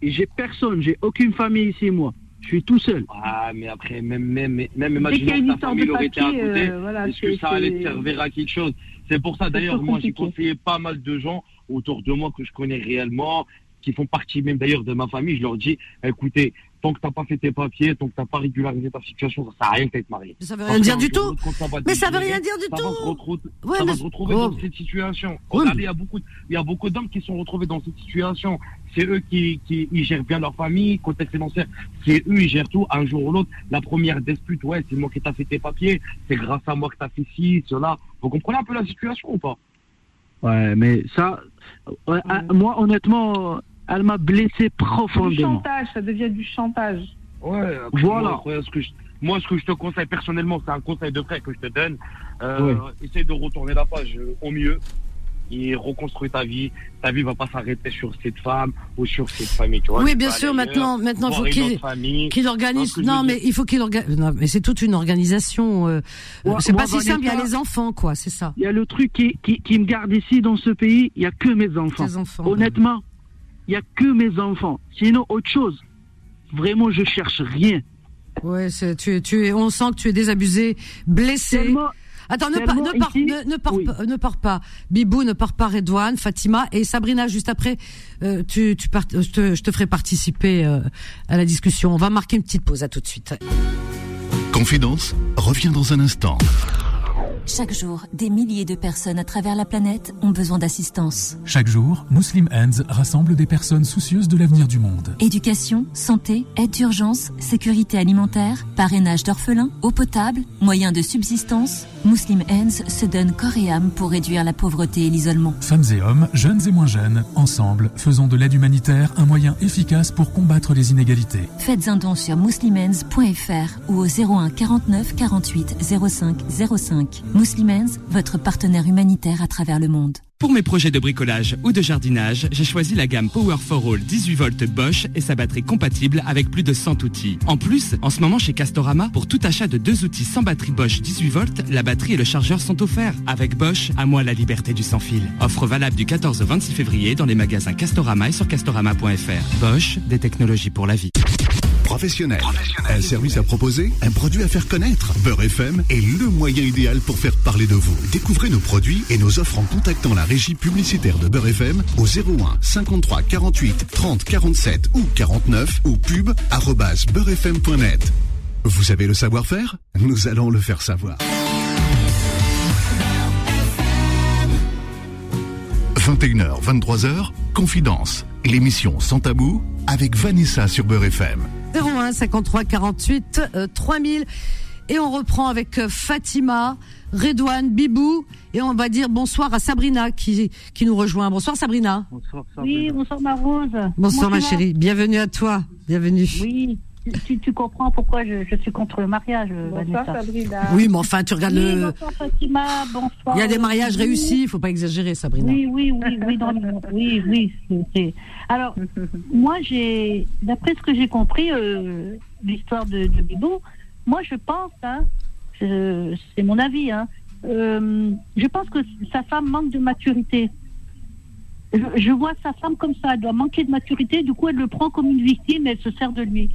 Et j'ai personne, j'ai aucune famille ici, moi. Je suis tout seul. Ah, mais après, même, même, même imaginons que ta famille aurait été à côté, euh, est-ce que ça allait te servir à quelque chose? C'est pour ça, d'ailleurs, moi, j'ai conseillé pas mal de gens autour de moi que je connais réellement, qui font partie même d'ailleurs de ma famille. Je leur dis, écoutez, tant que t'as pas fait tes papiers, tant que t'as pas régularisé ta situation, ça sert à rien d'être marié. Ça veut rien dire du tout. Mais ça veut rien dire du tout. ça va se retrouver dans cette situation. Regardez, il y a beaucoup, il y a beaucoup d'hommes qui sont retrouvés dans cette situation. C'est eux qui, qui ils gèrent bien leur famille, contexte financier. C'est eux, ils gèrent tout. Un jour ou l'autre, la première dispute, ouais, c'est moi qui t'ai fait tes papiers. C'est grâce à moi que t'as fait ci, cela. Vous comprenez un peu la situation ou pas? Ouais, mais ça, moi, honnêtement, elle m'a blessé profondément. Du chantage, ça devient du chantage. Ouais, voilà. Moi, ce que je, moi, ce que je te conseille personnellement, c'est un conseil de frère que je te donne. Euh, Essaye de retourner la page au mieux et reconstruire ta vie. Ta vie va pas s'arrêter sur cette femme ou sur cette famille, tu vois. Oui, bien sûr. Maintenant, maintenant, il faut qu'il qu'il organise. Non, mais il faut qu'il organise. Non, mais c'est toute une organisation. Euh... c'est pas si simple. Il y a les enfants, quoi. C'est ça. Il y a le truc qui, qui, qui, me garde ici dans ce pays. Il y a que mes enfants. enfants Honnêtement n'y a que mes enfants. Sinon, autre chose, vraiment, je cherche rien. Ouais, tu, tu es, on sent que tu es désabusé, blessé. Attends, ne, ne, ne, ne, pars, ne pars pas. Bibou, ne pars pas Redouane, Fatima et Sabrina, juste après, euh, tu, tu je, te, je, te, ferai participer euh, à la discussion. On va marquer une petite pause, à tout de suite. Confidence revient dans un instant. Chaque jour, des milliers de personnes à travers la planète ont besoin d'assistance. Chaque jour, Muslim Hands rassemble des personnes soucieuses de l'avenir du monde. Éducation, santé, aide d'urgence, sécurité alimentaire, parrainage d'orphelins, eau potable, moyens de subsistance. Muslim Hands se donne corps et âme pour réduire la pauvreté et l'isolement. Femmes et hommes, jeunes et moins jeunes, ensemble, faisons de l'aide humanitaire un moyen efficace pour combattre les inégalités. Faites un don sur muslimhands.fr ou au 01 49 48 05 05. Muslimens, votre partenaire humanitaire à travers le monde. Pour mes projets de bricolage ou de jardinage, j'ai choisi la gamme Power for All 18 volts Bosch et sa batterie compatible avec plus de 100 outils. En plus, en ce moment chez Castorama, pour tout achat de deux outils sans batterie Bosch 18 volts, la batterie et le chargeur sont offerts. Avec Bosch, à moi la liberté du sans-fil. Offre valable du 14 au 26 février dans les magasins Castorama et sur castorama.fr. Bosch, des technologies pour la vie. Professionnel. Un service à proposer, un produit à faire connaître. Beurre FM est le moyen idéal pour faire parler de vous. Découvrez nos produits et nos offres en contactant la régie publicitaire de Beurre FM au 01 53 48 30 47 ou 49 ou pub beurrefm.net. Vous avez le savoir-faire? Nous allons le faire savoir. 21h, 23h, Confidence, l'émission Sans Tabou avec Vanessa sur Beurre FM. 01 53 48 3000. et on reprend avec euh, Fatima, Redouane, Bibou et on va dire bonsoir à Sabrina qui, qui nous rejoint. Bonsoir Sabrina. Bonsoir Sabrina. Oui, bonsoir ma Rose. Bonsoir ma chérie, bienvenue à toi. Bienvenue. Oui. Tu, tu, comprends pourquoi je, je, suis contre le mariage, bonsoir, Sabrina. Oui, mais enfin, tu regardes oui, le. Bonsoir Fatima, bonsoir. Il y a des mariages réussis, il faut pas exagérer, Sabrina. Oui, oui, oui, oui, dans oui, oui. c'est Alors, moi, j'ai, d'après ce que j'ai compris, euh, l'histoire de, de Bibou, moi, je pense, hein, c'est mon avis, hein, euh, je pense que sa femme manque de maturité. Je, je, vois sa femme comme ça, elle doit manquer de maturité, du coup, elle le prend comme une victime et elle se sert de lui.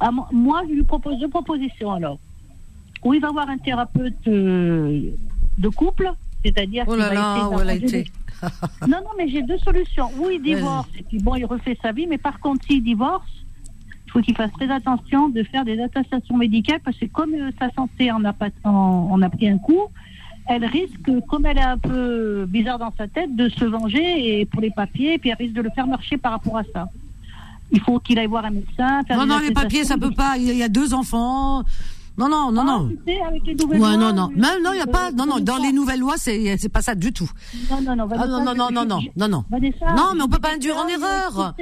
Ah, moi, je lui propose deux propositions alors. Ou il va avoir un thérapeute euh, de couple, c'est-à-dire oh là là, où elle a été. non, non, mais j'ai deux solutions. Ou il divorce, et puis bon, il refait sa vie, mais par contre, s'il divorce, il faut qu'il fasse très attention de faire des attestations médicales, parce que comme euh, sa santé en a, pas, en, a pris un coup, elle risque, comme elle est un peu bizarre dans sa tête, de se venger et pour les papiers, et puis elle risque de le faire marcher par rapport à ça il faut qu'il aille voir un médecin. non, non, les papiers, ça peut pas. Il y a deux enfants. Non, non, non, non. Tu sais, avec les nouvelles ouais, lois, non, non. Même, non, il y a pas, non, non, dans les nouvelles lois, c'est, c'est pas ça du tout. Non, non, non, Vanessa, ah, non, non, non, non, non, non, non. Vanessa, non, mais on peut pas induire en erreur.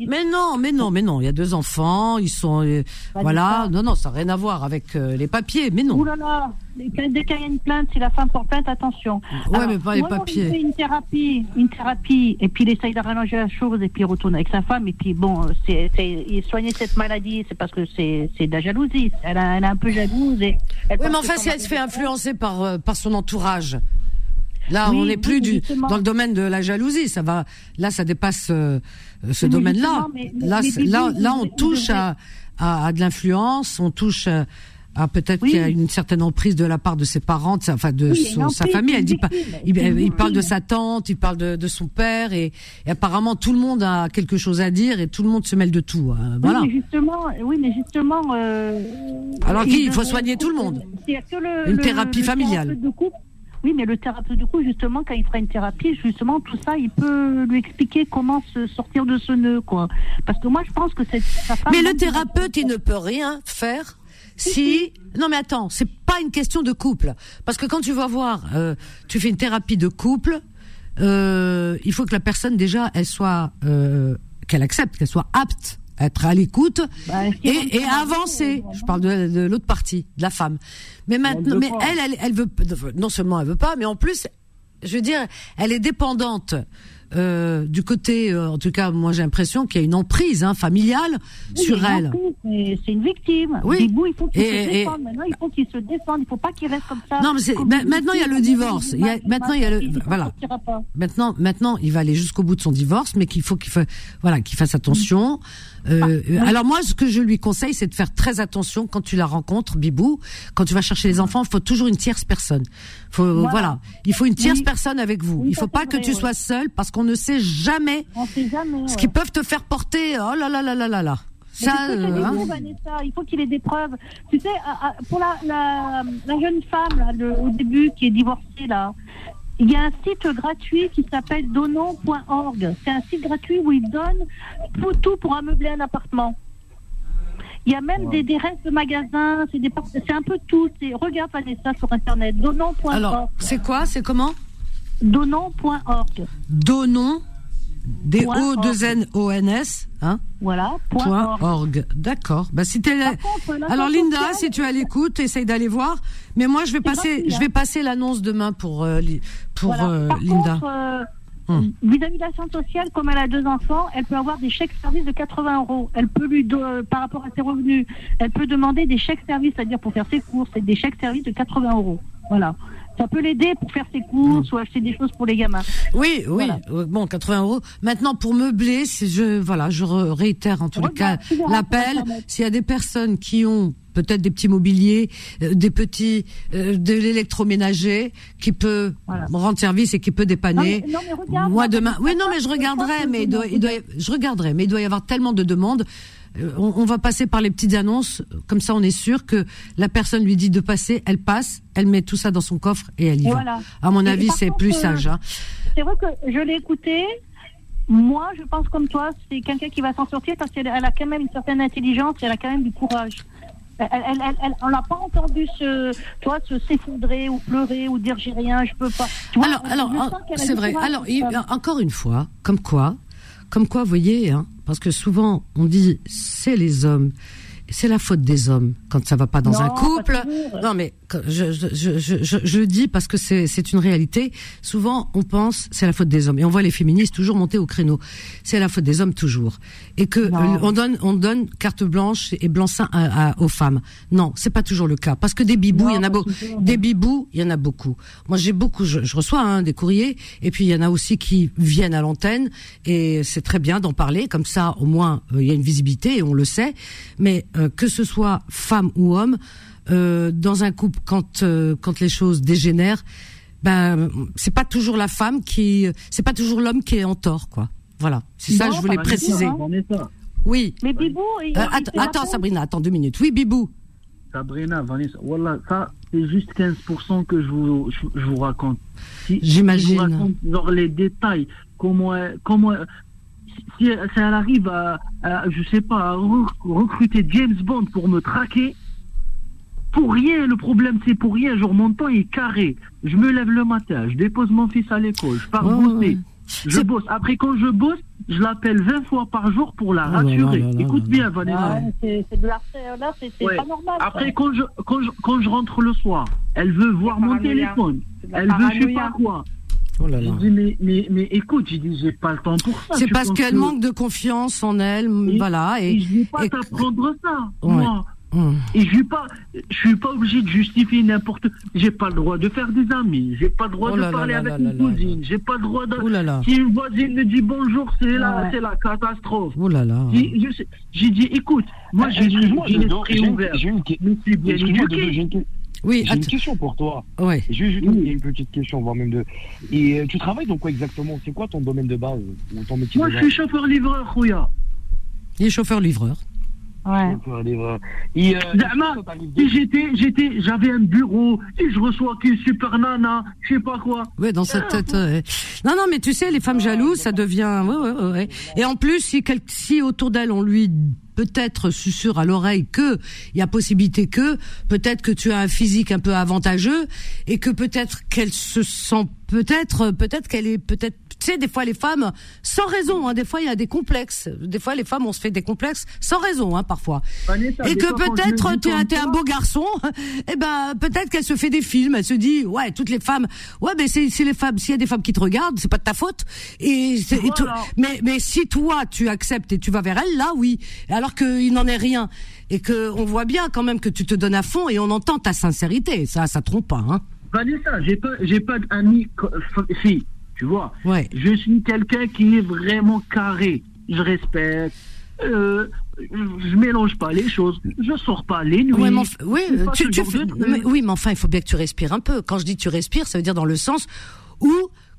Mais non, mais non, mais non. Il y a deux enfants, ils sont, euh, voilà. Non, non, ça n'a rien à voir avec euh, les papiers, mais non. Ouh là là. Dès qu'il y a une plainte, si la femme porte plainte, attention. Ouais, Alors, mais pas les moi, papiers. Fait une thérapie, une thérapie, et puis il essaye d'arranger la chose, et puis il retourne avec sa femme, et puis bon, c'est, soigner cette maladie, c'est parce que c'est, de la jalousie. Elle, a, elle est un peu jalouse. Et elle oui, mais enfin, si elle se fait influencer par, euh, par son entourage. Là, Oui, on n'est plus oui, du, dans le domaine de la jalousie. Ça va, là, ça dépasse euh, ce domaine-là. Là, là, là, on touche à, à, à de l'influence, on touche à, à peut-être qu'il y a une certaine emprise de la part de ses parents, de sa, enfin de Oui, sa famille. Elle dit pas, il, parle de sa tante, il parle de, de son père, et, et apparemment tout le monde a quelque chose à dire et tout le monde se mêle de tout. hein. Voilà. Oui, mais justement, oui, mais justement. euh, Alors il qu'il il faut soigner tout le monde. Que le- Une le- thérapie le familiale. couple. Oui, mais le thérapeute du coup, justement, quand il fera une thérapie, justement, tout ça, il peut lui expliquer comment se sortir de ce nœud, quoi. Parce que moi, je pense que c'est sa femme. Mais le thérapeute, il ne peut rien faire si. Non, mais attends, c'est pas une question de couple. Parce que quand tu vas voir, euh, tu fais une thérapie de couple, euh, il faut que la personne déjà, elle soit, euh, qu'elle accepte, qu'elle soit apte à être à l'écoute Bah, et, et avancer. Je parle de, de l'autre partie, de la femme. Mais maintenant, mais elle, elle, elle veut non seulement elle veut pas, mais en plus, je veux dire, elle est dépendante. Euh, du côté, euh, en tout cas, moi j'ai l'impression qu'il y a une emprise hein, familiale Oui, sur elle. C'est une victime. Oui. Bibou, il faut qu'il Et- se et- défende. Maintenant, il faut qu'il se défende. Il faut pas qu'il reste comme ça. Non, mais Comme maintenant il y a le divorce. Il y a maintenant il y a le voilà. Maintenant maintenant il va aller jusqu'au bout de son divorce, mais qu'il faut qu'il fa- voilà qu'il fasse attention. Euh, euh, alors moi ce que je lui conseille c'est de faire très attention quand tu la rencontres, Bibou. Quand tu vas chercher les enfants, il faut toujours une tierce personne. Faut voilà, Voilà. il faut une tierce Oui. personne avec vous. Oui, il faut pas que tu sois seul parce qu'on ne sait jamais On sait jamais. ce ouais. qui peuvent te faire porter. Oh là là là là là là. Ça, que euh, hein. Vanessa, il faut qu'il ait des preuves. Tu sais, pour la, la, la jeune femme, là, le- au début, qui est divorcée, là, il y a un site gratuit qui s'appelle donnons.org. C'est un site gratuit où ils donnent tout, tout pour ameubler un appartement. Il y a même des, des restes de magasins, c'est des par- c'est un peu tout. C'est regarde Vanessa sur internet, donnons.org. Alors c'est quoi? C'est comment? Donnons.org. Donnons D Point O 2 N O N S hein Voilà. Point Point org. org. D'accord. Bah si contre, alors Linda, sociale- si tu es à l'écoute, essaye d'aller voir. Mais moi je vais passer, gratuit, je vais passer l'annonce demain pour euh, li- pour Voilà. euh, Par Linda. contre, euh, Hum. vis-à-vis de la sociale, comme elle a deux enfants, elle peut avoir des chèques services de 80 euros. Elle peut lui, par rapport à ses revenus, elle peut demander des chèques services, c'est-à-dire pour faire ses courses, et des chèques services de 80 euros. Voilà. Ça peut l'aider pour faire ses courses ou acheter des choses pour les gamins. Oui, oui. Voilà. euh, Bon, 80 euros. Maintenant, pour meubler, je voilà, je re- réitère en tous les cas l'appel. S'il y a des personnes qui ont peut-être des petits mobiliers, euh, des petits, euh, de l'électroménager qui peut rendre service et qui peut dépanner. Non, mais- non, mais regarde, Moi demain, oui, non, mais je regarderai, mais il doit, il doit, je regarderai, mais il doit y avoir tellement de demandes. Euh, On, on va passer par les petites annonces, comme ça on est sûr que la personne lui dit de passer, elle passe, elle met tout ça dans son coffre et elle y Voilà. va. À mon Et avis, c'est plus euh, sage. Hein. C'est vrai que je l'ai écouté. Moi, je pense comme toi, c'est quelqu'un qui va s'en sortir parce qu'elle elle a quand même une certaine intelligence et elle a quand même du courage. on l'a pas entendu se, toi, se s'effondrer ou pleurer ou dire j'ai rien, je peux pas. alors, alors, c'est vrai. Alors, encore une fois, comme quoi, comme quoi, vous voyez, hein, parce que souvent on dit c'est les hommes. C'est la faute des hommes quand ça va pas dans un couple. Non, mais je, je, je, je, dis parce que c'est, une réalité. Souvent, on pense c'est la faute des hommes et on voit les féministes toujours monter au créneau. C'est la faute des hommes toujours et que on donne on donne carte blanche et blanc-seing aux femmes. Non, c'est pas toujours le cas parce que des bibous, il y en a beaucoup. Des bibous, il y en a beaucoup. Moi, j'ai beaucoup. Je, reçois hein, des courriers et puis il y en a aussi qui viennent à l'antenne et c'est très bien d'en parler comme ça. Au moins, euh, il y a une visibilité et on le sait. Mais euh, que ce soit femme ou homme, euh, dans un couple, quand euh, quand les choses dégénèrent, ben c'est pas toujours la femme qui, c'est pas toujours l'homme qui est en tort, quoi. Voilà, c'est ça que je voulais préciser. Oui. Mais Bibou, euh, attends, Sabrina, attends deux minutes. Oui, Bibou. Sabrina, Vanessa, voilà, ça c'est juste 15% que je vous je, vous raconte. J'imagine. Si les détails, comment comment si, elle arrive à, je sais pas, à recruter James Bond pour me traquer, pour rien, le problème c'est pour rien, genre mon temps est carré. Je me lève le matin, je dépose mon fils à l'école, je pars bosser. Je bosse. Après, quand je bosse, je l'appelle 20 fois par jour pour la oh rassurer. Écoute bien, Vanessa. c'est de là, c'est pas normal. Après, quand je, quand, je, quand je rentre le soir, elle veut voir mon téléphone. Elle veut je sais pas quoi. Oh là là. Je dis, mais, mais, mais écoute, j'ai pas le temps pour ça. C'est parce qu'elle manque de confiance en elle, voilà. Et, et je vais pas t'apprendre ça, moi. Hum. Et je suis pas, je suis pas obligé de justifier n'importe. J'ai pas le droit de faire des amis. J'ai pas le droit oh de parler avec une cousine. J'ai pas le droit de. Si une voisine me dit bonjour, c'est la, c'est la catastrophe. Oh là là. J'ai dit, écoute, moi j'ai l'esprit ouvert. J'ai une, oui, j'ai une question pour toi. Ouais. J'ai une, petite question, voire même deux. Et euh, tu travailles dans quoi exactement? C'est quoi ton domaine de base ou ton métier Moi, je suis chauffeur-livreur, Rouya. Il est chauffeur-livreur. Ouais. Et, euh, j'étais, j'étais, j'avais un bureau, et je reçois qui super nana, je sais pas quoi. Ouais, dans cette tête. Non, non, mais tu sais, les femmes jalouses, ça devient. Ouais, ouais, ouais. Et en plus, si, si autour d'elle on lui peut-être susurre à l'oreille que il y a possibilité que peut-être que tu as un physique un peu avantageux et que peut-être qu'elle se sent peut-être peut-être qu'elle est peut-être tu sais, des fois les femmes, sans raison, hein, des fois il y a des complexes. Des fois les femmes, on se fait des complexes sans raison, hein, parfois. et que peut-être tu es, un beau garçon, et eh ben peut-être qu'elle se fait des films, elle se dit, ouais, toutes les femmes, ouais, mais c'est les femmes, s'il y a des femmes qui te regardent, c'est pas de ta faute. Et, mais mais si toi tu acceptes et tu vas vers elle, là oui. Alors qu'il n'en est rien et que on voit bien quand même que tu te donnes à fond et on entend ta sincérité, ça, ça trompe pas, hein. Vanessa, j'ai pas, j'ai pas d'amis fille tu vois. Ouais. Je suis quelqu'un qui est vraiment carré. Je respecte. Euh, je mélange pas les choses. Je sors pas les nuits. oui, tu, mais, oui, mais enfin, il faut bien que tu respires un peu. Quand je dis tu respires, ça veut dire dans le sens où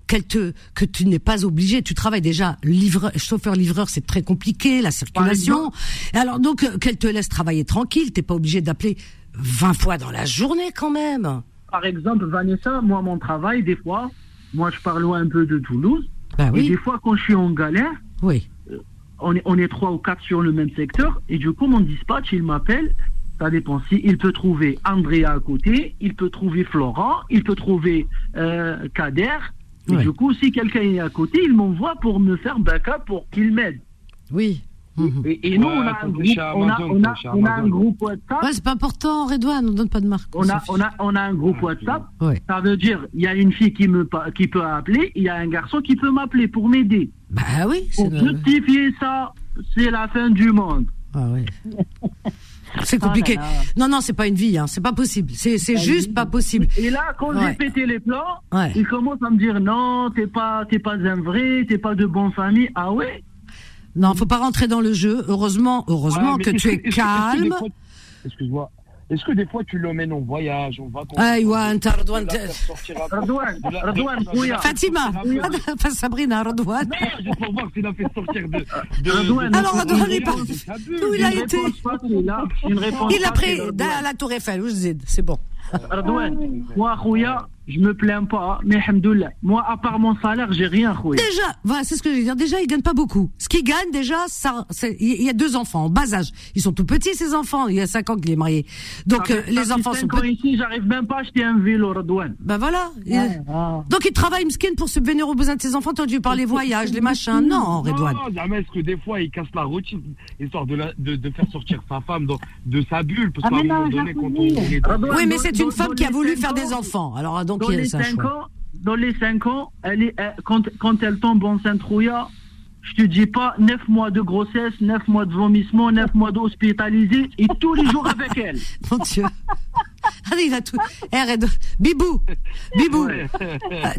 qu'elle te que tu n'es pas obligé tu travailles déjà livreur chauffeur livreur c'est très compliqué la circulation alors donc euh, qu'elle te laisse travailler tranquille t'es pas obligé d'appeler 20 fois dans la journée quand même par exemple Vanessa moi mon travail des fois moi, je parle un peu de Toulouse. Bah et des fois, quand je suis en galère, oui. Euh, on, est, on est trois ou quatre sur le même secteur. Et du coup, mon dispatch, il m'appelle. Ça dépend si il peut trouver Andrea à côté, il peut trouver Florent, il peut trouver euh, Kader. Et du coup, si quelqu'un est à côté, il m'envoie pour me faire backup pour qu'il m'aide. Oui. Et, nous, on, a un groupe, on, a, on, a, on a un groupe WhatsApp. Ouais, c'est pas important, Redouane, on donne pas de marque. On a, on a, on a un groupe WhatsApp. Ça veut dire, il y a une fille qui, me, qui peut appeler, il y a un garçon qui peut m'appeler pour m'aider. Bah oui. Pour justifier ça, c'est la fin du monde. Ah oui. C'est compliqué. Oh non, non, c'est pas une vie, hein. c'est pas possible. C'est, c'est juste pas possible. Et là, quand j'ai pété les plans, il commence à me dire non, t'es pas, t'es pas un vrai, t'es pas de bonne famille. Ah ouais non, faut pas rentrer dans le jeu. Heureusement, heureusement que tu es calme. Excuse-moi. Est-ce que des fois tu l'emmènes en voyage, on va ah, Fatima, enfin Sabrina, Radouane. Alors Radouane est parti. Où il a été Il a pris à la Tour Eiffel, c'est bon. moi, Khouya, je me plains pas, mais alhamdoulilah. Moi, à part mon salaire, j'ai rien, Khouya. Déjà, voilà, c'est ce que je veux dire. Déjà, il gagne pas beaucoup. Ce qu'il gagne, déjà, ça, il y a deux enfants en bas âge. Ils sont tout petits, ces enfants. Il y a cinq ans qu'il est marié. Donc, euh, les enfants sont petits. ici, j'arrive même pas à acheter un vélo, Radouane. Ben voilà. Donc, il travaille, Mskin, pour subvenir aux besoins de ses enfants. T'as dû parler voyages, les machins. Non, Redouane. Non, jamais, parce que des fois, il casse la routine, histoire de, de, de faire sortir sa femme de, sa bulle. Parce qu'à un moment donné, quand on, Oui, mais c'est une femme qui a voulu faire des enfants. Alors, donc, dans, les cinq ans, dans les 5 ans, elle est, quand, quand elle tombe enceinte rouilla, je te dis pas 9 mois de grossesse, 9 mois de vomissement, 9 mois d'hospitalisé et tous les jours avec elle. Mon Dieu. Allez, il a tout. Eh, Bibou, Bibou, euh,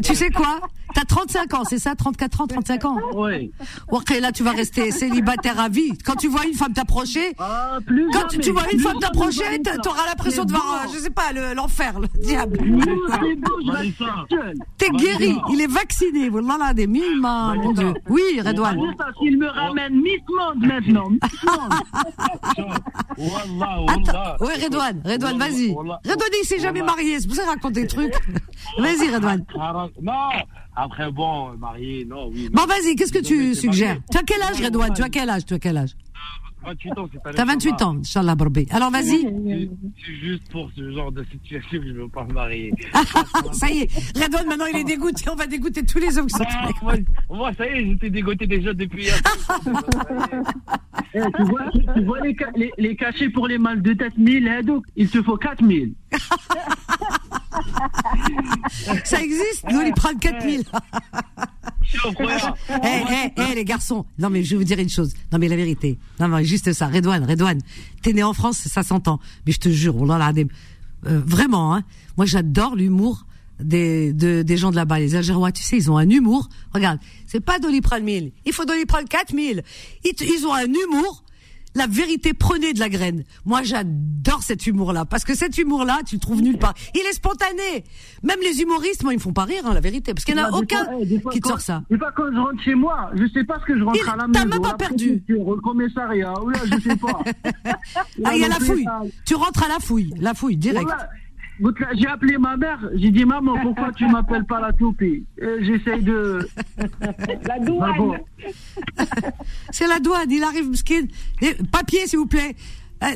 tu sais quoi? T'as 35 ans, c'est ça? 34 ans, 35 ans? Oui. Ok, là, tu vas rester célibataire à vie. Quand tu vois une femme t'approcher, ah, quand tu, vois une femme t'approcher, t'auras l'impression de voir, euh, je sais pas, l'enfer, le, diable. T'es guéri, il est vacciné. Voilà, des mille mon Dieu. Oui, Redouane. Il me ramène Miss Monde maintenant. Attends, oui, Redouane, Redouane, vas-y. Redouane, il s'est jamais marié, c'est pour ça qu'il raconte des trucs. Vas-y, Redouane. Non, après, bon, marié, non, oui. Bon, vas-y, qu'est-ce que tu suggères? Tu as quel âge, Redouane? Tu as quel âge? Tu as quel âge? 28 ans, c'est T'as 28 ans, Inch'Allah Barbé. Alors vas-y. C'est juste pour ce genre de situation que je ne veux pas me marier. ça y est, Redouane, maintenant il est dégoûté. On va dégoûter tous les hommes qui sont moi, moi, ça y est, j'étais dégoûté déjà depuis hier. Eh, tu vois, tu vois les, les, les, cachets pour les mâles de tête 1000, hein, donc il te faut 4000. ça existe Nous, ils prennent 4000. Eh, eh, eh, les garçons. Non, mais je vais vous dire une chose. Non, mais la vérité. Non, mais juste ça. Redouane, Redouane. T'es né en France, ça s'entend. Mais je te jure, là là, euh, vraiment, hein. Moi, j'adore l'humour des, de, des gens de là-bas. Les Algérois, tu sais, ils ont un humour. Regarde, c'est pas Doliprane 1000. Il faut Doliprane 4000. Ils, ils ont un humour la vérité, prenez de la graine. Moi, j'adore cet humour-là, parce que cet humour-là, tu le trouves nulle part. Il est spontané. Même les humoristes, moi, ils me font pas rire, hein, la vérité, parce qu'il n'y en a aucun qui te sort ça. Et pas quand je rentre chez moi, je sais pas ce que je rentre à la maison. T'as même pas perdu. Commissariat, ou là, je sais pas. ah, il y a la fouille. Tu rentres à la fouille, la fouille, direct. J'ai appelé ma mère, j'ai dit maman, pourquoi tu m'appelles pas la toupie? J'essaye de. La douane. C'est la douane, il arrive, papier s'il vous plaît. Euh,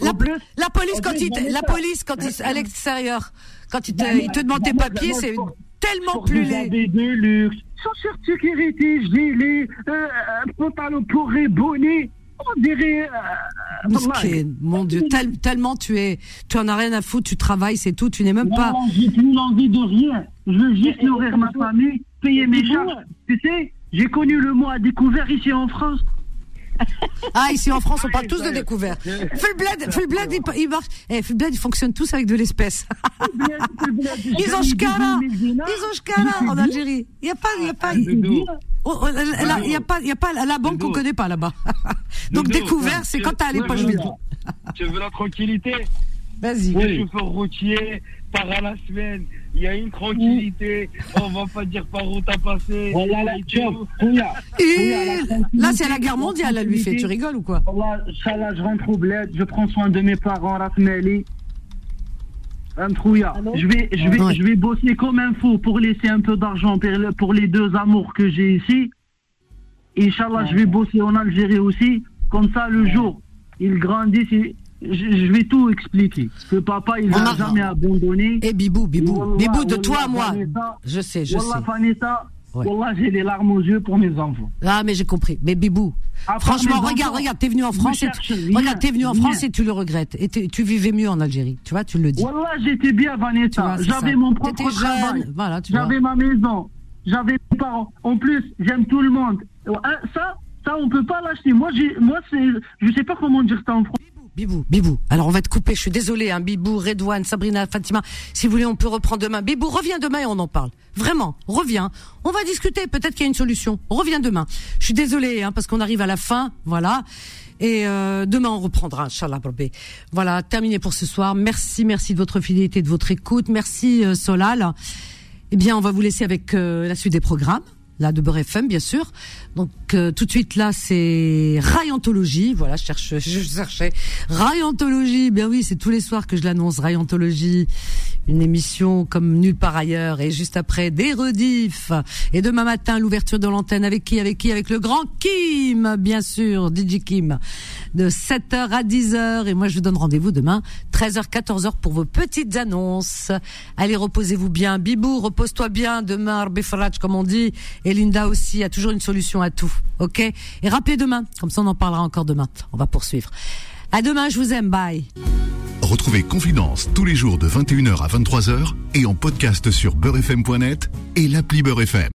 la, police quand il, la police quand il, à l'extérieur, quand il te, il te demande tes papiers, c'est tellement plus laid. de luxe, chaussures de sécurité, gilet, euh, pantalon pour bonnet on dirait. Euh, mon Dieu, tellement tu es. Tu en as rien à foutre, tu travailles, c'est tout, tu n'es même pas. J'ai plus envie de rien. Je veux juste nourrir ma famille, payer mes charges. Tu sais, j'ai connu le mot à découvert ici en France. Ah, ici en France, on parle tous de découvert. Fulblad, Fulblad, il, il marche. Eh, Fulblad, ils fonctionnent tous avec de l'espèce. ils ont shkara. Ils ont shkara en Algérie. Il n'y a pas, il y a pas. Oh, oh, il n'y a pas, il y a pas la banque qu'on connaît pas là-bas. Donc découvert, c'est quand t'as les poches vides. Tu veux la tranquillité Vas-y. Le chauffeur routier part à la semaine. Il y a une tranquillité. On va pas dire par où t'as passé. Voilà, là, là, c'est la guerre mondiale, elle lui fait. Tu rigoles ou quoi? Là, je rentre au bled. Je prends soin de mes parents, Rasmeli. Trouilla, je vais, je vais, je vais bosser comme un fou pour laisser un peu d'argent pour les deux amours que j'ai ici. Inch'Allah, je vais bosser en Algérie aussi. Comme ça, le jour, ils grandissent, je, vais tout expliquer. Que papa, il n'a jamais abandonné. Et Bibou, Bibou, Bibou, de toi à moi. je sais, je sais. Vanessa, Wallah, j'ai les larmes aux yeux pour mes enfants. Ah, mais j'ai compris. Mais Bibou, franchement, regarde, regarde, t'es venu en France, et tu, regarde, t'es venu en France et tu le regrettes. Et tu vivais mieux en Algérie. Tu vois, tu le dis. Wallah, j'étais bien, Vanessa. J'avais mon propre travail. Voilà, tu J'avais ma maison. J'avais mes parents. En plus, j'aime tout le monde. Hein, ça, ça, on peut pas l'acheter. Moi, j'ai, moi, c'est, je sais pas comment dire ça en France. Bibou, Bibou. Alors on va te couper, je suis désolé, hein, Bibou, Redouane, Sabrina, Fatima. Si vous voulez, on peut reprendre demain. Bibou, reviens demain et on en parle. Vraiment, reviens. On va discuter, peut-être qu'il y a une solution. Reviens demain. Je suis désolé, hein, parce qu'on arrive à la fin, voilà. Et euh, demain on reprendra, Inch'Allah, Voilà, terminé pour ce soir. Merci, merci de votre fidélité, de votre écoute. Merci euh, Solal. Eh bien, on va vous laisser avec euh, la suite des programmes là de Beurre FM bien sûr. Donc euh, tout de suite là c'est Rayantologie, voilà, je cherche je cherchais Rayantologie, bien oui, c'est tous les soirs que je l'annonce Rayantologie, une émission comme nulle part ailleurs et juste après des rediffs. Et demain matin, l'ouverture de l'antenne avec qui Avec qui? Avec le grand Kim, bien sûr, DJ Kim, de 7h à 10h. Et moi, je vous donne rendez-vous demain, 13h, 14h pour vos petites annonces. Allez, reposez-vous bien. Bibou, repose-toi bien. Demain, Befrach, comme on dit. Et Linda aussi a toujours une solution à tout. OK? Et rappelez demain. Comme ça, on en parlera encore demain. On va poursuivre. À demain, je vous aime. Bye. Retrouvez Confidence tous les jours de 21h à 23h et en podcast sur beurrefm.net et l'appli Beurrefm.